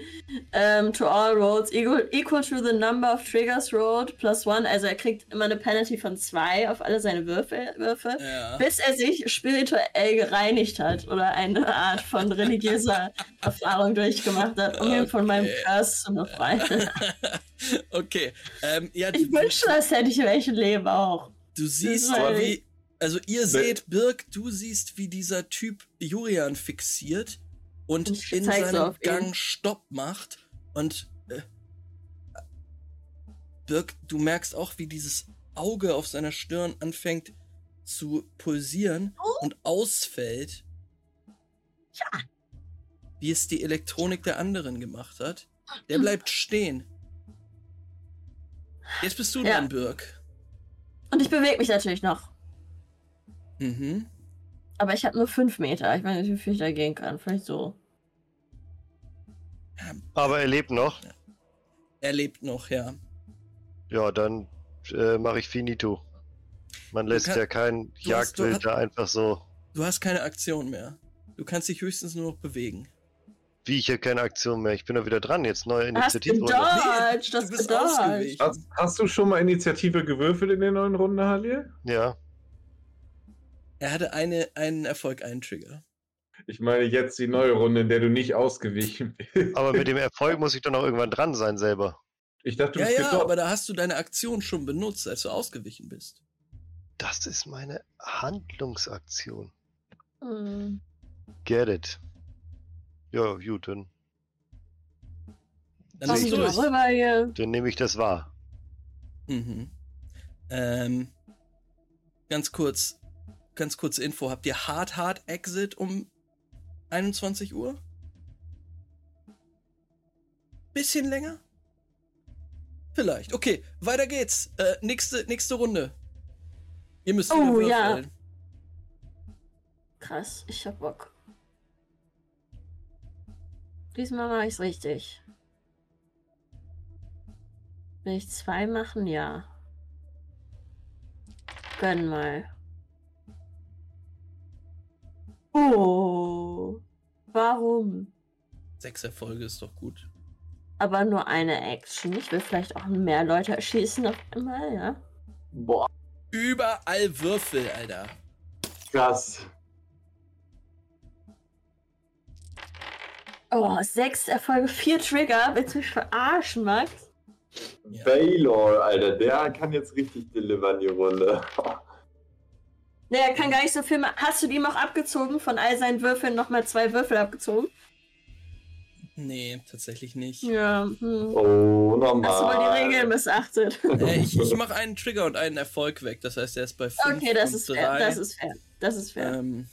ähm, to all rolls equal, equal to the number of triggers rolled plus one. Also er kriegt immer eine penalty von zwei auf alle seine Würfe, Würfe Ja. bis er sich spirituell gereinigt hat oder eine Art von religiöser Erfahrung durchgemacht hat, um ihn von meinem Okay. Curse zu befreien. okay. Ähm, ja, Ich wünschte, das hätte ich welchen Leben auch. Du siehst, wie. Also, ihr seht, Birk, du siehst, wie dieser Typ Jurian fixiert und in seinem auf ihn. Gang Stopp macht. Und. Äh, Birk, du merkst auch, wie dieses Auge auf seiner Stirn anfängt zu pulsieren Oh. und ausfällt. Ja. Wie es die Elektronik der anderen gemacht hat. Der bleibt stehen. Jetzt bist du Ja. dran, Birk. Und ich bewege mich natürlich noch. Mhm. Aber ich habe nur fünf Meter. Ich weiß nicht, wie viel ich da gehen kann. Vielleicht so. Aber er lebt noch. Er lebt noch, ja. Ja, dann äh, mache ich Finito. Man lässt kann- ja kein du hast- du Jagdwild da einfach so. Du hast keine Aktion mehr. Du kannst dich höchstens nur noch bewegen. Wie ich hier keine Aktion mehr. Ich bin doch wieder dran. Jetzt neue Hast Initiative. das du bist gedodged. ausgewichen. Hast, hast du schon mal Initiative gewürfelt in der neuen Runde, Halil? Ja. Er hatte eine, einen Erfolg, einen Trigger. Ich meine jetzt die neue Runde, in der du nicht ausgewichen bist. Aber mit dem Erfolg muss ich doch noch irgendwann dran sein selber. Ich dachte, du Ja, bist ja, gedodged. aber da hast du deine Aktion schon benutzt, als du ausgewichen bist. Das ist meine Handlungsaktion. Hm. Get it. Ja, gut, dann, Dann ich durch. rüber hier. dann nehme ich das wahr. Mhm. Ähm, ganz kurz. ganz kurze Info. Habt ihr Hard Hard Exit um 21 Uhr? Bisschen länger? Vielleicht. Okay, weiter geht's. Äh, nächste, nächste Runde. Ihr müsst wieder Oh, ja. würfeln. Krass, ich hab Bock. Diesmal mache ich's richtig. Will ich zwei machen? Ja. Gönn mal. Oh. Warum? Sechs Erfolge ist doch gut. Aber nur eine Action. Ich will vielleicht auch mehr Leute erschießen auf einmal, ja? Boah, Überall Würfel, Alter. krass. Oh, sechs Erfolge, vier Trigger. Willst du mich verarschen, Max? Ja. Baylor, Alter, der kann jetzt richtig delivern die Runde. Ne, er kann gar nicht so viel machen. Hast du ihm auch abgezogen? Von all seinen Würfeln nochmal zwei Würfel abgezogen? Nee, tatsächlich nicht. Ja. Hm. Oh, normal. Hast du wohl die Regeln missachtet? Äh, ich ich mache einen Trigger und einen Erfolg weg. Das heißt, er ist bei 5 okay, das und ist fair. drei. Das ist fair. Das ist fair. Ähm,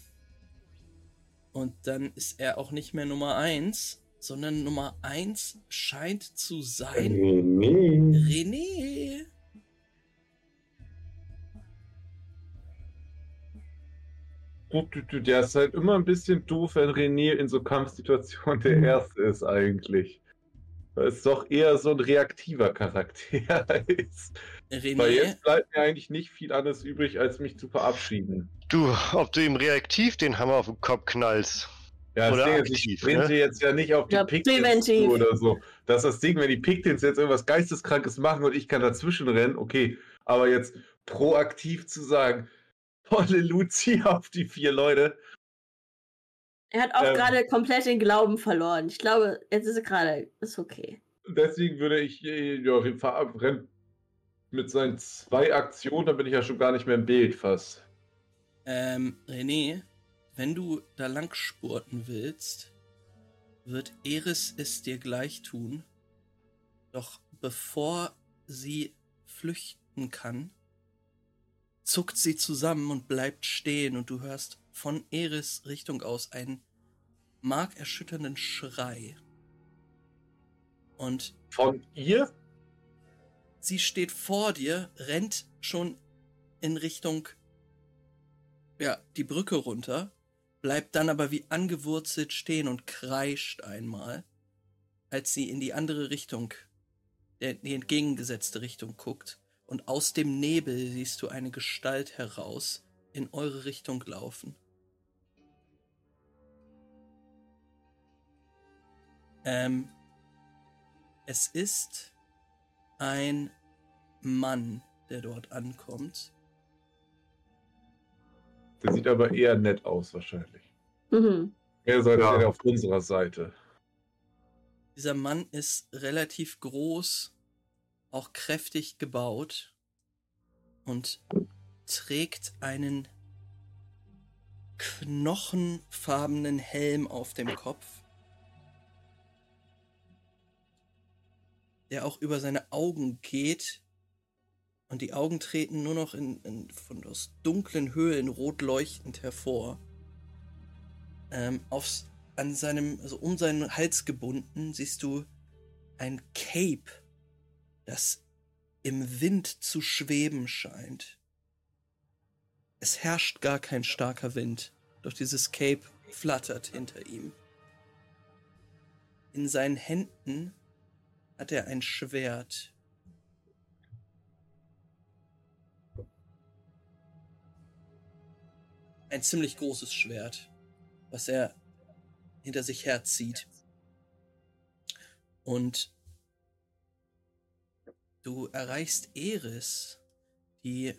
und dann ist er auch nicht mehr Nummer 1, sondern Nummer 1 scheint zu sein. René. Gut, du, du, der ist halt immer ein bisschen doof, wenn René in so Kampfsituationen der Erste ist eigentlich. Weil es doch eher so ein reaktiver Charakter ist. Weil René, jetzt bleibt mir eigentlich nicht viel anderes übrig, als mich zu verabschieden. Du, ob du ihm reaktiv den Hammer auf den Kopf knallst. Ja, das Oder Ding ist, aktiv, ich sprinte ne? jetzt ja nicht auf die Ja, Pictins oder so. Das ist das Ding, wenn die Pictins jetzt irgendwas Geisteskrankes machen und ich kann dazwischen rennen, okay. Aber jetzt proaktiv zu sagen, volle Luzi auf die vier Leute, er hat auch ähm, gerade komplett den Glauben verloren. Ich glaube, jetzt ist er gerade. Ist okay. deswegen würde ich äh, ja, rennen mit seinen zwei Aktionen, dann bin ich ja schon gar nicht mehr im Bild fast. ähm, René, wenn du da lang spurten willst, wird Eris es dir gleich tun. Doch bevor sie flüchten kann, zuckt sie zusammen und bleibt stehen und du hörst von Eris Richtung aus einen markerschütternden Schrei. Und Von ihr? sie steht vor dir, rennt schon in Richtung, ja, die Brücke runter, bleibt dann aber wie angewurzelt stehen und kreischt einmal, als sie in die andere Richtung, die entgegengesetzte Richtung guckt. Und aus dem Nebel siehst du eine Gestalt heraus in eure Richtung laufen. Ähm, es ist ein Mann, der dort ankommt. Der sieht aber eher nett aus, wahrscheinlich. Mhm. Er seid Ja. ja. auf unserer Seite. Dieser Mann ist relativ groß, auch kräftig gebaut und trägt einen knochenfarbenen Helm auf dem Kopf, der auch über seine Augen geht und die Augen treten nur noch in, in, von aus dunklen Höhlen rot leuchtend hervor. Ähm, aufs, an seinem, also um seinen Hals gebunden, siehst du ein Cape, das im Wind zu schweben scheint. Es herrscht gar kein starker Wind, doch dieses Cape flattert hinter ihm. In seinen Händen hat er ein Schwert. Ein ziemlich großes Schwert, was er hinter sich herzieht. Und du erreichst Eris, die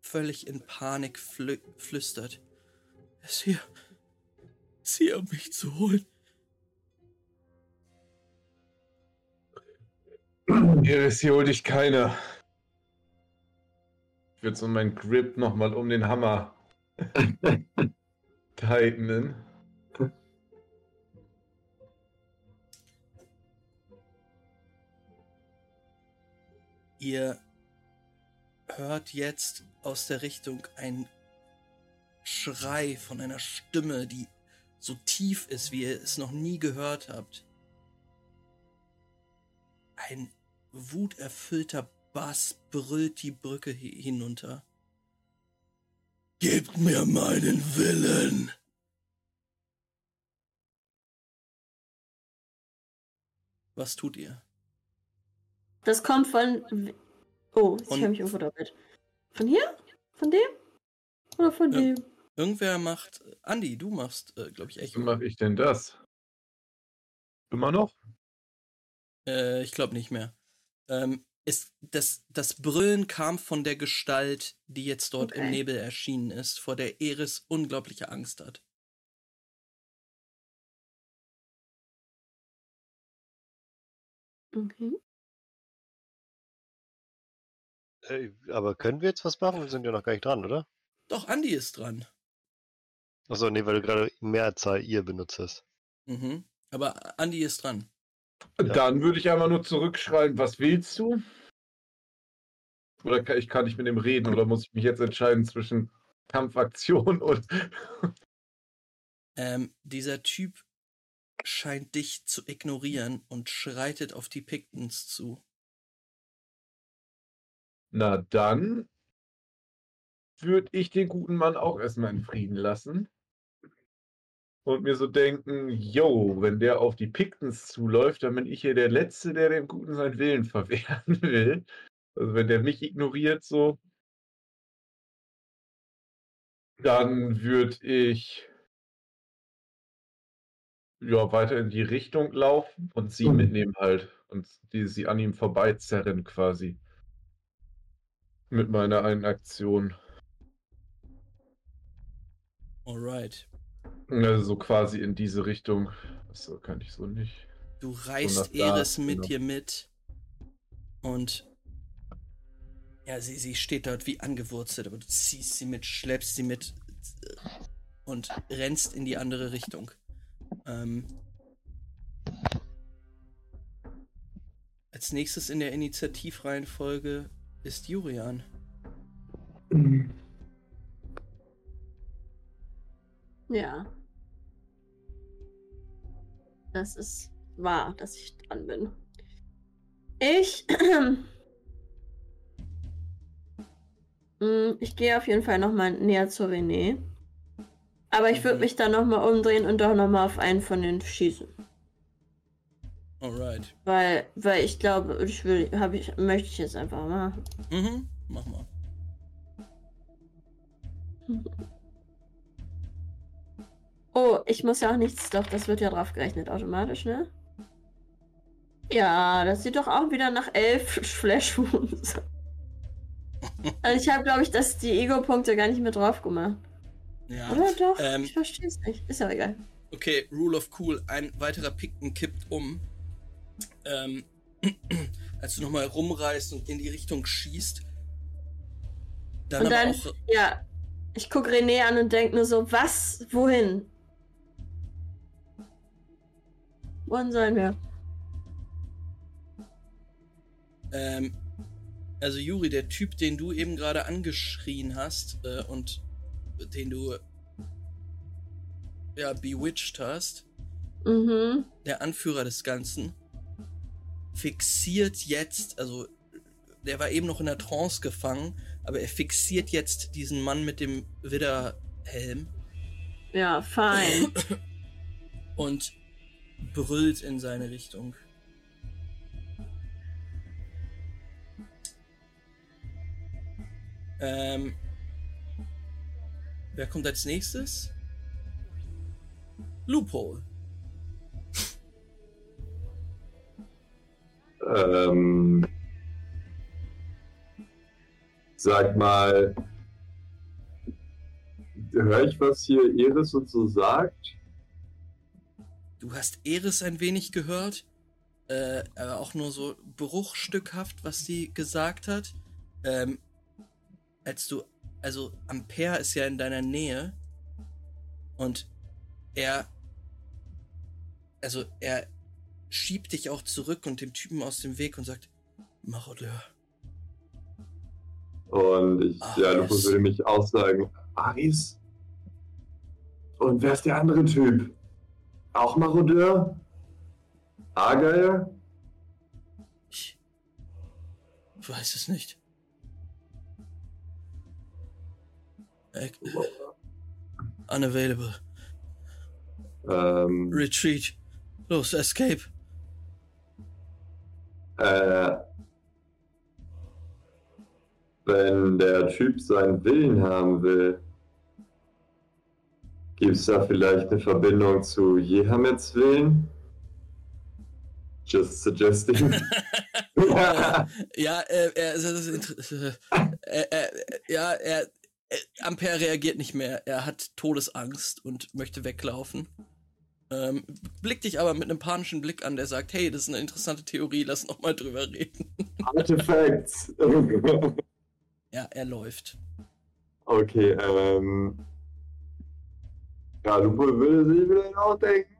völlig in Panik flü flüstert. Er ist hier. Er ist hier, um mich zu holen. Iris, hier holt dich keiner. Ich würde so meinen Grip nochmal um den Hammer tightenen. Ihr hört jetzt aus der Richtung ein Schrei von einer Stimme, die so tief ist, wie ihr es noch nie gehört habt. Ein wuterfüllter Bass brüllt die Brücke hi- hinunter. Gebt mir meinen Willen! Was tut ihr? Das kommt von. Oh, Von- habe ich irgendwo doppelt. Von hier? Von dem? Oder von Ja. dem? Irgendwer macht. Andi, du machst, äh, glaube ich, Wie Echo. mache ich denn das? Immer noch? Äh, ich glaube nicht mehr. Ähm, es, das, das Brüllen kam von der Gestalt, die jetzt dort im Okay. Nebel erschienen ist, vor der Eris unglaubliche Angst hat. Okay. Äh, aber können wir jetzt was machen? Wir sind ja noch gar nicht dran, oder? Doch, Andi ist dran. Achso, nee, weil du gerade Mehrzahl ihr benutzt hast. Mhm. Aber Andi ist dran. Dann würde ich einmal nur zurückschreien, was willst du? Oder kann ich, kann ich mit dem reden oder muss ich mich jetzt entscheiden zwischen Kampfaktion und. Ähm, dieser Typ scheint dich zu ignorieren und schreitet auf die Pictons zu. Na dann würde ich den guten Mann auch erstmal in Frieden lassen. Und mir so denken, yo, wenn der auf die Pictons zuläuft, dann bin ich hier der Letzte, der dem Guten seinen Willen verwehren will. Also wenn der mich ignoriert, so, dann würde ich ja weiter in die Richtung laufen und sie Mhm. mitnehmen halt und die sie an ihm vorbeizerren quasi. Mit meiner einen Aktion. Alright. Also so quasi in diese Richtung. So kann ich so nicht. Du reißt da, Eris mit genau. dir mit und ja, sie, sie steht dort wie angewurzelt, aber du ziehst sie mit, schleppst sie mit und rennst in die andere Richtung. Ähm, als nächstes in der Initiativreihenfolge ist Jurian. Ja. Das ist wahr, dass ich dran bin. Ich. Mm, ich gehe auf jeden Fall nochmal näher zu René. Aber ich würde Mhm. mich dann nochmal umdrehen und doch nochmal auf einen von den schießen. Alright. Weil, weil ich glaube, ich will, habe ich, möchte ich jetzt einfach machen. Mhm, mach mal. Oh, ich muss ja auch nichts, doch, das wird ja drauf gerechnet automatisch, ne? Ja, das sieht doch auch wieder nach elf Flash Wounds. Also ich habe, glaube ich, dass die Ego-Punkte gar nicht mehr drauf gemacht. Ja. Oder doch? ähm, ich verstehe es nicht. Ist ja egal. Okay, Rule of Cool. Ein weiterer Pikten kippt um. Ähm, als du nochmal rumreißt und in die Richtung schießt. Dann Und dann, auch. ja, ich gucke René an und denke nur so, was? Wohin? Wohin sollen wir? Ähm, also Juri, der Typ, den du eben gerade angeschrien hast äh, und den du ja bewitched hast, Mhm. der Anführer des Ganzen, fixiert jetzt, also der war eben noch in der Trance gefangen, aber er fixiert jetzt diesen Mann mit dem Widderhelm Ja, fein. und brüllt in seine Richtung. Ähm, wer kommt als nächstes? Loophole. Ähm, sag mal, höre ich, was hier Iris und so sagt? Du hast Eris ein wenig gehört, äh, aber auch nur so bruchstückhaft, was sie gesagt hat. Ähm, als du, also Ampere ist ja in deiner Nähe und er, also er schiebt dich auch zurück und dem Typen aus dem Weg und sagt, Marodeur. Und ich, Ach, ja. Lupo würde mich auch sagen, Aris? Und wer ist der andere Typ? Auch Marodeur? Argyle? Ich weiß es nicht. Äh, unavailable. Ähm, Retreat. Los, escape. äh, wenn der Typ seinen Willen haben will, gibt es da vielleicht eine Verbindung zu Jehameds Willen? Just suggesting. Ja, äh, er, ist inter- äh, äh, äh, ja, er, äh, Ampere reagiert nicht mehr. Er hat Todesangst und möchte weglaufen. Ähm, blickt dich aber mit einem panischen Blick an, der sagt, hey, das ist eine interessante Theorie, lass noch mal drüber reden. Artifacts. Ja, er läuft. okay, ähm. Ja, Lupo würde sich vielleicht auch denken.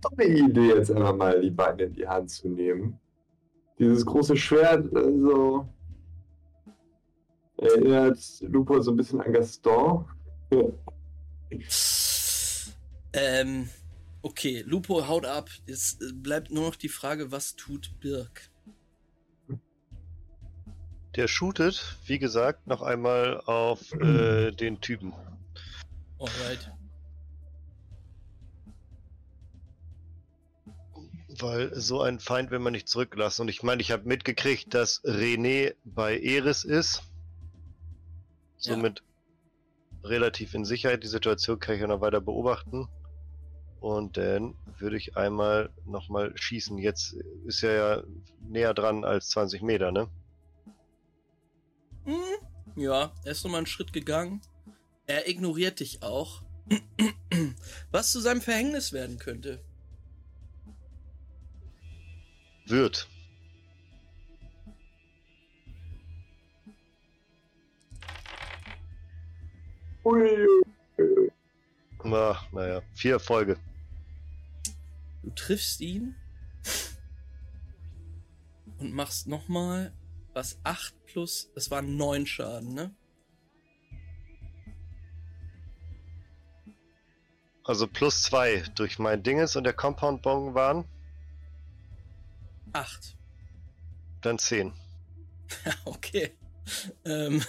Dumme Idee, jetzt einfach mal die Beine in die Hand zu nehmen. Dieses große Schwert, also. Erinnert Lupo so ein bisschen an Gaston. Ähm, okay, Lupo haut ab. Jetzt äh, bleibt nur noch die Frage, was tut Birk? Der shootet, wie gesagt, noch einmal auf äh, den Typen. Alright. Weil so ein Feind will man nicht zurücklassen. Und ich meine, ich habe mitgekriegt, dass René bei Eris ist. Ja. Somit relativ in Sicherheit. Die Situation kann ich ja noch weiter beobachten. Und dann würde ich einmal nochmal schießen. Jetzt ist er ja näher dran als 20 Meter, ne? Hm, ja, er ist nochmal einen Schritt gegangen. Er ignoriert dich auch. Was zu seinem Verhängnis werden könnte. Wird. Na, naja, vier Erfolge. Du triffst ihn und machst nochmal was 8 plus, das waren 9 Schaden, ne? Also plus zwei durch mein Dinges und der Compound-Bong waren 8. dann zehn. okay. Ähm,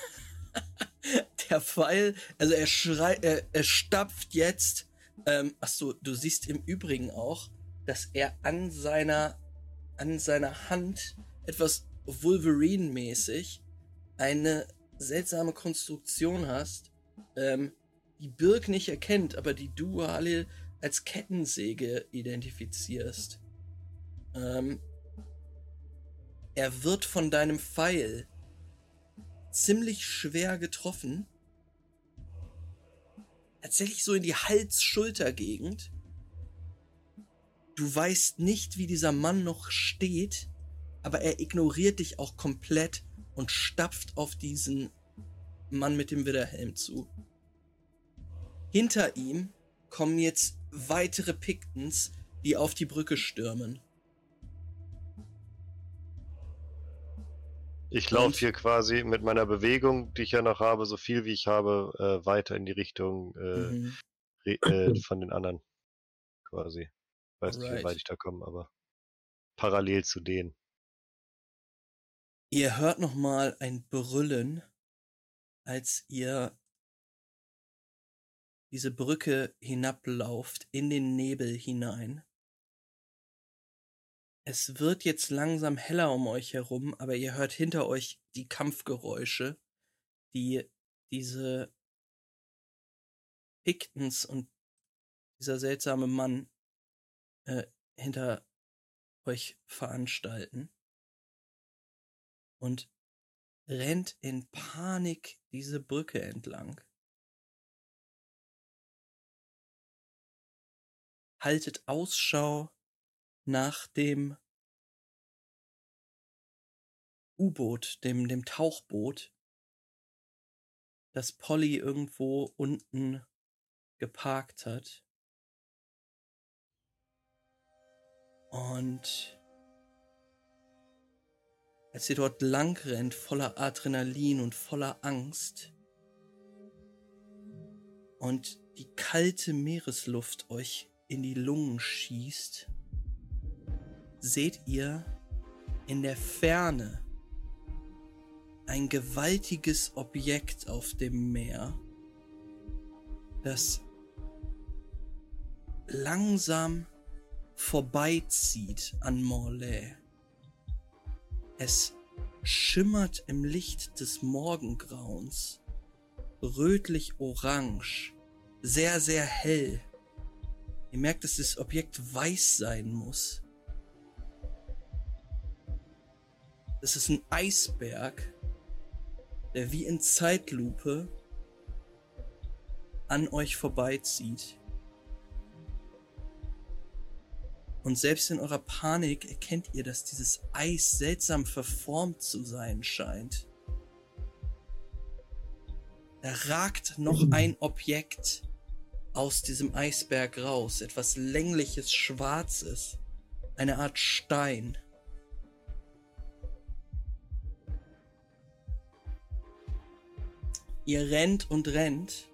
der Pfeil, also er schreit, er, er stapft jetzt. Ähm, achso, du siehst im Übrigen auch, dass er an seiner, an seiner Hand etwas Wolverine-mäßig eine seltsame Konstruktion hast, ähm, die Birk nicht erkennt, aber die du alle als Kettensäge identifizierst. Ähm, er wird von deinem Pfeil ziemlich schwer getroffen. Tatsächlich so in die Hals-Schulter-Gegend. Du weißt nicht, wie dieser Mann noch steht, aber er ignoriert dich auch komplett und stapft auf diesen Mann mit dem Widderhelm zu. Hinter ihm kommen jetzt weitere Pictons, die auf die Brücke stürmen. Ich laufe hier quasi mit meiner Bewegung, die ich ja noch habe, so viel wie ich habe, äh, weiter in die Richtung äh, Mhm. äh, von den anderen. Quasi. Weiß nicht, wie Alright. weit ich da komme, aber parallel zu denen. Ihr hört noch mal ein Brüllen, als ihr diese Brücke hinablauft in den Nebel hinein. Es wird jetzt langsam heller um euch herum, aber ihr hört hinter euch die Kampfgeräusche, die diese Pictons und dieser seltsame Mann äh, hinter euch veranstalten und rennt in Panik diese Brücke entlang. Haltet Ausschau nach dem U-Boot, dem, dem Tauchboot, das Polly irgendwo unten geparkt hat. Und als ihr dort lang rennt, voller Adrenalin und voller Angst, und die kalte Meeresluft euch in die Lungen schießt, seht ihr in der Ferne ein gewaltiges Objekt auf dem Meer, das langsam vorbeizieht an Morlaix. Es schimmert im Licht des Morgengrauens, rötlich-orange, sehr, sehr hell. Ihr merkt, dass das Objekt weiß sein muss. Das ist ein Eisberg, der wie in Zeitlupe an euch vorbeizieht. Und selbst in eurer Panik erkennt ihr, dass dieses Eis seltsam verformt zu sein scheint. Da ragt noch ein Objekt aus diesem Eisberg raus. Etwas längliches, schwarzes. Eine Art Stein. Ihr rennt und rennt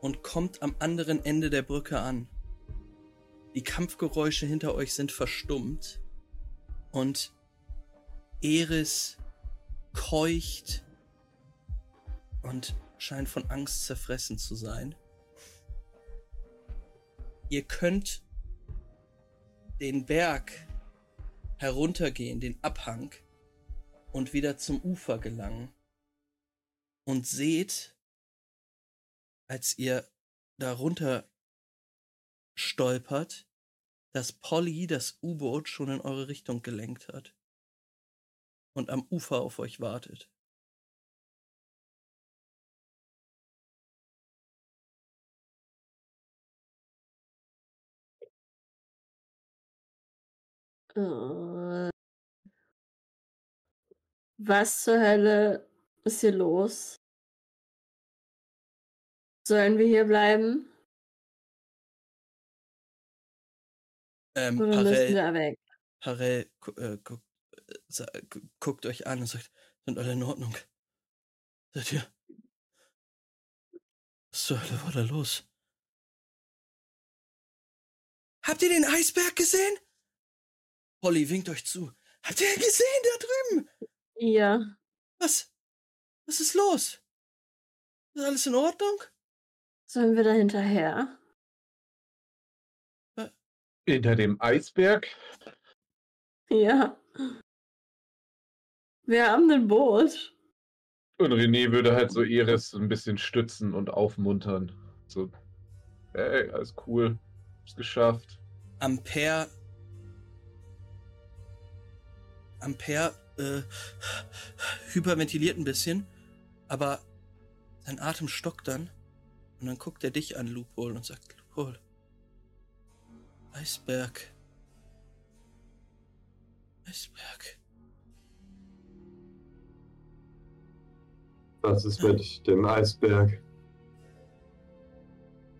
und kommt am anderen Ende der Brücke an. Die Kampfgeräusche hinter euch sind verstummt und Eris keucht und scheint von Angst zerfressen zu sein. Ihr könnt den Berg heruntergehen, den Abhang und wieder zum Ufer gelangen und seht, als ihr darunter stolpert, dass Polly das U-Boot schon in eure Richtung gelenkt hat und am Ufer auf euch wartet. Äh, Was zur Hölle ist hier los? Sollen wir hier bleiben? Ähm, Oder müssen wir weg? Parell gu äh, guckt, äh, guckt euch an und sagt, sind alle in Ordnung? Seid ihr? Was zur Hölle war da los? Habt ihr den Eisberg gesehen? Polly winkt euch zu. Habt ihr gesehen da drüben? Ja. Was? Was ist los? Ist alles in Ordnung? Sollen wir da hinterher? Hinter dem Eisberg? Ja. Wir haben ein Boot. Und René würde halt so Eris so ein bisschen stützen und aufmuntern. So, hey, alles cool. Hab's geschafft. Ampere. Ampere äh, hyperventiliert ein bisschen, aber sein Atem stockt dann. Und dann guckt er dich an, Loophole, und sagt: Loophole. Eisberg. Eisberg. Was ist mit dem Eisberg?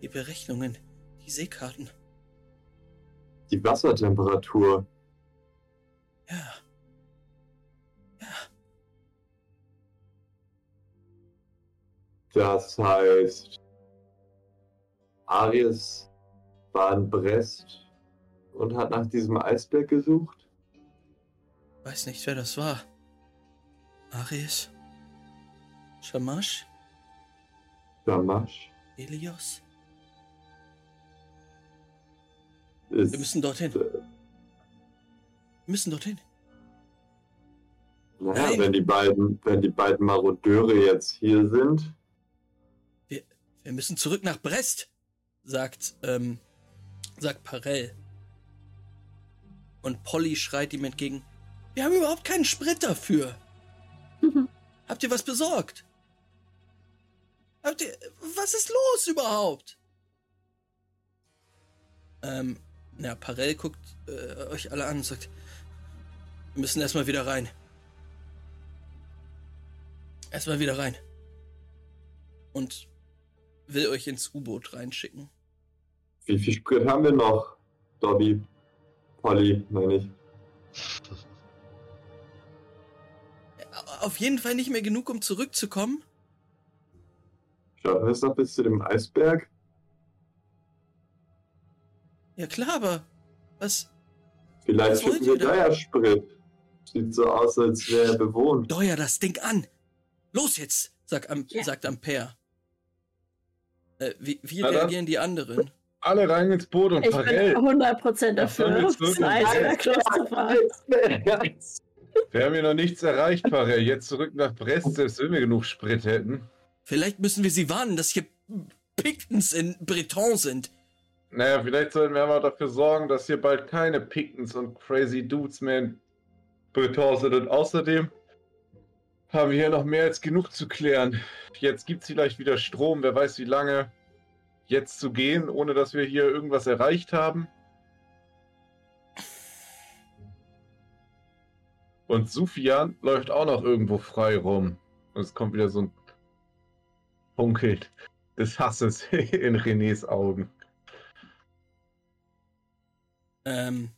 Die Berechnungen, die Seekarten. Die Wassertemperatur. Ja. Das heißt, Aries war in Brest und hat nach diesem Eisberg gesucht. Weiß nicht, wer das war. Ares? Shamash? Damasch. Helios? Ist, Wir müssen dorthin. äh, Wir müssen dorthin. Naja, Nein. wenn die beiden, wenn die beiden Marodeure jetzt hier sind, Wir müssen zurück nach Brest, sagt, ähm, sagt Parell. Und Polly schreit ihm entgegen. Wir haben überhaupt keinen Sprit dafür. Habt ihr was besorgt? Habt ihr. Was ist los überhaupt? Ähm, ja, Parell guckt äh, euch alle an und sagt, wir müssen erstmal wieder rein. Erstmal wieder rein. Und will euch ins U-Boot reinschicken. wie viel Sprit haben wir noch? Dobby, Polly, meine ich. Auf jeden Fall nicht mehr genug, um zurückzukommen. Schaffen wir es noch bis zu dem Eisberg? Ja klar, aber was? Vielleicht finden wir da? Deuersprit. Sieht so aus, als wäre er bewohnt. Steuer das Ding an! Los jetzt! Sagt, Am Ja. sagt Ampere. Äh, wie wie Na reagieren die anderen? Alle rein ins Boot und Ich bin Parell. 100% dafür, das wirklich. Eisberg loszufahren. Wir haben hier noch nichts erreicht, Parell. Jetzt zurück nach Brest, selbst wenn wir genug Sprit hätten. Vielleicht müssen wir sie warnen, dass hier Pictons in Breton sind. Naja, vielleicht sollten wir aber dafür sorgen, dass hier bald keine Pictons und Crazy Dudes mehr in Breton sind. Und außerdem haben wir hier noch mehr als genug zu klären. Jetzt gibt es vielleicht wieder Strom, wer weiß wie lange. Jetzt zu gehen, ohne dass wir hier irgendwas erreicht haben. Und Sufian läuft auch noch irgendwo frei rum. Und es kommt wieder so ein Funkeln des Hasses in Renés Augen. Ähm.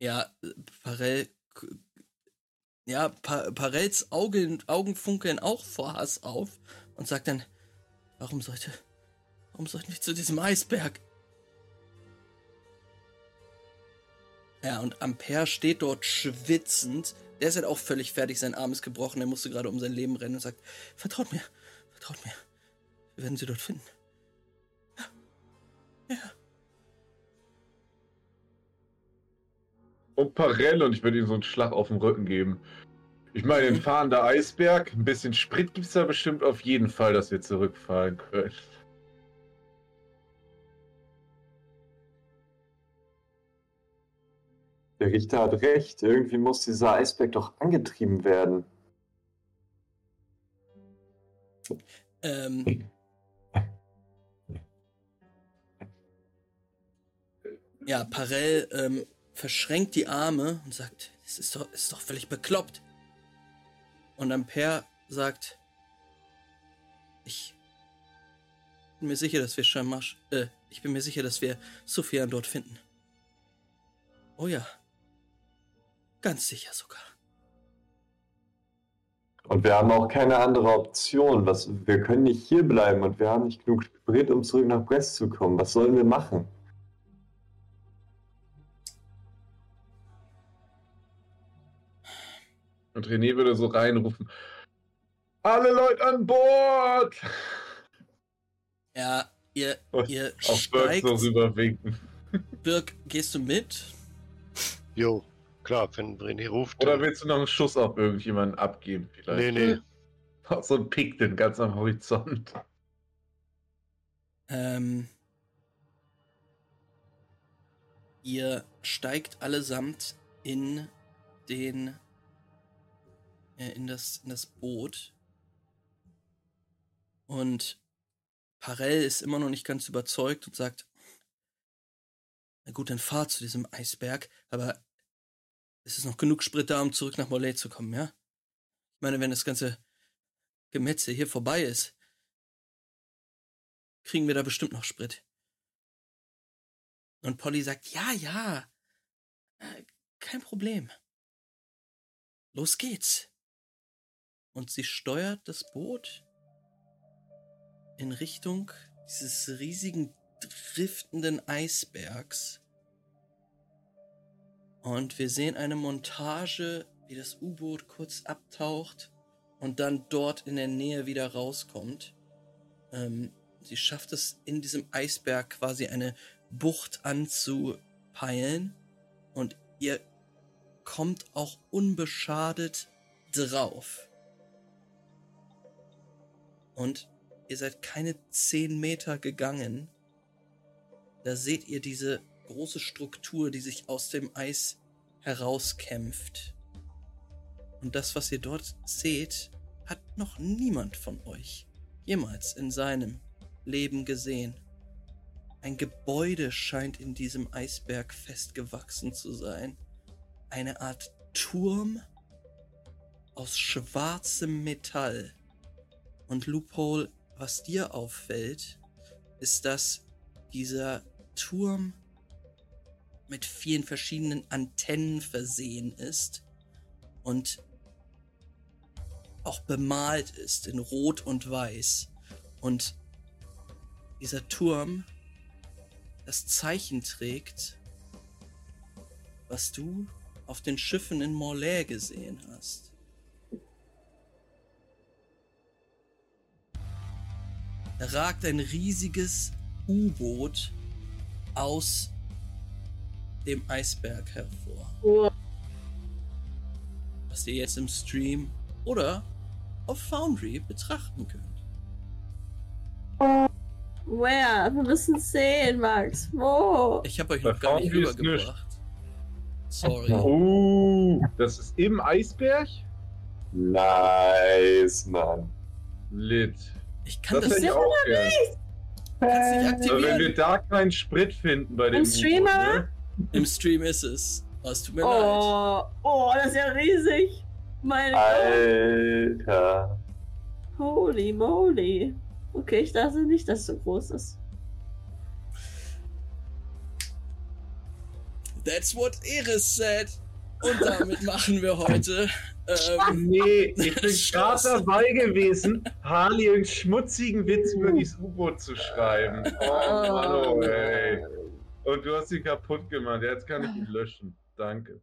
Ja, äh, Parell. k- Ja, pa Parells Augen, Augen funkeln auch vor Hass auf und sagt dann: Warum sollte. Warum sollten wir zu diesem Eisberg? Ja, und Ampere steht dort schwitzend. Der ist halt auch völlig fertig, sein Arm ist gebrochen, er musste gerade um sein Leben rennen und sagt: Vertraut mir, vertraut mir. Wir werden sie dort finden. Und Parell und ich würde ihm so einen Schlag auf den Rücken geben. Ich meine, ein fahrender Eisberg, ein bisschen Sprit gibt es da bestimmt auf jeden Fall, dass wir zurückfahren können. Der Richter hat recht. Irgendwie muss dieser Eisberg doch angetrieben werden. Ähm. Ja, Parell ähm, verschränkt die Arme und sagt, es ist doch, ist doch völlig bekloppt. Und Ampere sagt, ich bin mir sicher, dass wir Shamash, äh, ich bin mir sicher, dass wir Sufjan dort finden. Oh ja. Ganz sicher sogar. Und wir haben auch keine andere Option. Was, wir können nicht hier bleiben und wir haben nicht genug Sprit, um zurück nach Brest zu kommen. Was sollen wir machen? Und René würde so reinrufen: Alle Leute an Bord! Ja, ihr, Und ihr Auf Birk steigt. so rüberwinken. Birk, gehst du mit? Jo, klar, wenn René ruft. Oder willst du noch einen Schuss auf irgendjemanden abgeben? Vielleicht? Nee, nee. Auf so ein Pikten ganz am Horizont. Ähm, ihr steigt allesamt in den äh, in das in das Boot und Parell ist immer noch nicht ganz überzeugt und sagt na gut dann fahr zu diesem Eisberg aber es ist noch genug Sprit da um zurück nach Molay zu kommen ja ich meine wenn das ganze Gemetzel hier vorbei ist kriegen wir da bestimmt noch Sprit. Und Polly sagt, ja, ja, äh, kein Problem. Los geht's. Und sie steuert das Boot in Richtung dieses riesigen, driftenden Eisbergs. Und wir sehen eine Montage, wie das U-Boot kurz abtaucht und dann dort in der Nähe wieder rauskommt. Ähm, sie schafft es in diesem Eisberg quasi eine Bucht anzupeilen und ihr kommt auch unbeschadet drauf. Und ihr seid keine zehn Meter gegangen. Da seht ihr diese große Struktur, die sich aus dem Eis herauskämpft. Und das, was ihr dort seht, hat noch niemand von euch jemals in seinem Leben gesehen. Ein Gebäude scheint in diesem Eisberg festgewachsen zu sein. Eine Art Turm aus schwarzem Metall. Und Loophole, was dir auffällt, ist, dass dieser Turm mit vielen verschiedenen Antennen versehen ist und auch bemalt ist in Rot und Weiß. Und dieser Turm das Zeichen trägt, was du auf den Schiffen in Morlaix gesehen hast. Ragt ein riesiges U-Boot aus dem Eisberg hervor. Oh, Was ihr jetzt im Stream oder auf Foundry betrachten könnt. where? Wir müssen sehen, Max. Wo? Ich habe euch Bei noch gar nicht rübergebracht. Sorry. Oh, das ist im Eisberg? Nice, Mann. Lit. Ich kann Das das, hätte ich auch gern. kann's nicht Aber wenn wir aktivieren. da keinen Sprit finden bei dem Im Stream U-Boot, aber? ne? Im Stream ist es. Oh, es tut mir leid. Oh, oh, das ist ja riesig. Meine Gott. Alter. Holy moly. Okay, ich dachte nicht, dass es so groß ist. That's what Eris said. Und damit machen wir heute. Ähm, Nee, ich bin gerade dabei gewesen, Harley einen schmutzigen Witz über dieses U-Boot zu schreiben. Oh oh, ey. Und du hast ihn kaputt gemacht. Jetzt kann ich ihn löschen. Danke.